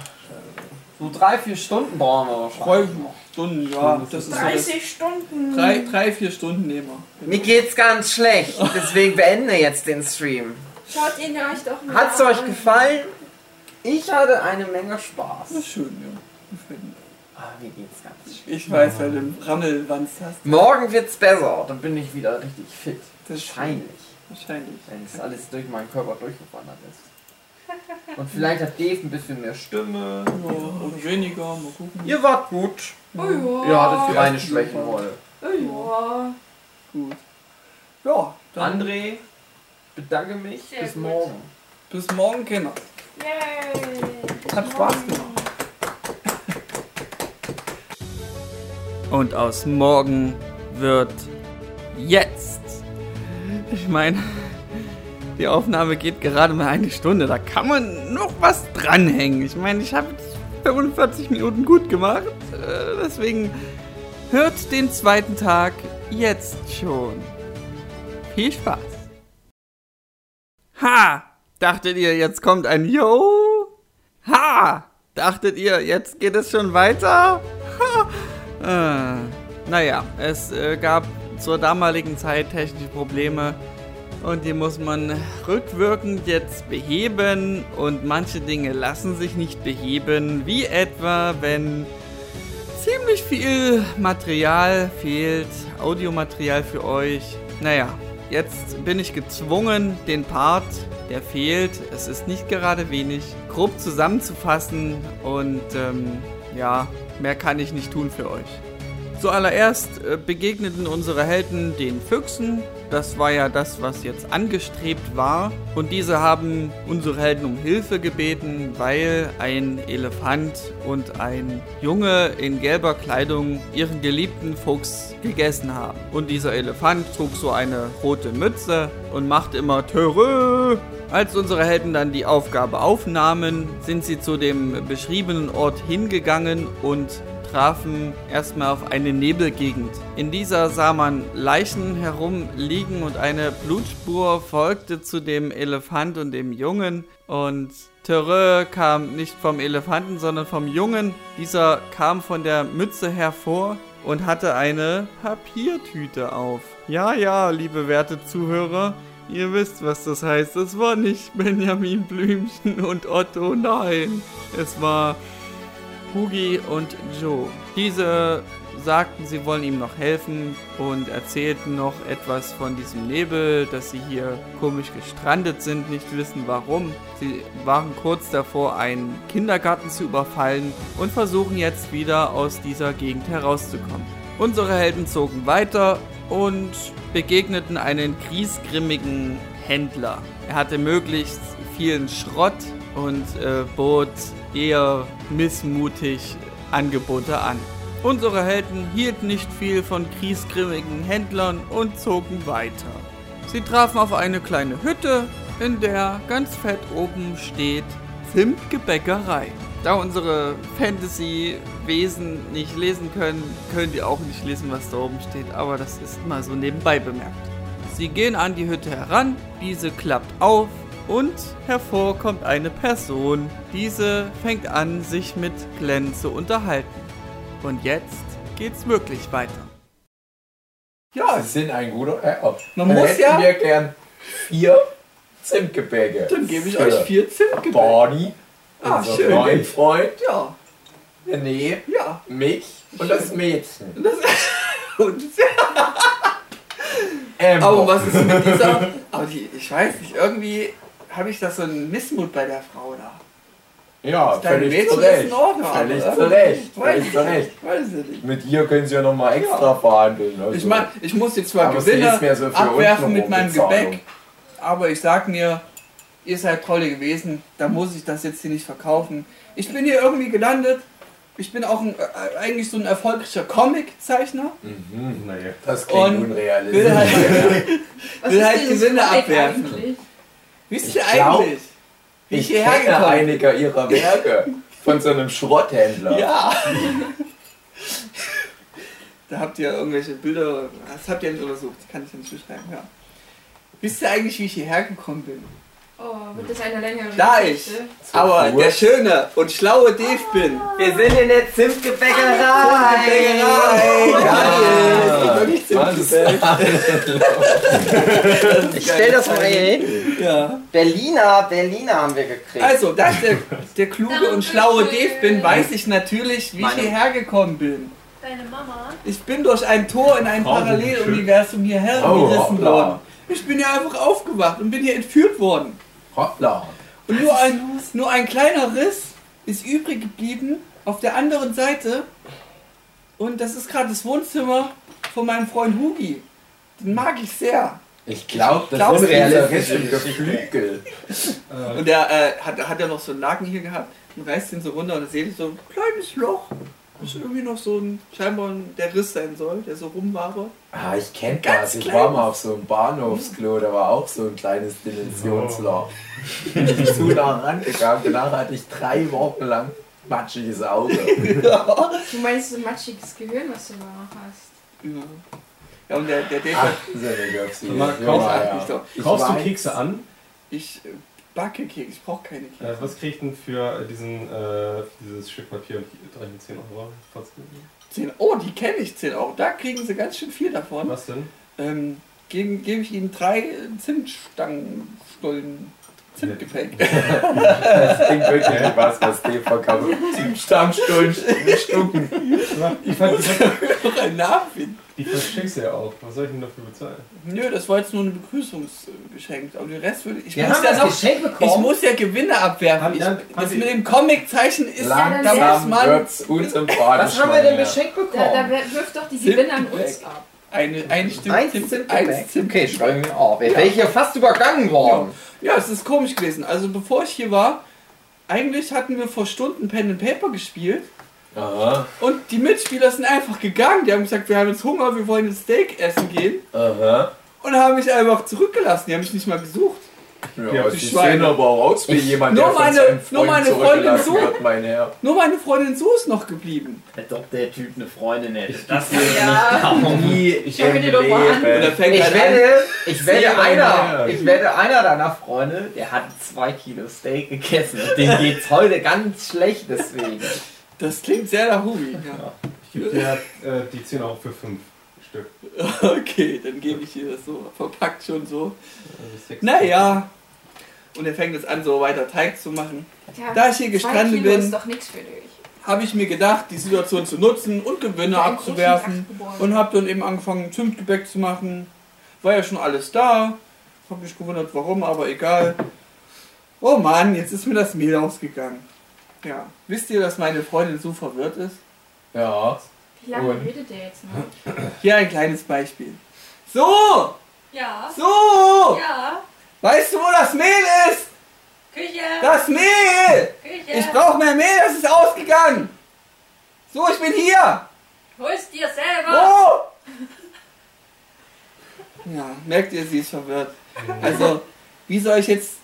So drei, vier Stunden brauchen wir wahrscheinlich. Drei Stunden, ja. Das ist so das 30 Stunden. drei, drei, vier Stunden nehmen wir. Mir geht's ganz schlecht, deswegen beende jetzt den Stream. Schaut ihn euch doch mal Hat's euch an. gefallen? Ich hatte eine Menge Das Spaß. ist schön, ja. Ah, mir geht's ganz schlecht. Ich weiß, weil du einen Rammelwanz hast. Morgen wird's besser, dann bin ich wieder richtig fit. Das Wahrscheinlich, Wahrscheinlich. wenn es alles durch meinen Körper durchgewandert ist. Und vielleicht hat Dave ein bisschen mehr Stimme. Ja, oder weniger, mal gucken. Ihr wart gut. Oh ja. Ihr hattet Ja. kleine Schwächen wohl. Oh ja. Gut. Ja, dann André, bedanke mich. Sehr Bis gut. morgen. bis morgen, Kinder. Yay. Hat Spaß gemacht. *laughs* Und aus morgen wird jetzt. Ich meine, die Aufnahme geht gerade mal eine Stunde. Da kann man noch was dranhängen. Ich meine, ich habe jetzt 45 Minuten gut gemacht. Äh, deswegen hört den zweiten Tag jetzt schon. Viel Spaß. Ha! Dachtet ihr, jetzt kommt ein Yo? Ha! Dachtet ihr, jetzt geht es schon weiter? Ha! Äh, naja, es äh, gab zur damaligen Zeit technische Probleme und die muss man rückwirkend jetzt beheben und manche Dinge lassen sich nicht beheben, wie etwa wenn ziemlich viel Material fehlt, Audiomaterial für euch. Naja, jetzt bin ich gezwungen, den Part, der fehlt, es ist nicht gerade wenig, grob zusammenzufassen und ähm, ja, mehr kann ich nicht tun für euch. Zuallererst äh, begegneten unsere Helden den Füchsen. Das war ja das, was jetzt angestrebt war. Und diese haben unsere Helden um Hilfe gebeten, weil ein Elefant und ein Junge in gelber Kleidung ihren geliebten Fuchs gegessen haben. Und dieser Elefant trug so eine rote Mütze und machte immer Törö. Als unsere Helden dann die Aufgabe aufnahmen, sind sie zu dem beschriebenen Ort hingegangen und trafen erstmal auf eine Nebelgegend. In dieser sah man Leichen herumliegen und eine Blutspur folgte zu dem Elefant und dem Jungen und Terreur kam nicht vom Elefanten, sondern vom Jungen. Dieser kam von der Mütze hervor und hatte eine Papiertüte auf. Ja, ja, liebe werte Zuhörer, ihr wisst, was das heißt. Es war nicht Benjamin Blümchen und Otto, nein. Es war Hugi und Joe. Diese sagten, sie wollen ihm noch helfen und erzählten noch etwas von diesem Nebel, dass sie hier komisch gestrandet sind, nicht wissen warum. Sie waren kurz davor, einen Kindergarten zu überfallen und versuchen jetzt wieder aus dieser Gegend herauszukommen. Unsere Helden zogen weiter und begegneten einen griesgrimmigen Händler. Er hatte möglichst vielen Schrott und äh, bot eher missmutig Angebote an. Unsere Helden hielten nicht viel von griesgrimmigen Händlern und zogen weiter. Sie trafen auf eine kleine Hütte, in der ganz fett oben steht Zimtgebäckerei. Da unsere Fantasy-Wesen nicht lesen können, können die auch nicht lesen, was da oben steht, aber das ist mal so nebenbei bemerkt. Sie gehen an die Hütte heran, diese klappt auf und hervor kommt eine Person. Diese fängt an, sich mit Glenn zu unterhalten. Und jetzt geht's wirklich weiter. Ja, Sie sind ein guter Herr. Man muss hätten ja- wir gern vier Zimtgebäcke. dann gebe ich Für euch vier Zimtgebäck. Barney, Ah, unser schön. neuen Freund, Ja, René, ja. mich und das Mädchen. Und, *laughs* Amber. aber was ist mit dieser... Aber die, ich weiß nicht, irgendwie habe ich da so einen Missmut bei der Frau da. Ja, Dein völlig zu ist Recht. in Ordnung, Völlig zu Recht. Weiß Völlig ich zu nicht. Recht. Mit ihr können sie ja nochmal extra verhandeln. Also. Ich meine, ich muss jetzt zwar Aber sie Gewinne ist so abwerfen mit meinem. Gebäck, aber ich sag mir, ihr seid Trolle gewesen, da muss ich das jetzt hier nicht verkaufen. Ich bin hier irgendwie gelandet. Ich bin auch ein, äh, eigentlich so ein erfolgreicher Comiczeichner. Mhm. Naja. Das klingt Und unrealistisch. will halt, *laughs* *laughs* Will ist halt Gewinne abwerfen. eigentlich? Wisst ihr glaub, eigentlich, wie ich Ich hierher kenne gekommen bin? einige ihrer Werke von so einem Schrotthändler. Ja. *laughs* da habt ihr irgendwelche Bilder, das habt ihr nicht untersucht, kann ich ja nicht beschreiben, ja. Wisst ihr eigentlich, wie ich hierher gekommen bin? Oh, wird das eine längere Da Geschichte? Aber der schöne und schlaue Dave bin. Wir sind in der Zimtgebäckerei. Bäckerei! Geil! Es gibt wirklich? Zimtgebäck. Ich stell das mal hier hin. Ja. Berliner, Berliner haben wir gekriegt. Also, da ich der, der kluge und schlaue Dave bin, weiß ich natürlich, wie ich hierher gekommen bin. Deine Mama? Ich bin durch ein Tor in ein Paralleluniversum hierher Oh, gerissen worden. Ich bin ja einfach aufgewacht und bin hier entführt worden. Hoppla. Und nur ein, nur ein kleiner Riss ist übrig geblieben auf der anderen Seite. Und das ist gerade das Wohnzimmer von meinem Freund Hugi. Den mag ich sehr. Ich glaube, das dieser im Geflügel. Und der äh, hat, hat ja noch so einen Laken hier gehabt und reißt den so runter und da seht ihr so ein kleines Loch. Das ist irgendwie noch so ein, scheinbar ein- der Riss sein soll, der so rumwabert. Ah, ich kenne das. Ich war mal auf so einem Bahnhofsklo, da war auch so ein kleines Dimensionsloch. Bin ich zu nah rangegangen. Danach hatte ich drei Wochen lang matschiges Auge. *laughs* Du meinst so ein matschiges Gehirn, was du da noch hast? Ja, ja und der, der Dave Ach, hat, ist ja Ja, ja. Ich Kaufst du Kekse an? ich äh, backe Kekse, ich brauche keine Kekse. Äh, was krieg ich denn für diesen, äh, dieses Stück Papier und 10 Euro? Trotzdem. 10, oh, die kenne ich, 10 Euro. Da kriegen sie ganz schön viel davon. Was denn? Ähm, gebe gebe ich ihnen drei Zimtstangenstullen Zimtgepäck. *laughs* Das klingt wirklich wie was, was Dave verkauft. Stammstunden, Stunden. Ich fand, ich fand, Noch ein Namen. die verschenkst du ja auch. Was soll ich denn dafür bezahlen? Nö, das war jetzt nur ein Begrüßungsgeschenk. Aber den Rest würde ich. wir muss haben ja das noch, Geschenk ich bekommen. muss ja Gewinne abwerfen. Haben- Ich, dann- das haben mit dem Comiczeichen ist. da muss Langsam man wird's unsympathisch. Was haben wir denn geschenkt Da, da bekommen? wer- wirft doch die Gewinne an uns ab. Eine, ein Stück Eins Zimt- eins Zimt- Okay, schreiben wir auf. Jetzt wäre ich hier fast übergangen worden. Ja, es ist komisch gewesen. Also bevor ich hier war, eigentlich hatten wir vor Stunden Pen and Paper gespielt. Aha, Und die Mitspieler sind einfach gegangen. Die haben gesagt, wir haben jetzt Hunger, wir wollen ein Steak essen gehen. aha. Und haben mich einfach zurückgelassen. Die haben mich nicht mal gesucht. Ja, Ja, sie die sehen Schweine. aber auch aus wie jemand, Nur der von meine- seinem nur meine Freundin so. wird, mein Herr. Nur meine Freundin Sue ist noch geblieben. Als ob der Typ eine Freundin hätte. Das wäre Ja. Nie *laughs* Ich Schau dir doch mal an. Und er fängt Ich halt Sehr einer, ich wette, einer deiner Freunde, der hat zwei Kilo Steak gegessen. *laughs* Und dem geht's heute ganz schlecht deswegen. Das klingt sehr nach Hubi. Ja. Ich gebe dir äh, die 10 Euro für 5 Stück. *laughs* Okay, dann gebe ich dir das so verpackt schon so. Also Naja. Und er fängt jetzt an, so weiter Teig zu machen. Tja, Da ich hier gestrandet bin, habe ich mir gedacht, die Situation zu nutzen und Gewinne abzuwerfen. Und habe dann eben angefangen, Zimtgebäck zu machen. War ja schon alles da. Habe mich gewundert, warum, aber egal. Oh Mann, jetzt ist mir das Mehl ausgegangen. Ja. Wisst ihr, dass meine Freundin so verwirrt ist? Ja. Wie lange Und? redet der jetzt noch? Hier ein kleines Beispiel. So! Ja. So! Ja. Weißt du, wo das Mehl ist? Küche. Das Mehl! Küche. Ich brauche mehr Mehl, das ist ausgegangen! So, ich bin hier! Hol's dir selber. Wo? *laughs* Ja, merkt ihr, sie ist verwirrt. Also, wie soll ich jetzt,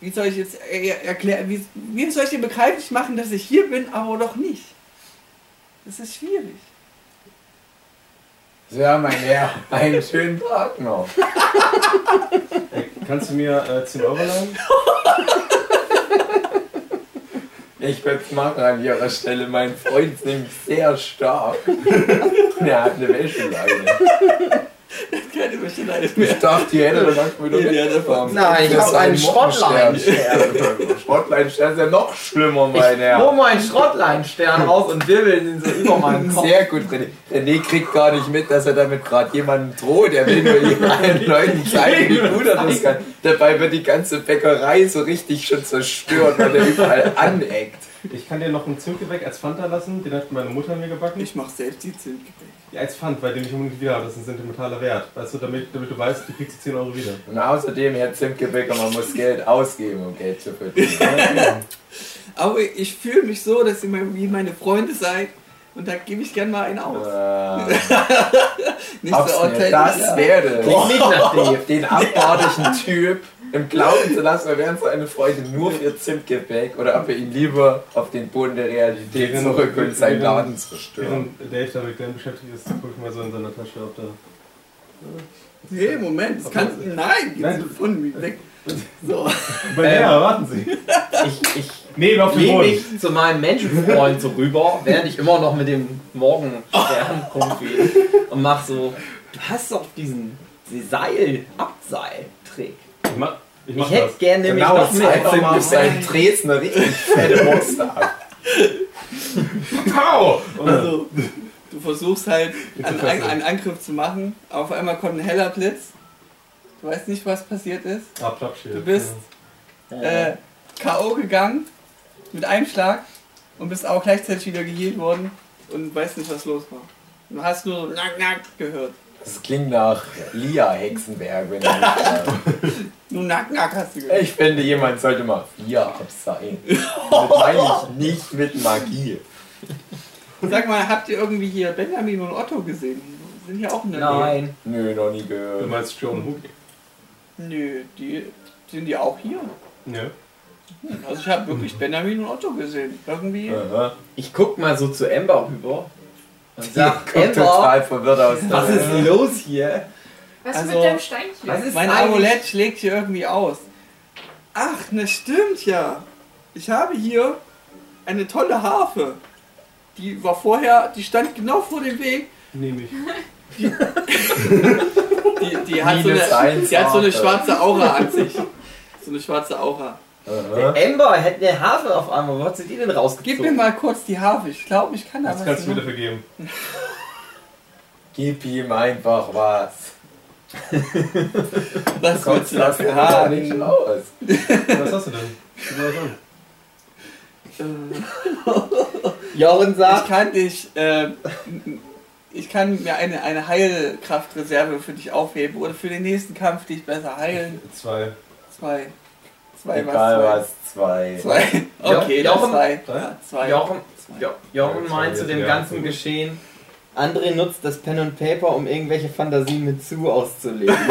wie soll ich jetzt er erklären, wie, wie soll ich dir begreiflich machen, dass ich hier bin, aber doch nicht? Das ist schwierig. Ja, mein Herr, einen schönen Tag noch. *laughs* Kannst du mir äh, 10 Euro leihen? Ich würde es machen an ihrer Stelle. Mein Freund ist nämlich sehr stark. *laughs* Er hat eine Wäscheleine. Keine Ich mehr. dachte, ihr hättet das wieder Nee, die hat er mitbekommen. Nein, ich habe einen Schrottleinstern. Schrottlein-Stern ist ja noch schlimmer, mein Ich Herr. hol meinen Schrottleinstern raus und wirbel ihn so über meinen Kopf. Sehr gut, René. René kriegt gar nicht mit, dass er damit gerade jemanden droht. Er will nur allen *laughs* Leuten zeigen, wie gut er das kann. Dabei wird die ganze Bäckerei so richtig schon zerstört, weil er überall aneckt. Ich kann dir noch ein Zimtgebäck als Pfand da lassen, den hat meine Mutter mir gebacken. Ich mach selbst die Zimtgebäck. Ja, als Pfand, weil den ich unbedingt wieder habe, das ist ein sentimentaler Wert. Weißt du, damit, damit du weißt, du kriegst die 10 Euro wieder. Und außerdem, Herr Zimtgebäcker, man muss Geld ausgeben, um Geld zu verdienen. *laughs* Aber ich fühle mich so, dass ihr mal wie meine Freunde seid. Und da gebe ich gern mal einen aus. Äh, *laughs* Nicht so authentisch. das ja. werde, Klingt nicht nach Dave. *laughs* den abartigen Typ im Glauben zu lassen, wir wären so eine Freude nur für Zimtgebäck oder ob wir ihn lieber auf den Boden der Realität Während- zurück und seinen Laden zerstören. Während Dave da mit Glenn beschäftigt ist, guck ich mal so in seiner Tasche, ob da. Nee, Moment, das kannst du. Nein, Nein. du von mir weg. *laughs* So. Bei Ähm, ja, warten Sie. Ich, ich Nee, auf den Boden. mich zu meinem Menschenfreund so rüber, während ich immer noch mit dem Morgenstern *laughs* rumgehe und mach so, du hast doch diesen, diesen Seil-Abseil-Trick. Ich mach, ich Ich hätte gerne nämlich Genau, noch mehr. einfach mal auf seinen Dresdner richtig fette Monster ab. Pow! Also, du versuchst halt einen, ist einen, Angriff zu machen. Auf einmal kommt ein heller Blitz. Du weißt nicht, was passiert ist. Ah. Du bist äh, K.O. gegangen mit einem Schlag und bist auch gleichzeitig wieder geheilt worden und weißt nicht, was los war. Du hast nur so nack, nack gehört. Das klingt nach Lia Hexenberg, wenn er sagt. *laughs* Nur nack, nack hast du gehört. Ich finde, jemand sollte mal vier abseilen. Das meine ich *laughs* nicht mit Magie. Sag mal, habt ihr irgendwie hier Benjamin und Otto gesehen? Sind hier auch in der Nähe. Nein. Nö, noch nie Du gehört. meinst Joe und Hookie? Nö, die sind die auch hier. Ja. Also ich habe wirklich Benjamin und Otto gesehen. Irgendwie. Aha. Ich guck mal so zu Amber rüber und sag, Guckt Amber, total verwirrt aus. was ist los hier? Was Also, mit dem Steinchen? Was ist Mein Amulett schlägt hier irgendwie aus. Ach, ne stimmt ja. Ich habe hier eine tolle Harfe. Die war vorher, die stand genau vor dem Weg. Nehme ich. Die, die, hat, so eine, die hat so eine schwarze Aura an sich. So eine schwarze Aura. Aha. Amber hätte eine Harfe auf einmal. Wo hat sie die denn Gib rausgezogen? mir mal kurz die Harfe. Ich glaube, ich kann da Das was kannst du mir dafür geben. *laughs* Gib ihm einfach was. Was Kommt willst du das dafür haben? raus. *laughs* Was hast du denn? Gib an. *laughs* Jochen Ich sagt, kann dich, äh, ich kann mir eine, eine Heilkraftreserve für dich aufheben oder für den nächsten Kampf dich besser heilen. Zwei. Zwei. Zwei Egal was? was, zwei. Zwei. Zwei. Okay, Jochen- zwei. Zwei. Jochen, jo Jochen Ja, meint zu dem ja. ganzen Geschehen, André nutzt das Pen und Paper, um irgendwelche Fantasien mit Sue auszuleben. *laughs*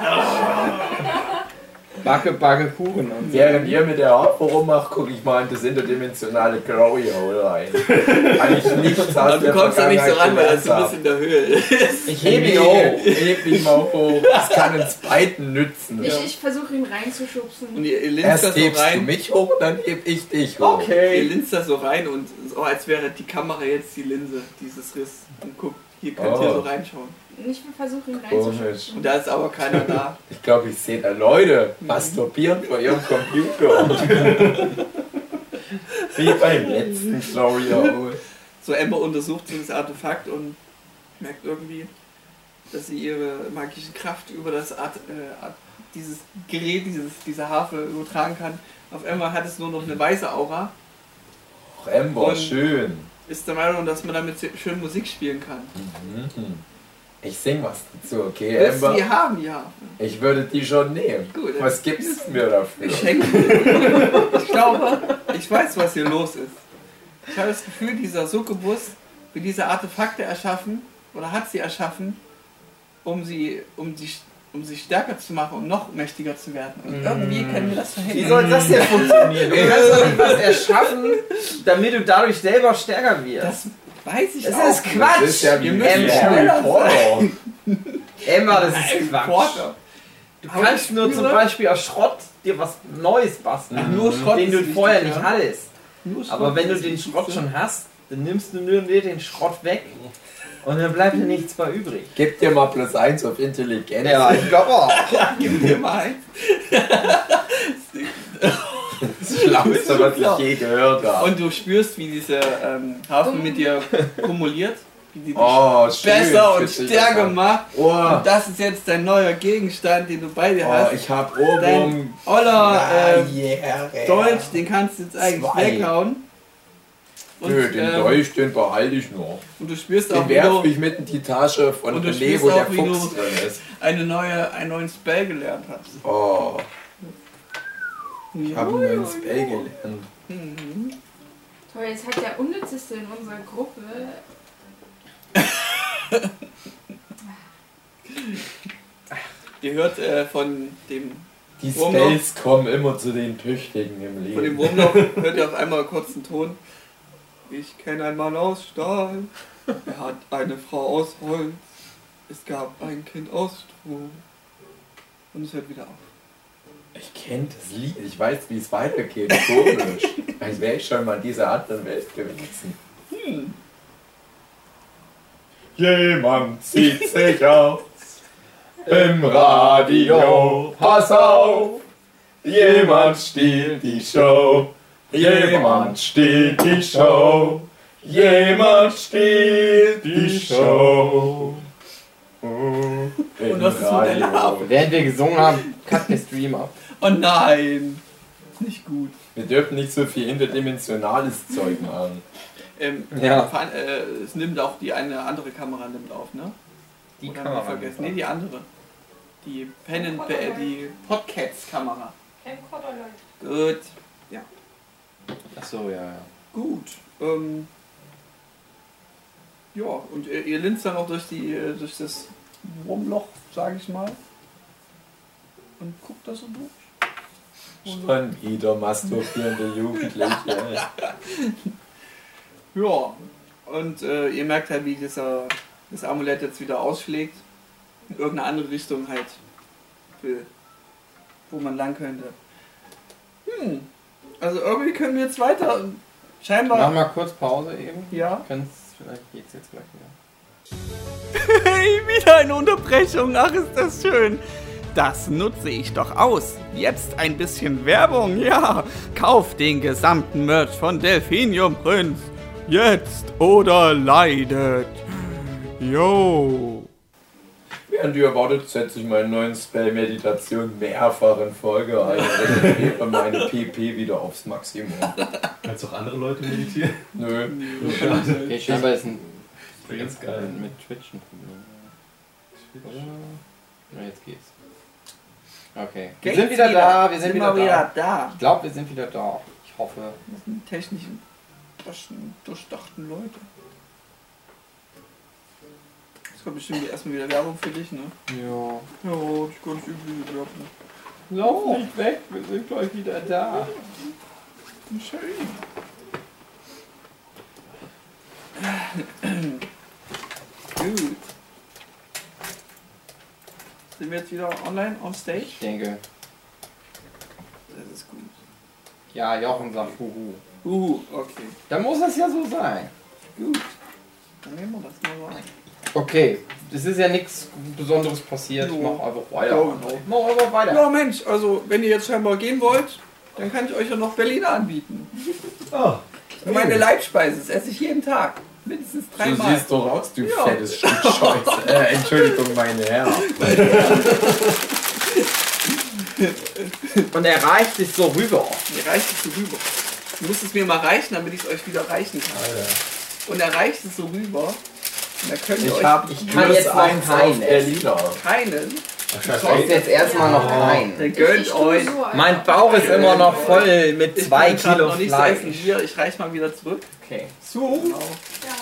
*laughs* Backe, backe Kuchen. Und Während ihr mit der Harpe rummacht, gucke ich mal in das interdimensionale Glory Hole rein. Kann ich nichts aus Aber du kommst da nicht so ran, weil das so ein bisschen in der Höhe ist. Ich hebe ihn hoch. Ich heb ihn mal hoch. Das kann uns beiden nützen. Ich, ich versuche ihn reinzuschubsen. Und ihr, ihr linst da Erst so hebst du rein. mich hoch, dann heb ich dich hoch. Ihr linst da so rein und so als wäre die Kamera jetzt die Linse dieses Riss. Und guckt, hier könnt ihr Oh. so reinschauen. Ich versuche ihn Komisch. reinzuschubsen. Und da ist aber keiner da. *laughs* Ich glaube, ich sehe da Leute masturbieren vor ihrem Computer. *laughs* Wie beim letzten Glory Hole. So Ember untersucht so das Artefakt und merkt irgendwie, dass sie ihre magische Kraft über das Art, äh, Art, dieses Gerät, dieses, diese Harfe übertragen kann. Auf einmal hat es nur noch eine weiße Aura. Ach, Ember, schön. Ist der Meinung, dass man damit schön Musik spielen kann. Mhm. Ich sing was dazu, okay, Willst Ember? die haben, Harfe? Ich würde die schon nehmen. Gut, Was gibst du mir dafür? Ich schenke. ich glaube, ich weiß, was hier los ist. Ich habe das Gefühl, dieser Succubus will diese Artefakte erschaffen oder hat sie erschaffen, um sie, um die, um sie stärker zu machen, um noch mächtiger zu werden. Und irgendwie können wir das Wie verhindern. soll das denn *laughs* funktionieren? Du kannst doch *laughs* nicht was erschaffen, damit du dadurch selber stärker wirst. Das weiß ich Das auch. ist Quatsch! Das ist ja wie Harry Potter. *laughs* Emma, das ist Ein Quatsch. Du Aber kannst nur zum Beispiel aus Schrott dir was Neues basteln, Nur Schrott den du vorher nicht ja. hattest. Aber wenn du den. Schrott schon hast, dann nimmst du nur den Schrott weg und dann bleibt dir nichts mehr übrig. Gib dir mal plus eins auf Intelligenz. ich glaube auch. *laughs* Gib mir mal eins. *laughs* Das Schlauste, was ich je gehört habe. Und du spürst, wie diese ähm, Hafen mit dir kumuliert. Wie die dich Oh, schön. besser und stärker macht. Oh, Und das ist jetzt dein neuer Gegenstand, den du bei dir oh hast. ich hab Dein Ohrwurm. oller äh, yeah, Dolch, den kannst du jetzt eigentlich Zwei. weghauen. Und, Nö, den ähm, Dolch, den behalte ich noch. und du spürst auch, Den wie werfe ich mit in die Tasche von spielst wo der auch, wie Fuchs du- drin ist. eine neue, einen neuen Spell gelernt hast. Oh, ich habe einen neuen Ja. Spell gelernt. Mhm. Toll, jetzt hat der Unnützeste in unserer Gruppe. Ihr hört äh, von dem Die Wurmloch. Spells kommen immer zu den Tüchtigen im Von dem Leben. Wurmloch hört ihr auf einmal kurz einen Ton. Ich kenne einen Mann aus Stahl. Er hat eine Frau aus Holz. Es gab ein Kind aus Stroh. Und es hört wieder auf. Ich kenne das Lied, ich weiß, wie es weitergeht. Komisch. *laughs* Als wäre ich schon mal in dieser anderen Welt gewesen. Hm. Jemand zieht sich aus im Radio. Pass auf! Jemand stiehlt die Show. Jemand stiehlt die Show. Jemand stiehlt die Show. Und was ist mit der Larve? Während wir gesungen haben, cut der Stream ab. Oh nein! Ist nicht gut. Wir dürfen nicht so viel interdimensionales Zeug machen. Ähm, Ja. äh, es nimmt auch die eine andere Kamera nimmt auf, ne? Die Oder wir vergessen. Nee, die andere. Die Pen and äh, die Podcasts-Kamera. Gut. Achso, ja, ja. Gut. Ähm, ja, und ihr, ihr linst dann auch durch, die, äh, durch das Wurmloch, sage ich mal. Und guckt da so durch. Und, Schon wieder masturbierende Jugendliche. ja, und äh, ihr merkt halt, wie dieser, das Amulett jetzt wieder ausschlägt. In irgendeine andere Richtung halt will, wo man lang könnte. Hm, also irgendwie können wir jetzt weiter. Scheinbar. Mach mal kurz Pause eben. Ja. Kannst, vielleicht geht's jetzt gleich wieder. Hey, wieder eine Unterbrechung. Ach, ist das schön. Das nutze ich doch aus. Jetzt ein bisschen Werbung, ja. Kauf den gesamten Merch von Delphinium Prinz. Jetzt oder leidet. Yo. Während ihr wartet, setze ich meinen neuen Spell Meditation mehrfach in Folge ein *laughs* und regeneriere meine PP wieder aufs Maximum. Kannst auch andere Leute meditieren? Nö. Okay, scheinbar ist ein ganz geil. mit Twitch ein Problem. Oder? Na, jetzt geht's. Okay. Wir Geht's sind wieder, da, wir sind, wieder, da. da. Ich glaube, wir sind wieder da. Ich hoffe. Das sind durchdachten- durchdachten Leute. Jetzt kommt bestimmt erstmal wieder Werbung für dich, ne? Ja. Ja, ich kann nicht übel Werbung. Lauf nicht weg, wir sind gleich wieder da. Schön. Gut. Sind wir jetzt wieder online on stage? Ich denke, Das ist gut. ja, Jochen sagt Huhu. Uh, okay. Dann muss es ja so sein. Gut. Dann nehmen wir das mal so ein. Okay, es ist ja nichts Besonderes passiert. Ich Jo. mach einfach weiter. Jo. Mach einfach weiter. Ja, Mensch, also wenn ihr jetzt scheinbar gehen wollt, dann kann ich euch ja noch Berliner anbieten. *laughs* Oh, Meine Leibspeise, das esse ich jeden Tag. Mindestens Du dreimal. siehst doch aus, du Ja. fettes Stück Scheiße. *laughs* Äh, Entschuldigung, meine Herren. Und er reicht sich so rüber. Mir reicht es so rüber. Du musst es mir mal reichen, damit ich es euch wieder reichen kann. Alter. Und er reicht es so rüber. Da könnt ihr Ich euch hab Ich kann jetzt noch keinen Berliner. keinen. Ich esse jetzt erstmal noch rein. Der gönnt euch. so. Mein Bauch ist immer noch voll mit Ich zwei Kilo noch nicht so. Fleisch. Hier, ich reich mal wieder zurück. Okay. Genau. Ja.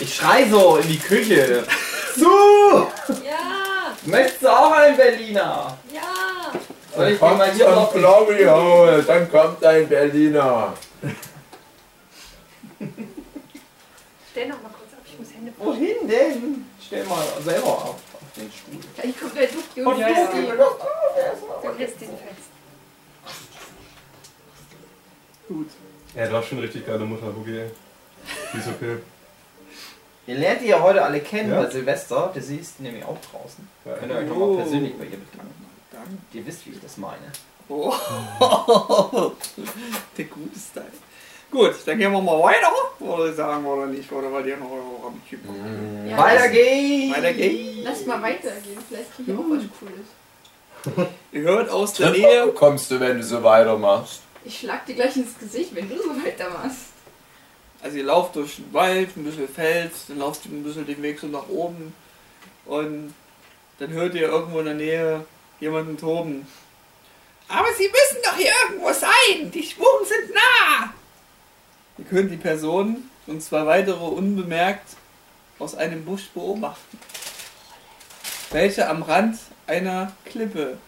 Ich schrei so in die Küche. *laughs* Zu! Ja, Möchtest du auch einen Berliner? ja. Soll ich dir Kommt mal hier noch Blobby Hole, dann kommt ein Berliner. Stell noch mal kurz ab, ich muss Hände Wohin denn? Stell mal selber auf, auf den Stuhl. Ja, ich guck, der sucht die Und und ja, ja, ja. die. Du lässt den fest. Gut. Ja, du hast schon richtig geile Mutter, Boogie. Die ist okay. Ihr lernt die ja heute alle kennen Ja. bei Silvester. Der sie ist nämlich auch draußen. Ja. Könnt ihr euch Oh. nochmal persönlich bei ihr bedanken. Danke. Ihr wisst, wie ich das meine. Oh. *laughs* Der gute Style. Gut, dann gehen wir mal weiter. Oder sagen oder nicht. Oder wollt ihr noch eure Barbecue gucken? Ja, Weiter geht's! Weiter geht's. Lass mal weitergehen, vielleicht kriege ich auch was Cooles. *laughs* Ihr hört aus der Nähe. kommst du, wenn du so weitermachst. Ich schlag dir gleich ins Gesicht, wenn du so weitermachst. Also ihr lauft durch den Wald, ein bisschen Fels, dann lauft ihr ein bisschen den Weg so nach oben. Und dann hört ihr irgendwo in der Nähe jemanden toben. Aber sie müssen doch hier irgendwo sein! Die Spuren sind nah! Ihr könnt die Person und zwei weitere unbemerkt aus einem Busch beobachten. Welche am Rand einer Klippe.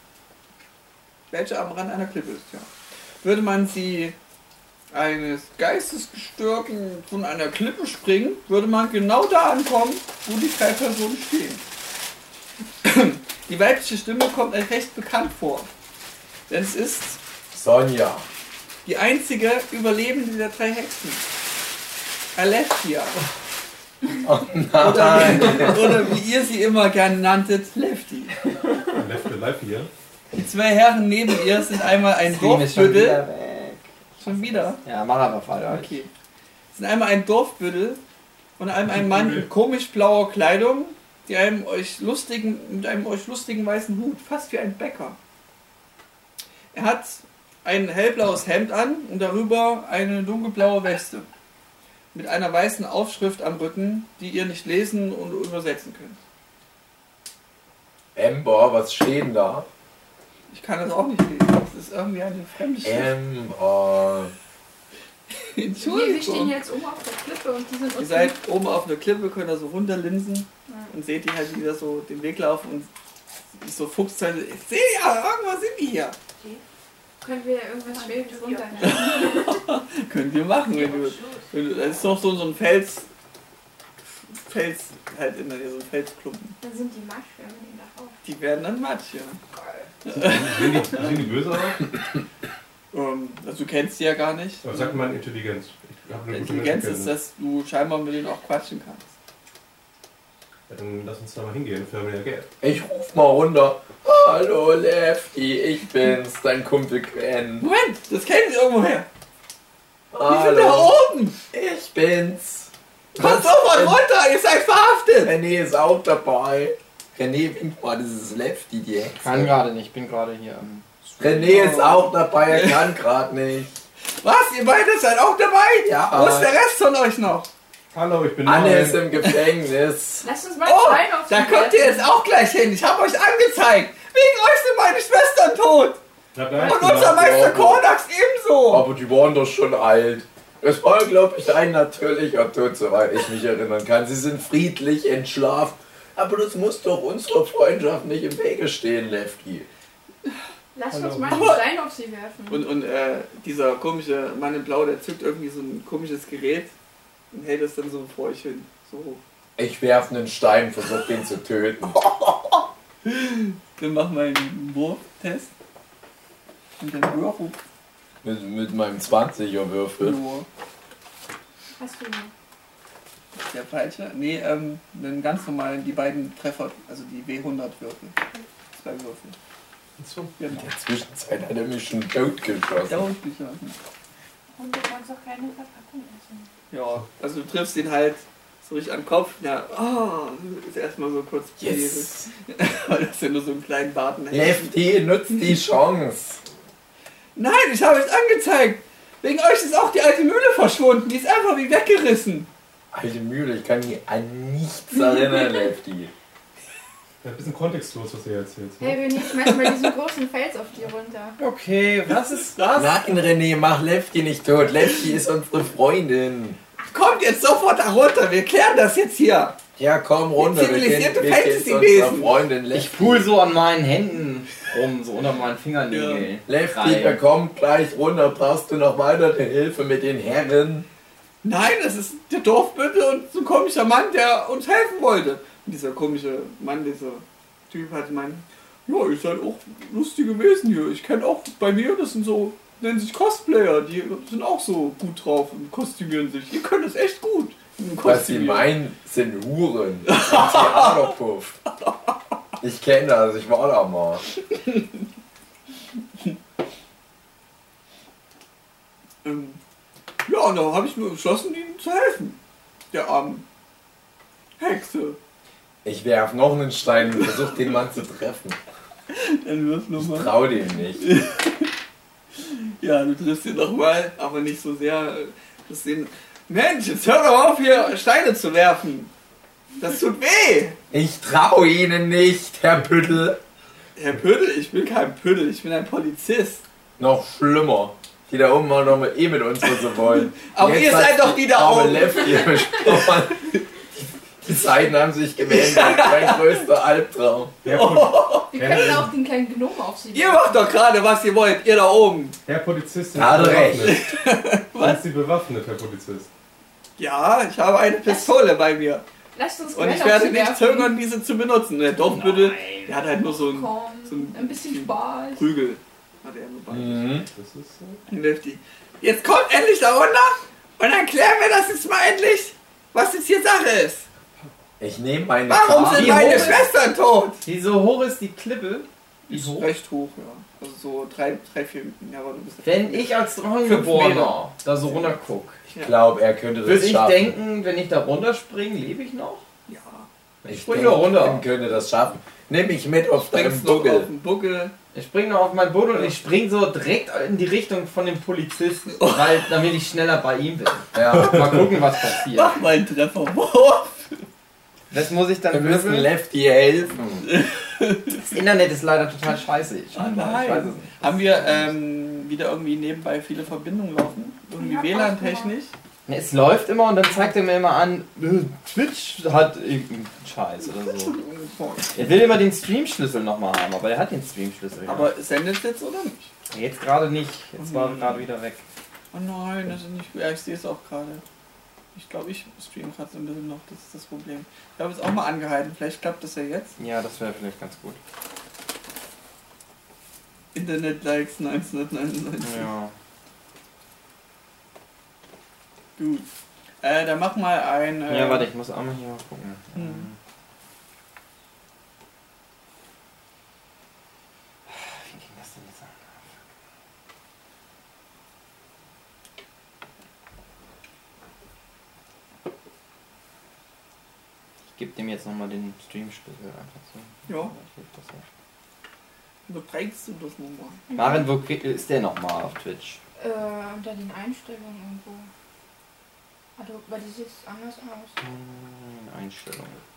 Welche am Rand einer Klippe ist, ja. Würde man sie eines Geistesgestörten von einer Klippe springen, würde man genau da ankommen, wo die drei Personen stehen. Die weibliche Stimme kommt recht bekannt vor. Denn es ist Sonja. Die einzige Überlebende der drei Hexen. Alethia. Oder, oder wie ihr sie immer gerne nanntet, Lefty. Left live hier. Die zwei Herren neben ihr sind einmal ein schon Dorfbüttel. wieder weg. Schon wieder? Ja, mach einfach weiter. Okay. Es sind einmal ein Dorfbüttel und einmal ein Mann in komisch blauer Kleidung, die einem euch lustigen, mit einem euch lustigen weißen Hut, fast wie ein Bäcker. Er hat ein hellblaues Hemd an und darüber eine dunkelblaue Weste. Mit einer weißen Aufschrift am Rücken, die ihr nicht lesen und übersetzen könnt. Ember, was steht denn da? Ich kann das auch nicht lesen. Das ist irgendwie eine fremde Schrift. Ember. Wir, *laughs* wir stehen Entschuldigung. jetzt oben auf der Klippe und die sind Ihr unten. seid oben auf einer Klippe, könnt da so runterlinsen und seht die halt wieder so den Weg laufen und so Fuchsteile. Ich sehe ja, irgendwo sind die hier. Können wir irgendwas Schweres runternehmen? *laughs* Könnt ihr machen, wenn du. Wenn du das ist noch so, so ein Fels. Fels, halt in der Nähe, so ein Felsklumpen. Dann sind die Matsch, wenn wir den da auf. Die werden dann Matsch, ja. *laughs* Die, sehen die böse aus? Ähm, also du kennst die ja gar nicht. Aber sag mal Intelligenz. Ich hab eine gute Intelligenz ist, Menschenkenntnis. dass du scheinbar mit denen auch quatschen kannst. Ja, dann lass uns da mal hingehen für mehr Geld. Ich ruf mal runter. Hallo Lefty, ich bin's, dein Kumpel Quen. Moment, das kennen sie irgendwoher. Die sind da Hallo, oben. ich bin's. Kommt sofort runter, ihr seid verhaftet. René ist auch dabei. René, wink mal, das ist Lefty, die Hexe. Kann gerade nicht, ich bin gerade hier am. René ist auch dabei, er kann gerade nicht. Was, ihr beide seid auch dabei? Ja. Wo ist der Rest von euch noch? Hallo, ich bin Anne neu. ist im Gefängnis. *laughs* Lass uns mal Oh, Stein auf da kommt ihr jetzt auch gleich hin. Ich habe euch angezeigt. Wegen euch sind meine Schwestern tot. Und unser Meister Ja, Kornax ebenso. Aber die waren doch schon alt. Das war, glaube ich, ein natürlicher Tod, soweit ich mich erinnern kann. Sie sind friedlich entschlafen. Aber das muss doch unserer Freundschaft nicht im Wege stehen, Lefty. Lass Hallo. uns mal einen Stein auf sie werfen. Und, und äh, dieser komische Mann in Blau, der zückt irgendwie so ein komisches Gerät und hält es dann so vor euch hin. So hoch. Ich werf einen Stein, versuch den zu töten. *laughs* Dann mach mal einen Wurftest. Und dann Würfel. Mit, mit meinem 20er Würfel. Nur. Hast du noch? Der falsche? Nee, ähm, einen ganz normalen, die beiden Treffer, also die W100-Würfel. Zwei Würfel. So. Genau. In der Zwischenzeit hat er mich schon totgeschossen. Dauert geschossen. Und du kannst auch keine Verpackung essen. Ja, also du triffst ihn halt so richtig an den Kopf. Ja, oh, ist erstmal so kurz Yes! *laughs* Weil das ja nur so einen kleinen Barten hält. Lefty, nutzt die Chance. Nein, ich habe es angezeigt. Wegen euch ist auch die alte Mühle verschwunden. Die ist einfach wie weggerissen. Alte Mühle, ich kann mich an nichts erinnern, *laughs* Lefty. Ja, ein bisschen kontextlos, was ihr erzählt. Ne? Hey, wir nehmen schmeißen mal diesen großen Fels auf die runter. Okay, was ist Was? Nein, René, mach Lefty nicht tot. Lefty ist unsere Freundin. Kommt jetzt sofort da runter. Wir klären das jetzt hier. Ja, komm runter. Wir Zivilisierte Fantasy-Wesen. Ich Lefty. fuhl so an meinen Händen rum, so unter meinen Fingernägeln. Lefty, Drei. er kommt gleich runter. Brauchst du noch weitere Hilfe mit den Herren? Nein, das ist der Dorfbüttel und so ein komischer Mann, der uns helfen wollte. Und dieser komische Mann, dieser Typ hat gemeint, ja, ihr seid auch lustige Wesen hier. Ich kenne auch bei mir, das sind so, nennen sich Cosplayer, die sind auch so gut drauf und kostümieren sich. Ihr könnt das echt gut. Was sie meinen, sind Huren. Theaterpuff. Ich kenne das, ich war da mal. *laughs* Ähm, ja, und da habe ich mir beschlossen, ihnen zu helfen. Der armen Hexe. Ich werf noch einen Stein und versuch den Mann zu treffen. *laughs* Dann wirf Ich nochmal. trau dem nicht. *laughs* Ja, du triffst ihn nochmal, aber nicht so sehr. Das den Mensch, jetzt hör doch auf, hier Steine zu werfen. Das tut weh. Ich trau ihnen nicht, Herr Püttel. Herr Pödel, ich bin kein Pödel, ich bin ein Polizist. Noch schlimmer. Die da oben mal noch mal eh mit uns was wollen. *laughs* Aber Jetzt ihr seid doch die da oben. Lefty *laughs* besprochen. Die Seiten haben sich gewendet. *laughs* Mein größter Albtraum. Herr, Pol Wir können auch den kleinen Gnom auf sie Ihr macht doch gerade, was ihr wollt, ihr da oben. Herr Polizist, sind Hat Sie recht. bewaffnet? *laughs* Sind Sie bewaffnet, Herr Polizist? Ja, ich habe eine Pistole bei mir. Lasst uns Und ich werde nicht zögern, diese zu benutzen. Der Dorfbüttel, der hat halt nur so einen Komm, so ein- ein bisschen Spaß. Prügel. Hat er dabei. Mhm. Das ist so. Ein Lefty. Jetzt kommt endlich da runter und dann klären wir das jetzt mal endlich, was jetzt hier Sache ist. Ich nehme meine Warum Karte. sind Wie meine hoch ist- Schwestern tot? Wie so hoch ist die Klippe? Wie Ist hoch? recht hoch, ja. Also so drei, drei, vier, ja, aber du bist Wenn ich als Drachengeborener da so runter guck, Ich glaube, er könnte das würde ich schaffen. denken, wenn ich da runterspringe, lebe ich noch? Ja. ich spring denke, nur runter. er könnte das schaffen. Nimm mich mit auf deinem Springst noch auf Buckel. den Buckel. Ich spring noch auf meinen Boden und ich spring so direkt in die Richtung von dem Polizisten, weil damit ich schneller bei ihm bin. Ja. Mal gucken, was passiert. Mach mal einen Treffer. Das muss ich Wir dann müssen würfeln. Lefty helfen. *laughs* Das Internet ist leider total scheiße. Ich, ich weiß nein. es nicht. Haben wir ähm, wieder irgendwie nebenbei viele Verbindungen laufen? Irgendwie Ja, WLAN-technisch? Ne, Es läuft immer und dann zeigt er mir immer an, äh, Twitch hat irgendeinen Scheiß oder so. Er will immer den Streamschlüssel nochmal haben, aber er hat den Streamschlüssel. ja. Aber sendet jetzt oder nicht? jetzt gerade nicht. Jetzt war er Mhm. gerade wieder weg. Oh nein, das ist nicht gut. Ja, ich sehe es auch gerade. Ich glaube, ich stream gerade so ein bisschen noch. Das ist das Problem. Ich habe es auch mal angehalten. Vielleicht klappt das ja jetzt. Ja, das wäre vielleicht ganz gut. Internet-Likes 1999. Ja. Gut. Äh, dann mach mal ein. Äh, Ja, warte, ich muss auch mal hier mal gucken. Hm. Ähm. Wie ging das denn jetzt an? Ich gebe dem jetzt nochmal den Streamschlüssel einfach so. Ja. Ja. Übertreibst du das nochmal? Maren, wo krieg- ist der nochmal auf Twitch? Äh, unter den Einstellungen irgendwo. Also, weil die sieht anders aus. Hm, Einstellungen.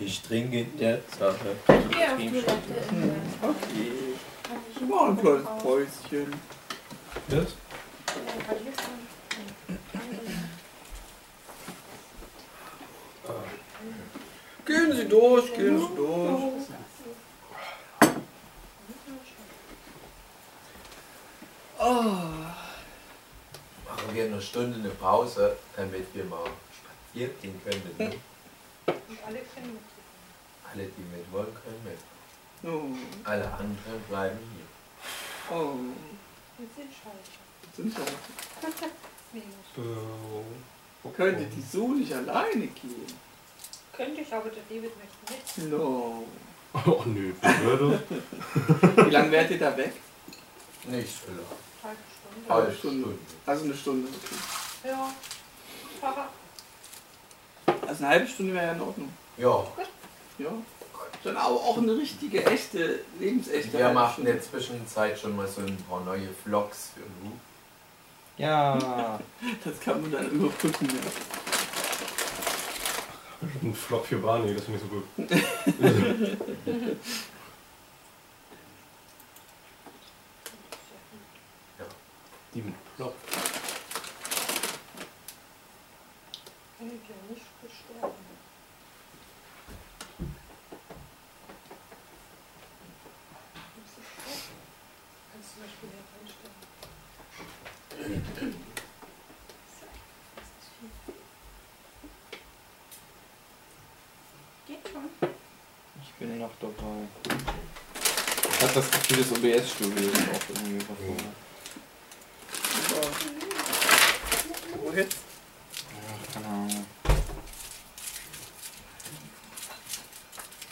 Ich trinke in der Toilette. Hm, Okay. Kann ich War ein kleines. Päuschen. Das? Ja, weil hier ist Gehen Sie durch, gehen Sie durch. Oh. Machen wir eine Stunde eine Pause, damit wir mal spazieren gehen können. Ne? Und alle können mit. Alle, die mit wollen, können mit. Oh. Alle anderen bleiben hier. Oh. Wir sind scheiße. Sind wir. Mega. Könnte die so nicht alleine gehen? Könnte ich, aber der David möchte nicht. No. Oh nö, würde. Wie lange wärt ihr da weg? Nicht lange. Halbe Stunde. Halbe Stunde. Also eine Stunde. Okay. Ja. Fahrrad. Also eine halbe Stunde wäre ja in Ordnung. Ja, Ja. Dann aber auch eine richtige, echte, lebensechte wir machen in der Zwischenzeit schon mal so ein paar neue Vlogs für Lu. Ja. *laughs* Das kann man dann überbrücken. Ja. Ein Flop für Barney, das finde ich so gut. Die mit Flop. Kann ich ja nicht besterben. Das ist schlecht. Kannst du zum Beispiel hier reinstellen. Das ist viel. Geht schon. Ich bin noch dabei. Ich habe das Gefühl, das OBS-Studio ist auch irgendwie überfordert. Wo jetzt? Ach, keine Ahnung.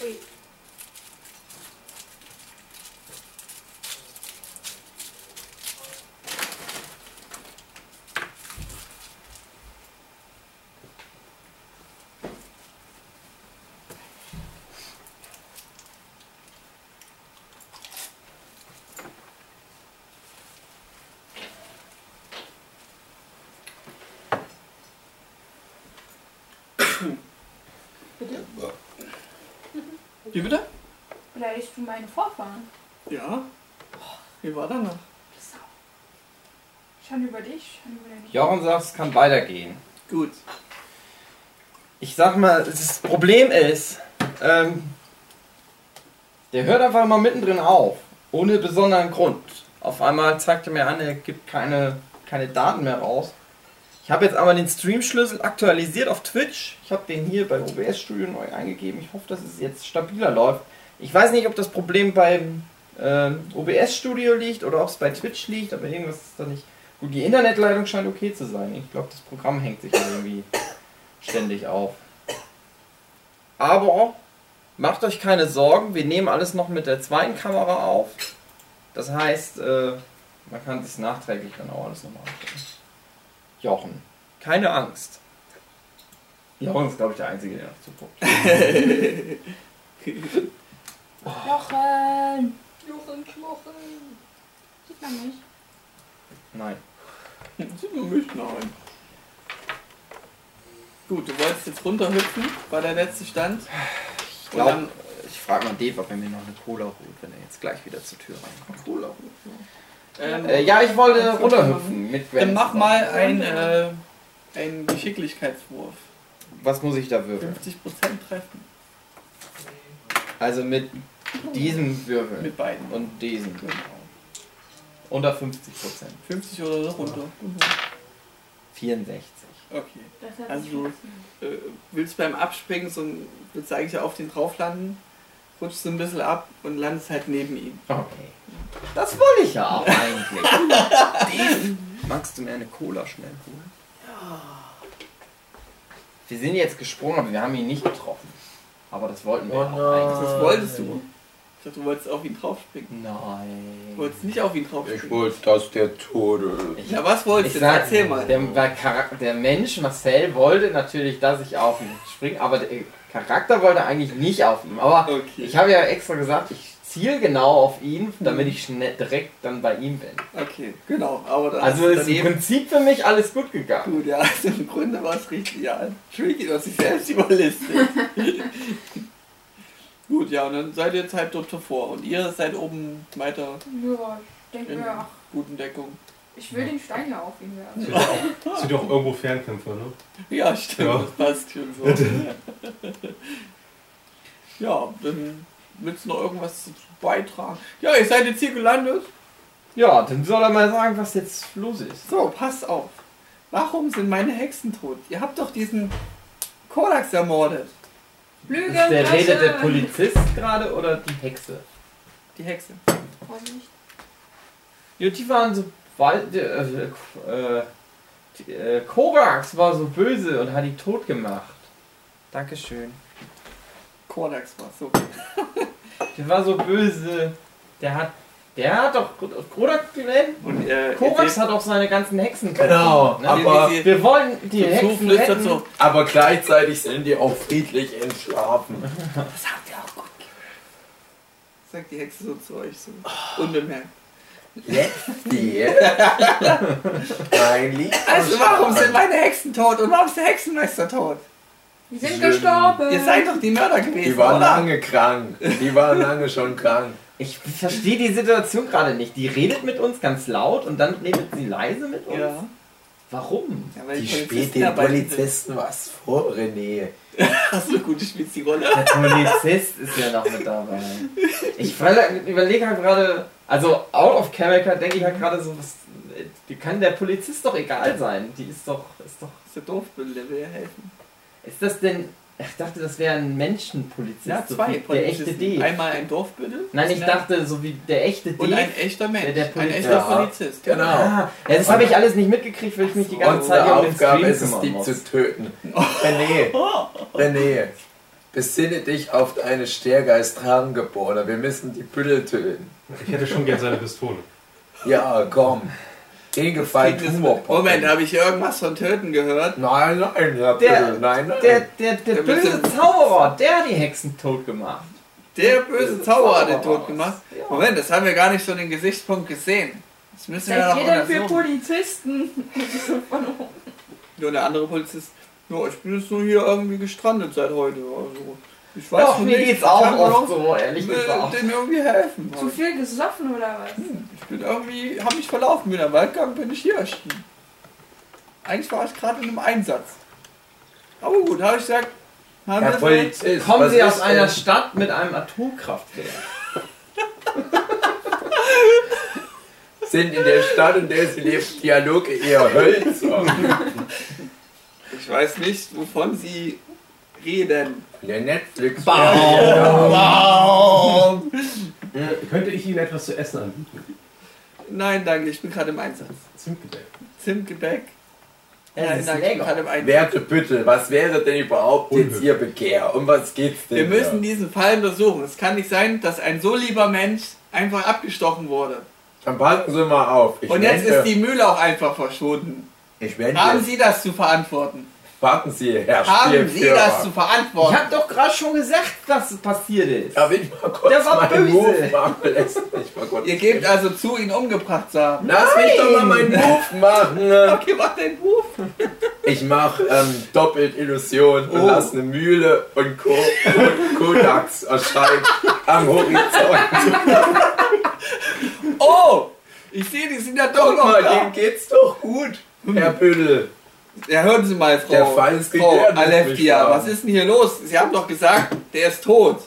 Ui. Bitte? Wie bitte? Beleidigst du meine Vorfahren? Ja. Wie war danach? Schande über dich, Schande über deine Jochen sagt, es kann weitergehen. Gut. Ich sag mal, das Problem ist, ähm, der hört einfach mal mittendrin auf, ohne besonderen Grund. Auf einmal zeigt er mir an, er gibt keine, keine Daten mehr raus. Ich habe jetzt aber den Stream-Schlüssel aktualisiert auf Twitch. Ich habe den hier bei OBS Studio neu eingegeben. Ich hoffe, dass es jetzt stabiler läuft. Ich weiß nicht, ob das Problem beim ähm, OBS Studio liegt oder ob es bei Twitch liegt, aber irgendwas ist da nicht. Gut, die Internetleitung scheint okay zu sein. Ich glaube, das Programm hängt sich irgendwie ständig auf. Aber macht euch keine Sorgen, wir nehmen alles noch mit der zweiten Kamera auf. Das heißt, äh, man kann sich nachträglich dann auch alles nochmal anschauen. Jochen, keine Angst. Jochen ist, glaube ich, der Einzige, der noch zuguckt. *laughs* *laughs* Jochen! Jochen Knochen. Sieht man nicht. Nein. Sieht man mich? Nein. Gut, du wolltest jetzt runterhüpfen, war der letzte Stand. Ich glaube, ich frage mal Dave, ob er mir noch eine Cola holt, wenn er jetzt gleich wieder zur Tür reinkommt. Cola. Ähm, Äh, ja, ich wollte runterhüpfen mit Dann Gwen mach zusammen. mal ein, äh, einen Geschicklichkeitswurf. Was muss ich da würfeln? 50% treffen. Also mit diesem Würfel Mit beiden. und diesem. Genau. Unter 50 Prozent. 50 oder so runter. 64. Okay. Das Also du äh, willst beim Abspringen so ein, willst du eigentlich auf den drauf landen, rutschst so ein bisschen ab und landest halt neben ihm. Okay. Das wollte ich ja auch *laughs* eigentlich. Magst du mir eine Cola schnell holen? Ja. Wir sind jetzt gesprungen, aber wir haben ihn nicht getroffen. Aber das wollten wir Oh auch nein. eigentlich. Das wolltest du. Ich dachte, du wolltest auf ihn draufspringen. Nein. Du wolltest nicht auf ihn Ich draufspringen. wollte, dass der Tode. Ich, Ja, was wolltest ich du? Erzähl mal. Der, der, Mensch Marcel wollte natürlich, dass ich auf ihn springe, aber der Charakter wollte eigentlich nicht auf ihn. Aber Okay. ich habe ja extra gesagt, ich ziele genau auf ihn, damit ich schnell direkt dann bei ihm bin. Okay, genau. Aber Also ist im Prinzip für mich alles gut gegangen. Gut, ja, *laughs* also im Grunde war es richtig, ja. Tricky, du hast dich selbst überlistet. *laughs* Gut, ja, und dann seid ihr jetzt halt dort davor. Und ihr seid oben weiter Ja, ich denke in mir, ach, guten Deckung. ich will den Stein ja auf ihn werfen. Sind ja auch, sind auch irgendwo Fernkämpfer, ne? Ja, stimmt, Ja. das passt schon so. *laughs* ja, dann willst du noch irgendwas beitragen? Ja, ihr seid jetzt hier gelandet. Ja, dann soll er mal sagen, was jetzt los ist. So, passt auf. Warum sind meine Hexen tot? Ihr habt doch diesen Korax ermordet. Lügen, Ist der redet der. Polizist gerade oder die Hexe? Die Hexe. Vorsicht. Ja, die waren so bald. Äh, äh, die, äh, Korax war so böse und hat die tot gemacht. Dankeschön. Korax war so. Der war so böse. Der hat. Der hat doch Korax gewählt. Und äh, hat auch seine ganzen Hexen. Genau, Ne? aber, wie- Wir wollen die so Hexen retten. so. aber gleichzeitig sind die auch friedlich entschlafen. *laughs* Das habt ihr auch gut gemacht. Sagt die Hexe so zu euch so. Unbemerkt. Lefty. *laughs* mein Lieber. Also warum sind meine Hexen tot und warum ist der Hexenmeister tot? Die sind Schön. gestorben. Ihr seid doch die Mörder gewesen, Die waren oder? lange krank. Die waren *laughs* lange schon krank. Ich verstehe die Situation gerade nicht. Die redet mit uns ganz laut und dann redet sie leise mit uns. Ja. Warum? ja weil Die Polizisten spielt den. Polizisten was vor, René. *laughs* Hast du gut, du spielst die Rolle. Der Polizist ist ja noch mit dabei. Ich überlege halt gerade, also out of character denke ich halt gerade so, was die kann der Polizist doch egal sein. Die ist doch, ist doch. ist der will ja helfen. Ist das denn. Ich dachte, das wäre ein Menschenpolizist. Ja, so zwei wie Der echte Polizisten. D. Einmal ein Dorfbüttel. Nein, ich dachte, so wie der echte D. Und ein echter Mensch. Der- der ein Polizist. echter Ja. Polizist. Genau. Ah, ja, das habe ich alles nicht mitgekriegt, weil ich mich die ganze Zeit hier um den Aufgabe Stream ist es, muss. zu töten. *laughs* René, René, besinne dich auf deine Stärgeist-Rangeborene. Wir müssen die Büdel töten. Ich hätte schon gern seine Pistole. Ja, komm. Es- Humor. Moment, habe ich irgendwas von Töten gehört? Nein, nein, Der- Büdel, nein, nein. Der, der, der Der böse Zauberer, der hat die Hexen tot gemacht. Der böse Zauberer hat den tot gemacht. Ja. Moment, das haben wir gar nicht so den Gesichtspunkt gesehen. Das müssen wir Seid noch ihr denn für. Polizisten? *laughs* Nur der andere Polizist. Ja, ich bin jetzt nur hier irgendwie gestrandet seit heute. Also, ich weiß Doch, mir nicht, geht's ich auch kann oft so, ehrlich gesagt. denen irgendwie helfen. Zu viel gesoffen oder was? Ich bin irgendwie, hab mich verlaufen, bin am Waldgang, bin ich hier erschienen. Eigentlich war ich gerade in einem Einsatz. Aber gut, habe ich gesagt, haben wir Polizist, Kommen Sie aus einer denn- Stadt mit einem Atomkraftwerk? *laughs* Sind in der Stadt, in der sie lebt, Dialoge eher hölzer. *laughs* Ich weiß nicht, wovon Sie reden. Der netflix Warum? Könnte ich Ihnen etwas zu essen anbieten? Nein, danke, ich bin gerade im Einsatz. Zimtgebäck. Zimtgebäck. Nein, ist danke, ich bin lecker. gerade im Einsatz. Werte Bitte, was wäre denn überhaupt jetzt. Ihr Begehr? Um was geht's denn? Wir müssen hier? diesen Fall untersuchen. Es kann nicht sein, dass ein so lieber Mensch einfach abgestochen wurde. Dann passen Sie mal auf. Ich Und jetzt wende- ist die Mühle auch einfach verschwunden. Ich wende. Haben Sie das zu verantworten? Warten Sie, Herr Haben Sie das zu Ich verantworten? hab doch gerade schon gesagt, was passiert ist. Darf ich mal kurz Der war meinen böse. Move machen? Mich mal kurz Ihr gebt also zu, ihn umgebracht zu haben. Lass mich doch mal meinen Move machen. *laughs* Okay, mach den Ruf. Ich mache ähm, doppelt Illusion und Oh. lass eine Mühle und Co und Kodax erscheinen am Horizont. *laughs* Oh! Ich sehe, die sind ja doch Guck noch mal, da. dem geht's doch gut, Herr Büdel. Ja, hören Sie mal, Frau, Der Fall ist Frau ich was ist denn hier los? Sie haben doch gesagt, der ist tot.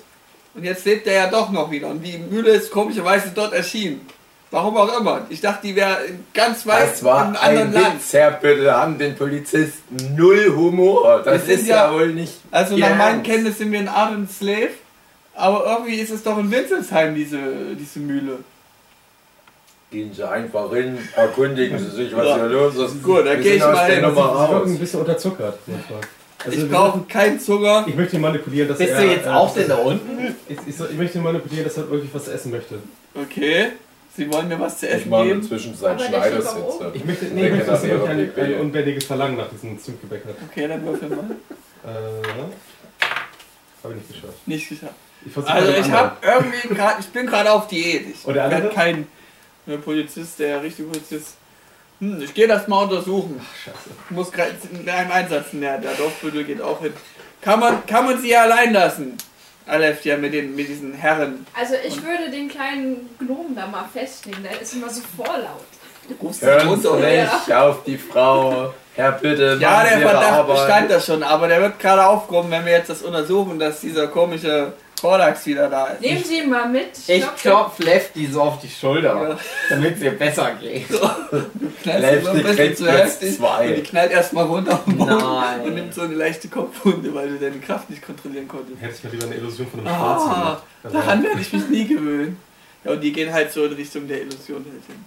Und jetzt lebt er ja doch noch wieder. Und die Mühle ist komischerweise dort erschienen. Warum auch immer. Ich dachte, die wäre ganz weit Das war in einem ein anderen Land. Witz, Herr Büdel, haben den Polizisten null Humor. Das ist ja, ja- wohl nicht. Also nach meinen. Kenntnissen sind wir in Art and Slave. Aber irgendwie ist es doch in Winzelsheim, diese, diese Mühle. Gehen Sie einfach hin, erkundigen Sie sich, was Ja. hier los ist. Gut, dann Wir geh sind ich mal hin. Wirken raus. ein bisschen unterzuckert. Also ich brauche keinen Zucker. Ich möchte ihn manipulieren, dass Bist er... du jetzt äh, auch denn da unten? Ich, ich, ich möchte ihn manipulieren, dass er wirklich was essen möchte. Okay. Sie wollen mir was zu Ich essen mache geben? inzwischen steht doch Schneidersitze. Ich möchte, nee, ich möchte dass er PP. ein unbändiges Verlangen nach diesem Zimtgebäck hat. Okay, dann würfel mal. Äh, habe ich nicht geschafft. Nicht geschafft. Ich versuche Also ich habe irgendwie gerade, ich bin gerade auf Diät. Ich Und der werde andere? kein äh, Polizist, der richtige Polizist. Hm, ich gehe das mal untersuchen. Scheiße. Ich muss gerade in einem Einsatz näher. Der Dorfbüttel geht auch hin. Kann man, kann man sie ja allein lassen? Alef, ja, mit, den, mit diesen Herren. Also ich würde den kleinen Gnomen da mal festnehmen, der ist immer so vorlaut. Hören? Sie nicht auf die Frau. Herr, bitte, Ja, der Verdacht Arbeit. bestand da schon, aber der wird gerade aufkommen, wenn wir jetzt das untersuchen, dass dieser komische Torlax wieder da ist. Nehmen Sie ihn mal mit. Ich glaub, klopf Lefty so auf die Schulder, Ja. damit es ihr besser geht. So ein bisschen kriegt zu heftig und zwei. die knallt erstmal runter auf den Boden Nein. und nimmt so eine leichte Kopfwunde, weil du deine Kraft nicht kontrollieren konntest. Hätte ich mir lieber eine Illusion von einem Schwarz Ah, gemacht. Also, daran werde ich mich nie gewöhnen. Ja, und die gehen halt so in Richtung der Illusion halt hin.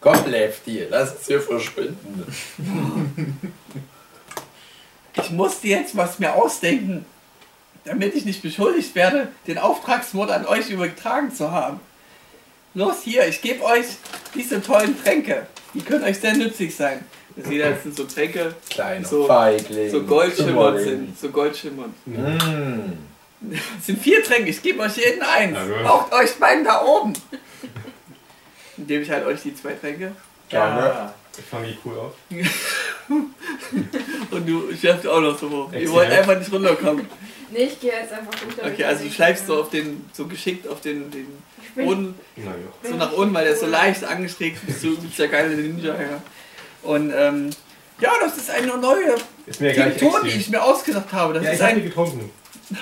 Komm, Lefty, lass uns hier verschwinden. *laughs* Ich musste jetzt was mir ausdenken, damit ich nicht beschuldigt werde, den Auftragsmord an euch übertragen zu haben. Los hier, ich gebe euch diese tollen Tränke. Die können euch sehr nützlich sein. Ihr seht, das sind so Tränke, Kleiner So- Feigling. so goldschimmernd Kümmerling. sind. So goldschimmernd. Mm. *laughs* Es sind vier Tränke, ich gebe euch jeden eins. Braucht euch beiden da oben. *laughs* Gebe ich halt euch die zwei Tränke. Ja. Ich fange die cool auf. *laughs* Und du schärfst auch noch so hoch. Ihr wollt einfach nicht runterkommen. Nee, ich gehe jetzt einfach runter. Okay, also du schleifst so auf den, so geschickt auf den, den Boden, Na ja. so nach unten, weil der ist so leicht angestreckt bist. Du bist der geile Ninja, ja. Und ähm, ja, das ist eine neue Ist mir gar Tinktur, die ich mir ausgedacht habe. Das Ja, ist ich habe die ein. getrunken. *laughs*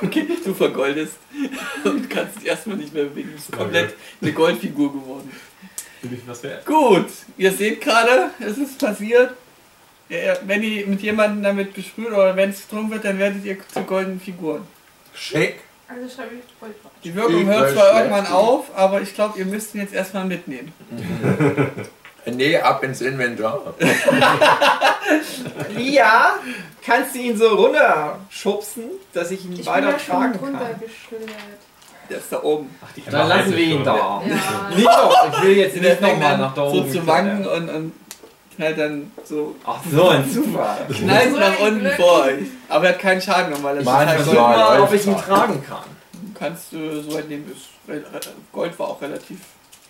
Okay, du vergoldest *laughs* und kannst dich erstmal nicht mehr bewegen. Du bist komplett eine Goldfigur geworden. Bin ich was wert? Gut, ihr seht gerade, es ist passiert. Ja, Wenn ihr mit jemandem damit besprüht oder wenn es getrunken wird, dann werdet ihr zu goldenen Figuren. Schick. Also schreibe ich drauf. Die Wirkung hört zwar irgendwann auf, aber ich glaube, ihr müsst ihn jetzt erstmal mitnehmen. *laughs* Nee, ab ins Inventar. *laughs* Lia, kannst du ihn so runterschubsen, dass ich ihn Ich weiter tragen kann? Der ist da oben. Ach, die Dann lassen wir ihn da. Ja. Nicht noch, ich will jetzt Der nicht nochmal nach da so oben. zu wanken und, und knallt dann so. Ach so, ein Zufall. Knallt So nach unten Glück. vor euch. Aber er hat keinen Schaden ist Guck Gold. war- mal, ob ich ihn fahren. tragen kann. Kannst du so entnehmen, ist, re- re- Gold war auch relativ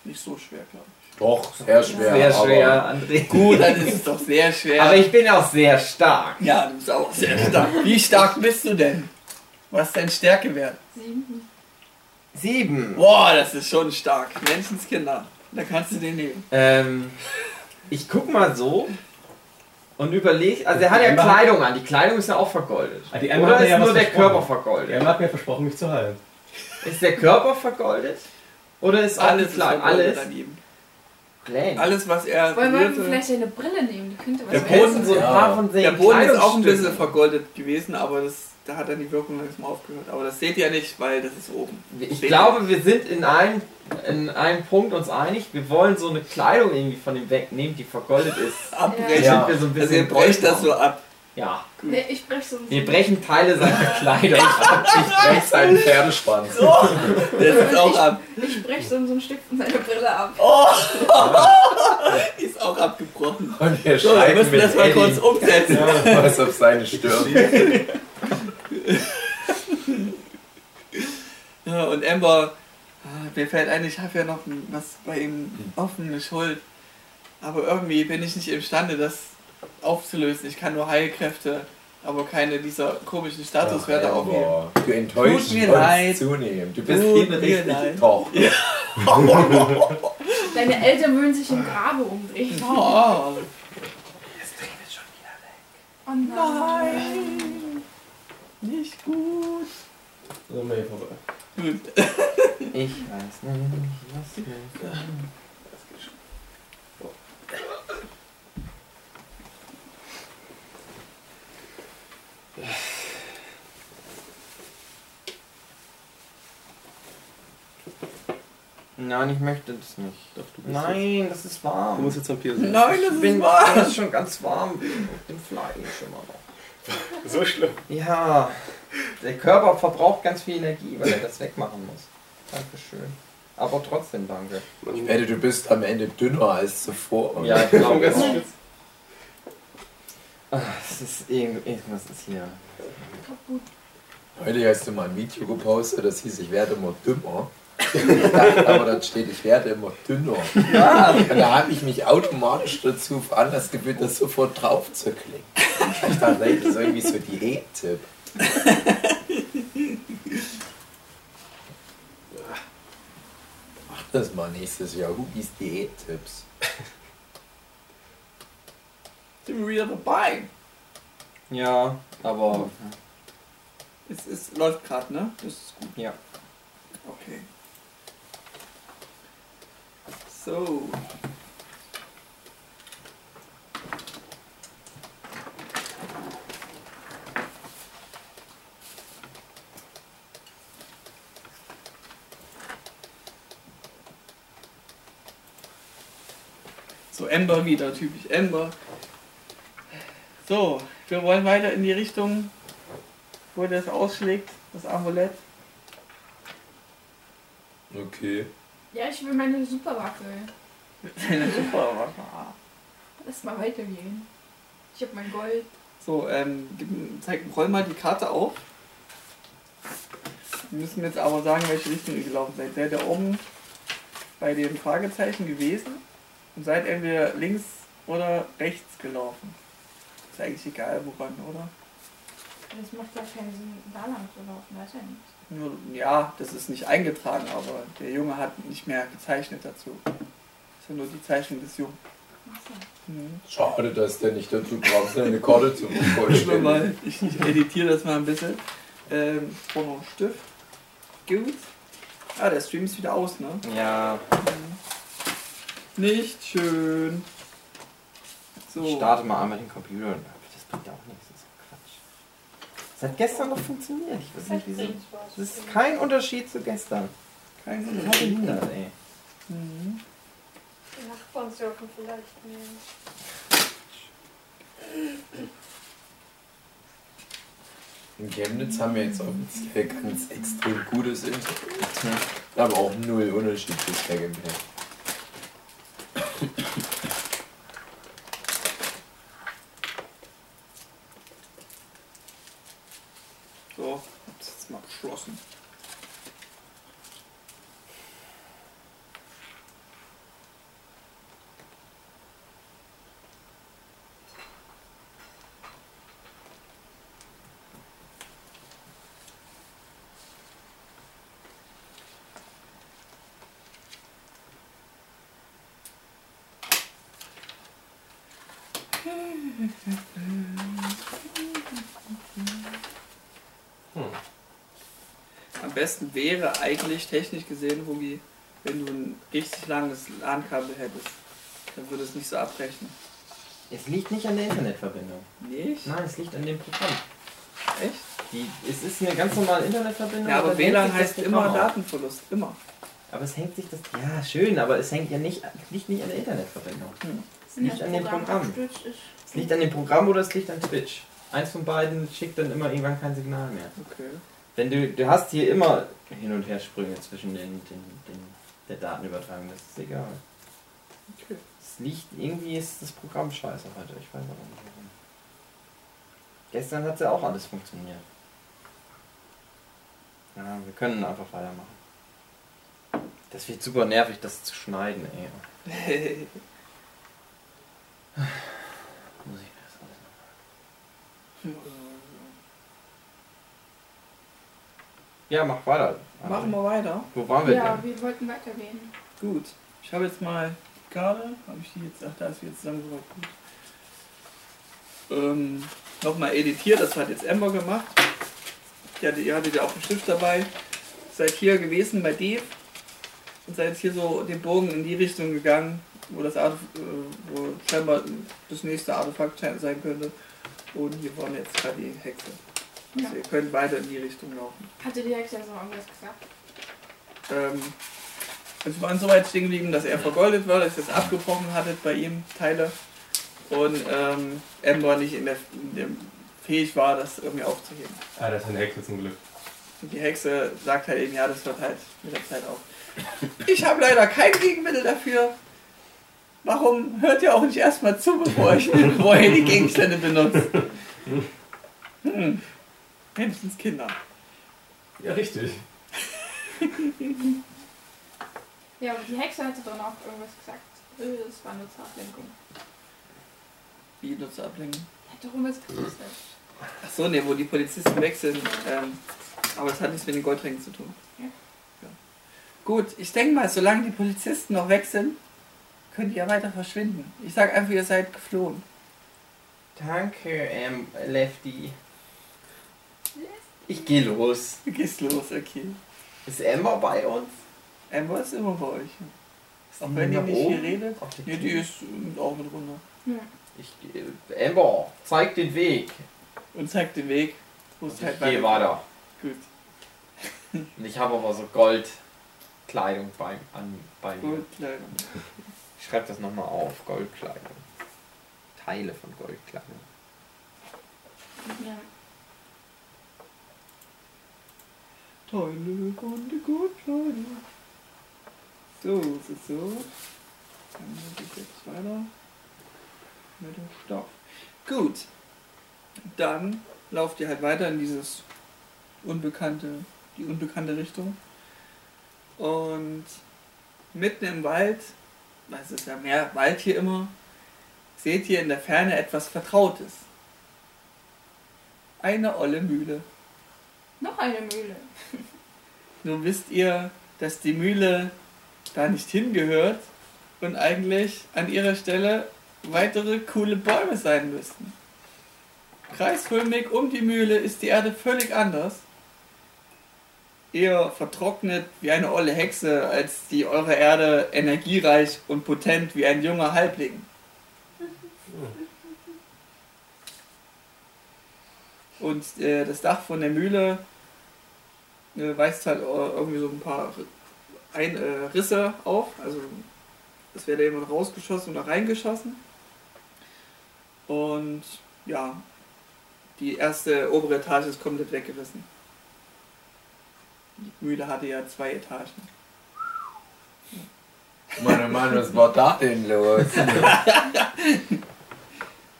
nicht so schwer, glaube ich. Doch, sehr schwer. Sehr schwer, André. Gut, dann ist es doch sehr schwer. Aber ich bin auch sehr stark. ja, du bist auch sehr stark. Wie stark bist du denn? Was ist dein Stärkewert? Sieben. Sieben. Boah, das ist schon stark. Menschenskinder. Da kannst du den nehmen. Ähm, ich guck mal so und überlege, also er hat ja Kleidung an, die Kleidung ist ja auch vergoldet. Ah, die Emma Oder hat mir ist ja nur was der versprochen. Körper vergoldet? Er hat mir versprochen, mich zu heilen. Ist der Körper vergoldet? Oder ist Alles Kleidung? vergoldet Alles? an ihm. Blank. Alles, was er Wollen wir berührte. vielleicht eine Brille nehmen? Die könnte was Der. Boden so ein Ja. paar von den Der Boden ist auch ein bisschen vergoldet gewesen, aber das, da hat dann die Wirkung langsam aufgehört. Aber das seht ihr nicht, weil das ist oben. Ich Seht glaube, wir sind in einem, in einem Punkt uns einig. Wir wollen so eine Kleidung irgendwie von ihm wegnehmen, die vergoldet ist. *laughs* ihr? abbrechen. Ja. Wir so ein Also bisschen ihr brecht das so ab. Ja, Nee, ich brech so ein wir brechen Teile seiner Kleidung ab. Ich brech seinen Pferdeschwanz. Der ist auch ab. Ich brech so, so ein Stück von seiner Brille ab. *laughs* Die ist auch abgebrochen. Und wir So, wir schreiben müssen mit das mal Eddie kurz umsetzen. was auf seine Stirn. *laughs* *laughs* Ja, und Amber, ah, mir fällt ein, ich habe ja noch was bei ihm offene Schuld. Aber irgendwie bin ich nicht imstande, das aufzulösen. Ich kann nur Heilkräfte, aber keine dieser komischen Statuswerte Ach, aufheben. Du enttäuschst Tut mir uns leid. zunehmend. Du bist Tut eine richtige leid. Tochter. *laughs* Deine Eltern würden sich im Grabe umdrehen. Oh, Oh nein. Nicht gut. So, mal hier vorbei. Gut. Ich weiß nicht, was wir. Nein, ich möchte das nicht. Doch, du bist Nein, das ist Jetzt, du warm. musst jetzt Vampir sein. Nein, das Ich ist bin wahr. das ist schon ganz warm wegen dem Fleisch immer noch. *laughs* So schlimm. Ja, der Körper verbraucht ganz viel Energie, weil er das wegmachen muss. Dankeschön. Aber trotzdem danke. Ich wette, du bist am Ende dünner als zuvor. Ja, ich glaube schlimm. *laughs* Ah, Es ist irgend- irgendwas ist hier. Heute hast du mal ein Video gepostet, das hieß, ich werde immer dümmer. Ich dachte aber dann steht, ich werde immer dünner. Und da habe ich mich automatisch dazu veranlasst gefühlt, das sofort drauf zu klicken. Ich dachte, das ist irgendwie so Diät-Tipp. Mach das mal nächstes Jahr. Hubis Diät-Tipps. Sind wir wieder dabei. Ja, aber Es ist, läuft gerade, ne? Das ist gut. Ja. Okay. So. So, Ember wieder, typisch Ember. So, wir wollen weiter in die Richtung, wo das ausschlägt, das Amulett. Okay. Ja, ich will meine Superwaffe. Eine Superwaffe. Lass mal weitergehen. Ich hab mein Gold. So, ähm, gib- zeig, roll mal die Karte auf. Wir müssen jetzt aber sagen, welche Richtung ihr gelaufen seid. Seid ihr oben bei den Fragezeichen gewesen und seid entweder links oder rechts gelaufen. Ist eigentlich egal, woran, oder? Das macht ja keinen Sinn, da lang zu laufen, weiß ja nicht. Nur, ja, das ist nicht eingetragen, aber der Junge hat nicht mehr gezeichnet dazu. Das ist ja nur die Zeichnung des Jungen. Mhm. Schade, dass der nicht dazu kam, seine Karte zu *laughs* vollständigen. ich, ich editiere das mal ein bisschen. Ähm, brauche noch einen Stift. Gut. Ah, der Stream ist wieder aus, ne? Ja, Nicht schön. ich So. starte mal einmal den Computer. Das bringt auch nichts, das hat gestern noch funktioniert. Ich weiß nicht, wieso. Das ist kein Unterschied zu gestern. Kein Wunder. behindert, ey. Mhm. Die Nachbarn surfen vielleicht mehr. In Chemnitz haben wir jetzt offiziell ganz extrem gutes Internet. Aber auch null Unterschied bisher gemerkt. So, hab's jetzt mal geschlossen. Am besten wäre eigentlich technisch gesehen, Hugi, wenn du ein richtig langes LAN-Kabel hättest. Dann würde es nicht so abbrechen. Es liegt nicht an der Internetverbindung. Nicht? Nein, es liegt an dem Programm. Echt? Die, es ist eine ganz normale Internetverbindung. Ja, aber WLAN heißt Programm immer auf. Datenverlust. Immer. Aber es hängt sich das. Ja, schön, aber es hängt ja nicht, liegt nicht an der Internetverbindung. Es Wenn liegt an dem Programm. ist Es liegt an dem Programm oder es liegt an Twitch. Eins von beiden schickt dann immer irgendwann kein Signal mehr. Okay. Wenn du, du hast hier immer Hin- und Hersprünge zwischen den, den, den, der Datenübertragung, das ist egal. Okay. Es liegt, irgendwie ist das Programm scheiße heute, ich weiß auch nicht warum. Gestern hat ja auch alles funktioniert. Ja, wir können einfach weitermachen. Das wird super nervig, das zu schneiden, ey. *laughs* Muss ich mir das alles noch Ja, mach weiter. Machen wir weiter. Wo waren wir Ja, denn? wir wollten weitergehen. Gut. Ich habe jetzt mal die Karte. Habe ich die jetzt? Ach, da ist sie jetzt zusammengerollt. Gut. Ähm, Nochmal editiert. Das hat jetzt Ember gemacht. Die hatte, ihr hattet ja auch einen Stift dabei. Seid hier gewesen bei Dave. Und seid jetzt hier so den Bogen in die Richtung gegangen, wo das Artef äh, wo scheinbar das nächste Artefakt sein könnte. Und hier vorne jetzt gerade die Hexe. Also Ja. ihr könnt weiter in die Richtung laufen. Hatte die Hexe also irgendwas gesagt? Ähm, also wir waren so weit stehen geblieben, dass er vergoldet war, dass ihr es abgebrochen hattet bei ihm, Teile. Und ähm, Ember nicht in der, in der fähig war, das irgendwie aufzuheben. Ah, das ist eine Hexe zum Glück. Und die Hexe sagt halt eben, ja, das hört halt mit der Zeit auf. Ich habe leider kein Gegenmittel dafür. Warum hört ihr auch nicht erstmal zu, bevor, ich, *laughs* bevor ihr die Gegenstände benutzt? Hm. Wenigstens Kinder. Ja, richtig. Ja, aber die Hexe hatte doch noch irgendwas gesagt. Äh, Es war nur zur Ablenkung. Wie nur zu ablenken. Die hat doch irgendwas. Ach so, ne, wo die Polizisten wechseln. Ähm, aber das hat nichts mit den Goldringen zu tun. Ja. Ja. Gut, ich denke mal, solange die Polizisten noch wechseln, könnt ihr weiter verschwinden. Ich sag einfach, ihr seid geflohen. Danke, ähm, Lefty. Ich gehe los. Du gehst los, okay. Ist Emma bei uns? Amber ist immer bei euch. Ist Auch wenn ihr nicht hier oben? redet. Auf der Ja, die ist auch mit runter. Ja. Ich gehe. Amber, zeig den Weg. Und zeigt den Weg. Wo es Ich halt gehe weiter. Gut, *laughs* Und ich habe aber so Goldkleidung bei, an, bei mir. leider. Ich schreibe das nochmal auf. Goldkleidung. Teile von Goldkleidung. ja. Von der Goldkleidung. So, es so. Dann geht es jetzt weiter mit dem Stoff. Gut. Dann lauft ihr halt weiter in dieses unbekannte, die unbekannte Richtung. Und mitten im Wald, es ist ja mehr Wald hier immer, seht ihr in der Ferne etwas Vertrautes. Eine olle Mühle. Noch eine Mühle. Nun wisst ihr, dass die Mühle da nicht hingehört und eigentlich an ihrer Stelle weitere coole Bäume sein müssten. Kreisförmig um die Mühle ist die Erde völlig anders. Eher vertrocknet wie eine olle Hexe, als die eure Erde energiereich und potent wie ein junger Halbling. Und äh, das Dach von der Mühle weist halt irgendwie so ein paar ein, äh, Risse auf. Also es wäre da jemand rausgeschossen oder reingeschossen. Und ja, die erste obere Etage ist komplett weggerissen. Die Mühle hatte ja zwei Etagen. Mann, oh Mann, was war da denn los? *laughs*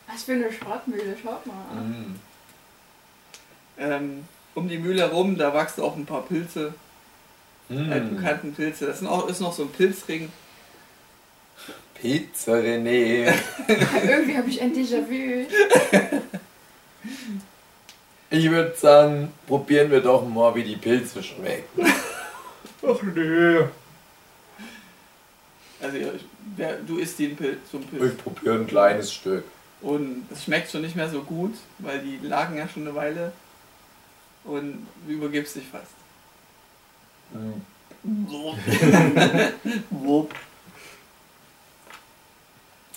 Was für eine Schrottmühle, schaut mal. Mm. Ähm, um die Mühle herum, da wachsen auch ein paar Pilze, halt Mm. bekannten Pilze. Das sind auch, ist noch so ein Pilzring. Pizza René. *laughs* Irgendwie habe ich ein Déjà-vu. Ich würde sagen, probieren wir doch mal, wie die Pilze schmecken. Ach nee. Also ja, ich- wer, du isst den Pilz, so ein Pilz. Ich probiere ein kleines Stück. Und es schmeckt schon nicht mehr so gut, weil die lagen ja schon eine Weile. Und übergibst dich fast. Wupp. *laughs*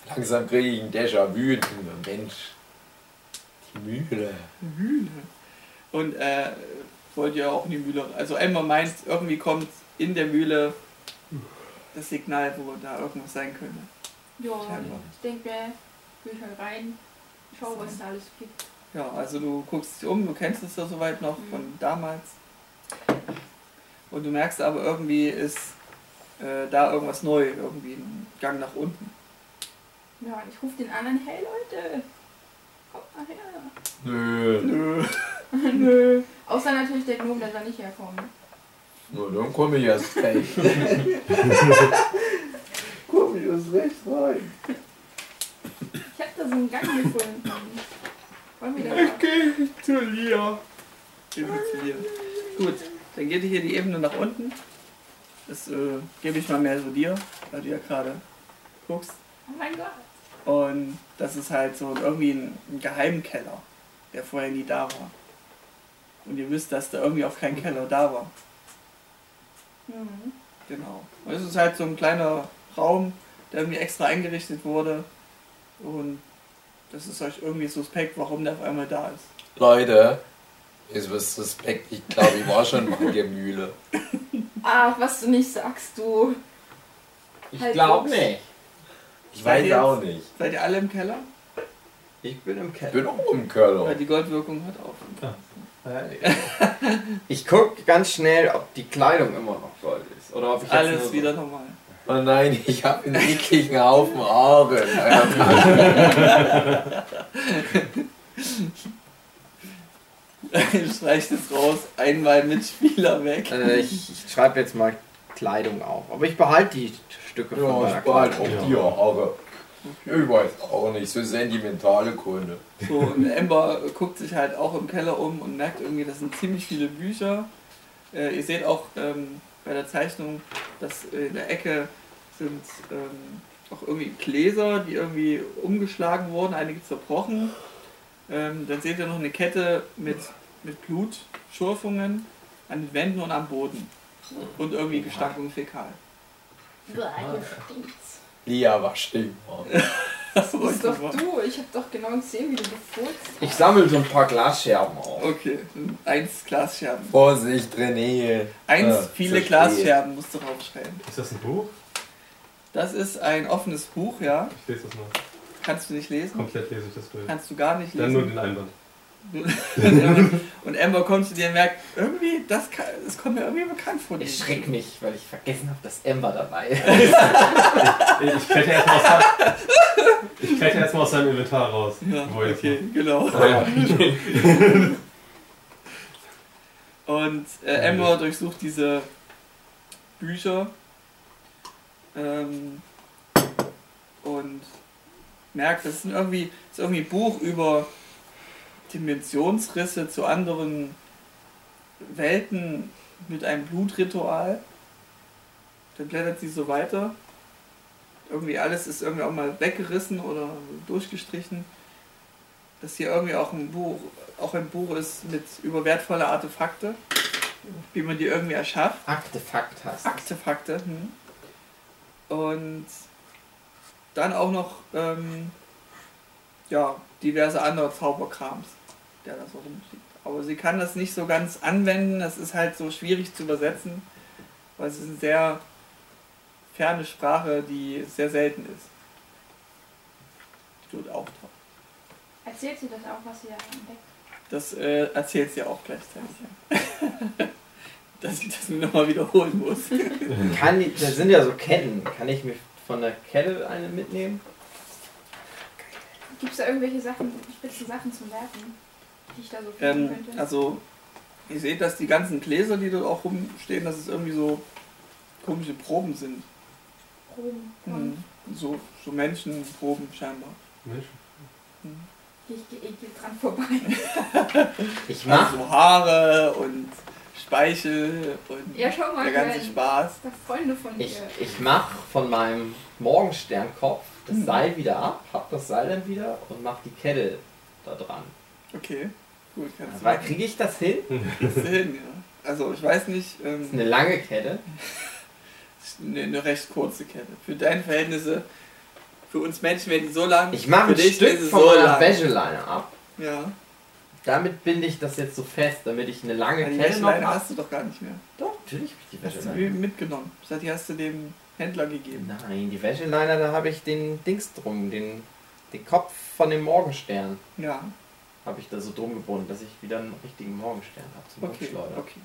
Langsam kriege ich ein Déjà-vu. Mensch, die Mühle. Mühle. Und äh, wollt ihr auch in die Mühle. Also Emma meint, irgendwie kommt in der Mühle das Signal, wo da irgendwas sein könnte. Ja, ich denke mir, geh halt rein, schau, was da alles gibt. Ja, also du guckst dich um, du kennst es ja soweit noch Mhm. von damals. Und du merkst aber irgendwie ist äh, da irgendwas neu, irgendwie ein Gang nach unten. Ja, ich rufe den anderen, hey Leute, kommt mal her. Nö. Nö. *laughs* Nö. Außer natürlich der Gnome, der da nicht herkommt. Na, dann komme ich erst recht. Komm, ich erst *laughs* recht rein. Ich habe da so einen Gang gefunden. Da mal? zu Lia. zu dir. Gut, dann geht hier die Ebene nach unten. Das äh, gebe ich mal mehr so dir, weil du ja gerade guckst. Oh mein Gott. Und das ist halt so irgendwie ein, ein Geheimkeller, der vorher nie da war. Und ihr wisst, dass da irgendwie auch kein Keller da war. Mhm. Genau. Und es ist halt so ein kleiner Raum, der irgendwie extra eingerichtet wurde. Und das ist euch irgendwie suspekt, warum der auf einmal da ist. Leute, ist was Respekt. Ich glaube, ich war schon mal in der Mühle. Ach, was du nicht sagst, du. Ich Halt glaube nicht. Ich Seid weiß ihr auch nicht. Seid ihr alle im Keller? Ich bin im Ich Keller. bin auch im Weil Keller. die Goldwirkung hört auf. *laughs* Ich gucke ganz schnell, ob die Kleidung immer noch Gold ist. Oder ob ich jetzt nur Alles so- wieder normal. Oh nein, ich habe einen ekligen Haufen Haare. Streicht es raus, einmal Mitspieler weg. Äh, ich ich schreibe jetzt mal Kleidung auf. Aber ich behalte die Stücke von Ja, meiner ich behalte Kleidung. auch die Haare. Ich weiß auch nicht, so sentimentale Kunde. So, und Amber guckt sich halt auch im Keller um und merkt irgendwie, das sind ziemlich viele Bücher. Äh, ihr seht auch ähm, bei der Zeichnung, dass in der Ecke sind ähm, auch irgendwie Gläser, die irgendwie umgeschlagen wurden, einige zerbrochen. Ähm, dann seht ihr noch eine Kette mit, mit Schurfungen an den Wänden und am Boden. Und irgendwie Gestank und Fäkal. Hier stinkt's. Lia war still. Das bist doch du. Ich hab doch genau gesehen, wie du gefurzt Ich sammle so ein paar Glasscherben auf. Okay, eins Glasscherben. Vorsicht, René. Eins, Äh, viele verstehe. Glasscherben musst du draufschreiben. Ist das ein Buch? Das ist ein offenes Buch, ja. Ich lese das mal. Kannst du nicht lesen? Komplett lese ich das durch. Kannst du gar nicht Dann nur lesen. den Einband. Und Amber kommt zu dir und merkt, irgendwie, das, kann, das kommt mir irgendwie bekannt vor. Ich schreck mich, weil ich vergessen habe, dass Ember dabei ist. Ich kletter erstmal aus, seinem- ich kletter erstmal aus seinem Inventar raus. Ja, okay, genau. noch. Und äh, Amber durchsucht diese Bücher ähm, und merkt, das ist ein irgendwie, das ist irgendwie ein Buch über Dimensionsrisse zu anderen Welten mit einem Blutritual. Dann blättert sie so weiter. Irgendwie alles ist irgendwie auch mal weggerissen oder durchgestrichen. Dass hier irgendwie auch ein Buch, auch ein Buch ist mit über wertvolle Artefakte, wie man die irgendwie erschafft. Artefakt hast. Artefakte. Hm. Und dann auch noch ähm, ja, diverse andere Zauberkrams, der da so rumliegt. Aber sie kann das nicht so ganz anwenden, das ist halt so schwierig zu übersetzen, weil es ist eine sehr ferne Sprache, die sehr selten ist. Tut auch drauf. Erzählt sie das auch, was sie da entdeckt? Das äh, erzählt sie auch gleichzeitig. Ja. *laughs* Dass ich das nochmal wiederholen muss. *laughs* Kann ich, das sind ja so Ketten. Kann ich mir von der Kette eine mitnehmen? Gibt es da irgendwelche Sachen, spitze Sachen zum Werfen, die ich da so finden Ähm, könnte? also, ihr seht, dass die ganzen Gläser, die dort auch rumstehen, dass es irgendwie so komische Proben sind. Proben. Mhm. So, so Menschenproben scheinbar. Mensch. Mhm. Ich gehe geh dran vorbei. *laughs* Ich mach. Also Haare und Speichel und Ja, schau mal, der ganze Glenn. Spaß. Das ist Freunde von dir. Ich, ich mach von meinem Morgensternkopf das Mhm. Seil wieder ab, hab das Seil dann wieder und mach die Kette da dran. Okay, gut, kannst Aber kriege ich das hin? *laughs* Kriegst du hin, ja. Also, ich weiß nicht, Das ähm, ist eine lange Kette. *laughs* ist eine, eine recht kurze Kette. Für deine Verhältnisse, für uns Menschen wäre die so lang. Ich mache für ein dich Stück von so meiner. Wäscheleine ab. Ja, Damit binde ich das jetzt so fest, damit ich eine lange Aber die Kette noch Wäscheleine habe. hast du doch gar nicht mehr. Doch, natürlich habe ich die Hast du Wäscheleine. mitgenommen. Seit die hast du dem Händler gegeben. Nein, die Wäscheleine, da habe ich den Dings drum, den, den Kopf von dem Morgenstern Ja, habe ich da so drum gebunden, dass ich wieder einen richtigen Morgenstern habe zum okay, Hochschleudern. okay.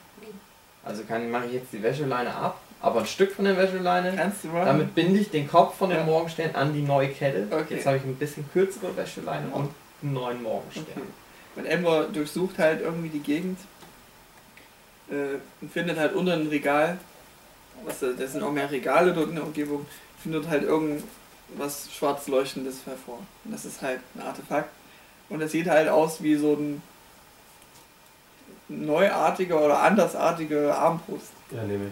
Also mache ich jetzt die Wäscheleine ab, aber ein Stück von der Wäscheleine. Kannst du machen? Damit binde ich den Kopf von dem Ja. Morgenstern an die neue Kette. Okay. Jetzt habe ich ein bisschen kürzere Wäscheleine und einen neuen Morgenstern. Okay. Und Amber durchsucht halt irgendwie die Gegend äh, und findet halt unter einem Regal, was, da das sind auch mehr Regale dort in der Umgebung, findet halt irgendwas schwarz leuchtendes hervor. Und das ist halt ein Artefakt. Und das sieht halt aus wie so ein neuartiger oder andersartige Armbrust. Ja, nehme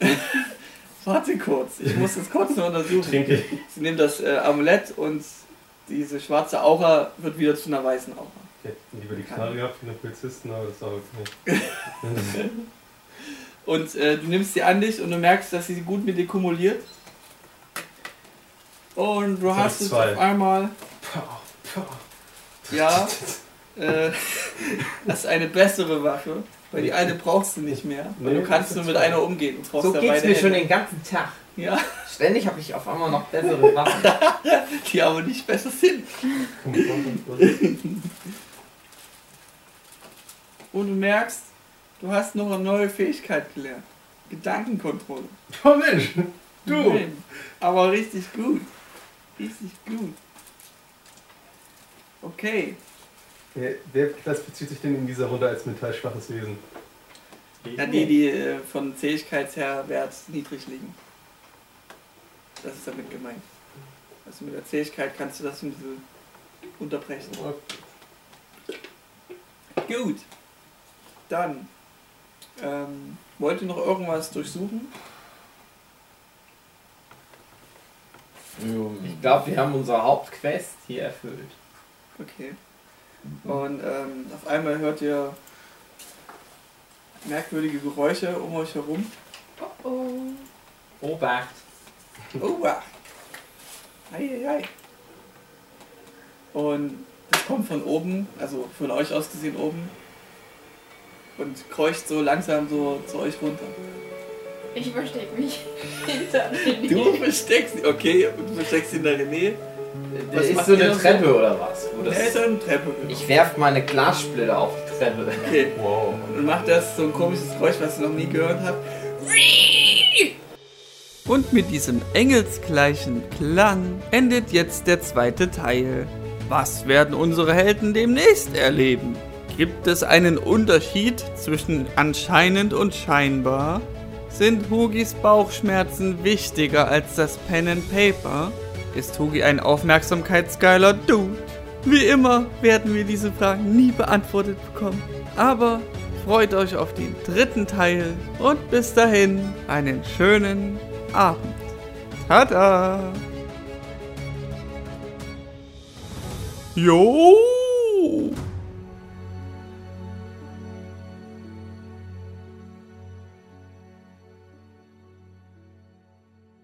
ich. *laughs* Warte kurz, ich muss das kurz nur untersuchen. Trinke. Sie nimmt das äh, Amulett und diese schwarze Aura wird wieder zu einer weißen Aura. Ich hätte lieber die Knarre gehabt wie eine Polizisten, aber das ist auch okay. Und äh, du nimmst sie an dich und du merkst, dass sie gut mit dir kumuliert. Und du hab hast es zwei. auf einmal, ja, äh, hast eine bessere Waffe, weil die eine brauchst du nicht mehr. Weil Nee, du kannst das nur ist mit zwei. einer umgehen. Du brauchst So geht's mir schon Hände. den ganzen Tag. Ja, Ständig habe ich auf einmal noch bessere Waffen. *laughs* die aber nicht besser sind. *laughs* Und du merkst, du hast noch eine neue Fähigkeit gelernt. Gedankenkontrolle. Oh Mensch, du! Nein, aber richtig gut. Richtig gut. Okay. Wer, wer klassifiziert sich denn in dieser Runde als metallschwaches Wesen? Ja, die, die äh, von Zähigkeitsherwert niedrig liegen. Das ist damit gemeint. Also mit der Zähigkeit kannst du das ein bisschen unterbrechen. Gut. Dann. Ähm, wollt ihr noch irgendwas durchsuchen? Ich glaube, wir haben unsere Hauptquest hier erfüllt. Okay. Und ähm, auf einmal hört ihr merkwürdige Geräusche um euch herum. Oh oh. Obacht. Oh, wow. Ei, ei, ei. Und das kommt von oben, also von euch aus gesehen oben. Und kreucht so langsam so zu euch runter. Ich versteck mich *laughs* hinter René. Du versteckst ihn, okay, du versteckst ihn der René. Das Was ist so eine Treppe oder was? Wo das Der ist der Treppe. ich werf meine Glassplitter auf die Treppe. Okay. Wow. Und macht das so ein komisches Geräusch, was ihr noch nie gehört habt. Und mit diesem engelsgleichen Klang endet jetzt der zweite Teil. Was werden unsere Helden demnächst erleben? Gibt es einen Unterschied zwischen anscheinend und scheinbar? Sind Hugis Bauchschmerzen wichtiger als das Pen and Paper? Ist Hugi ein aufmerksamkeitsgeiler Dude? Wie immer werden wir diese Fragen nie beantwortet bekommen. Aber freut euch auf den dritten Teil und bis dahin einen schönen Abend. Tada! Jo!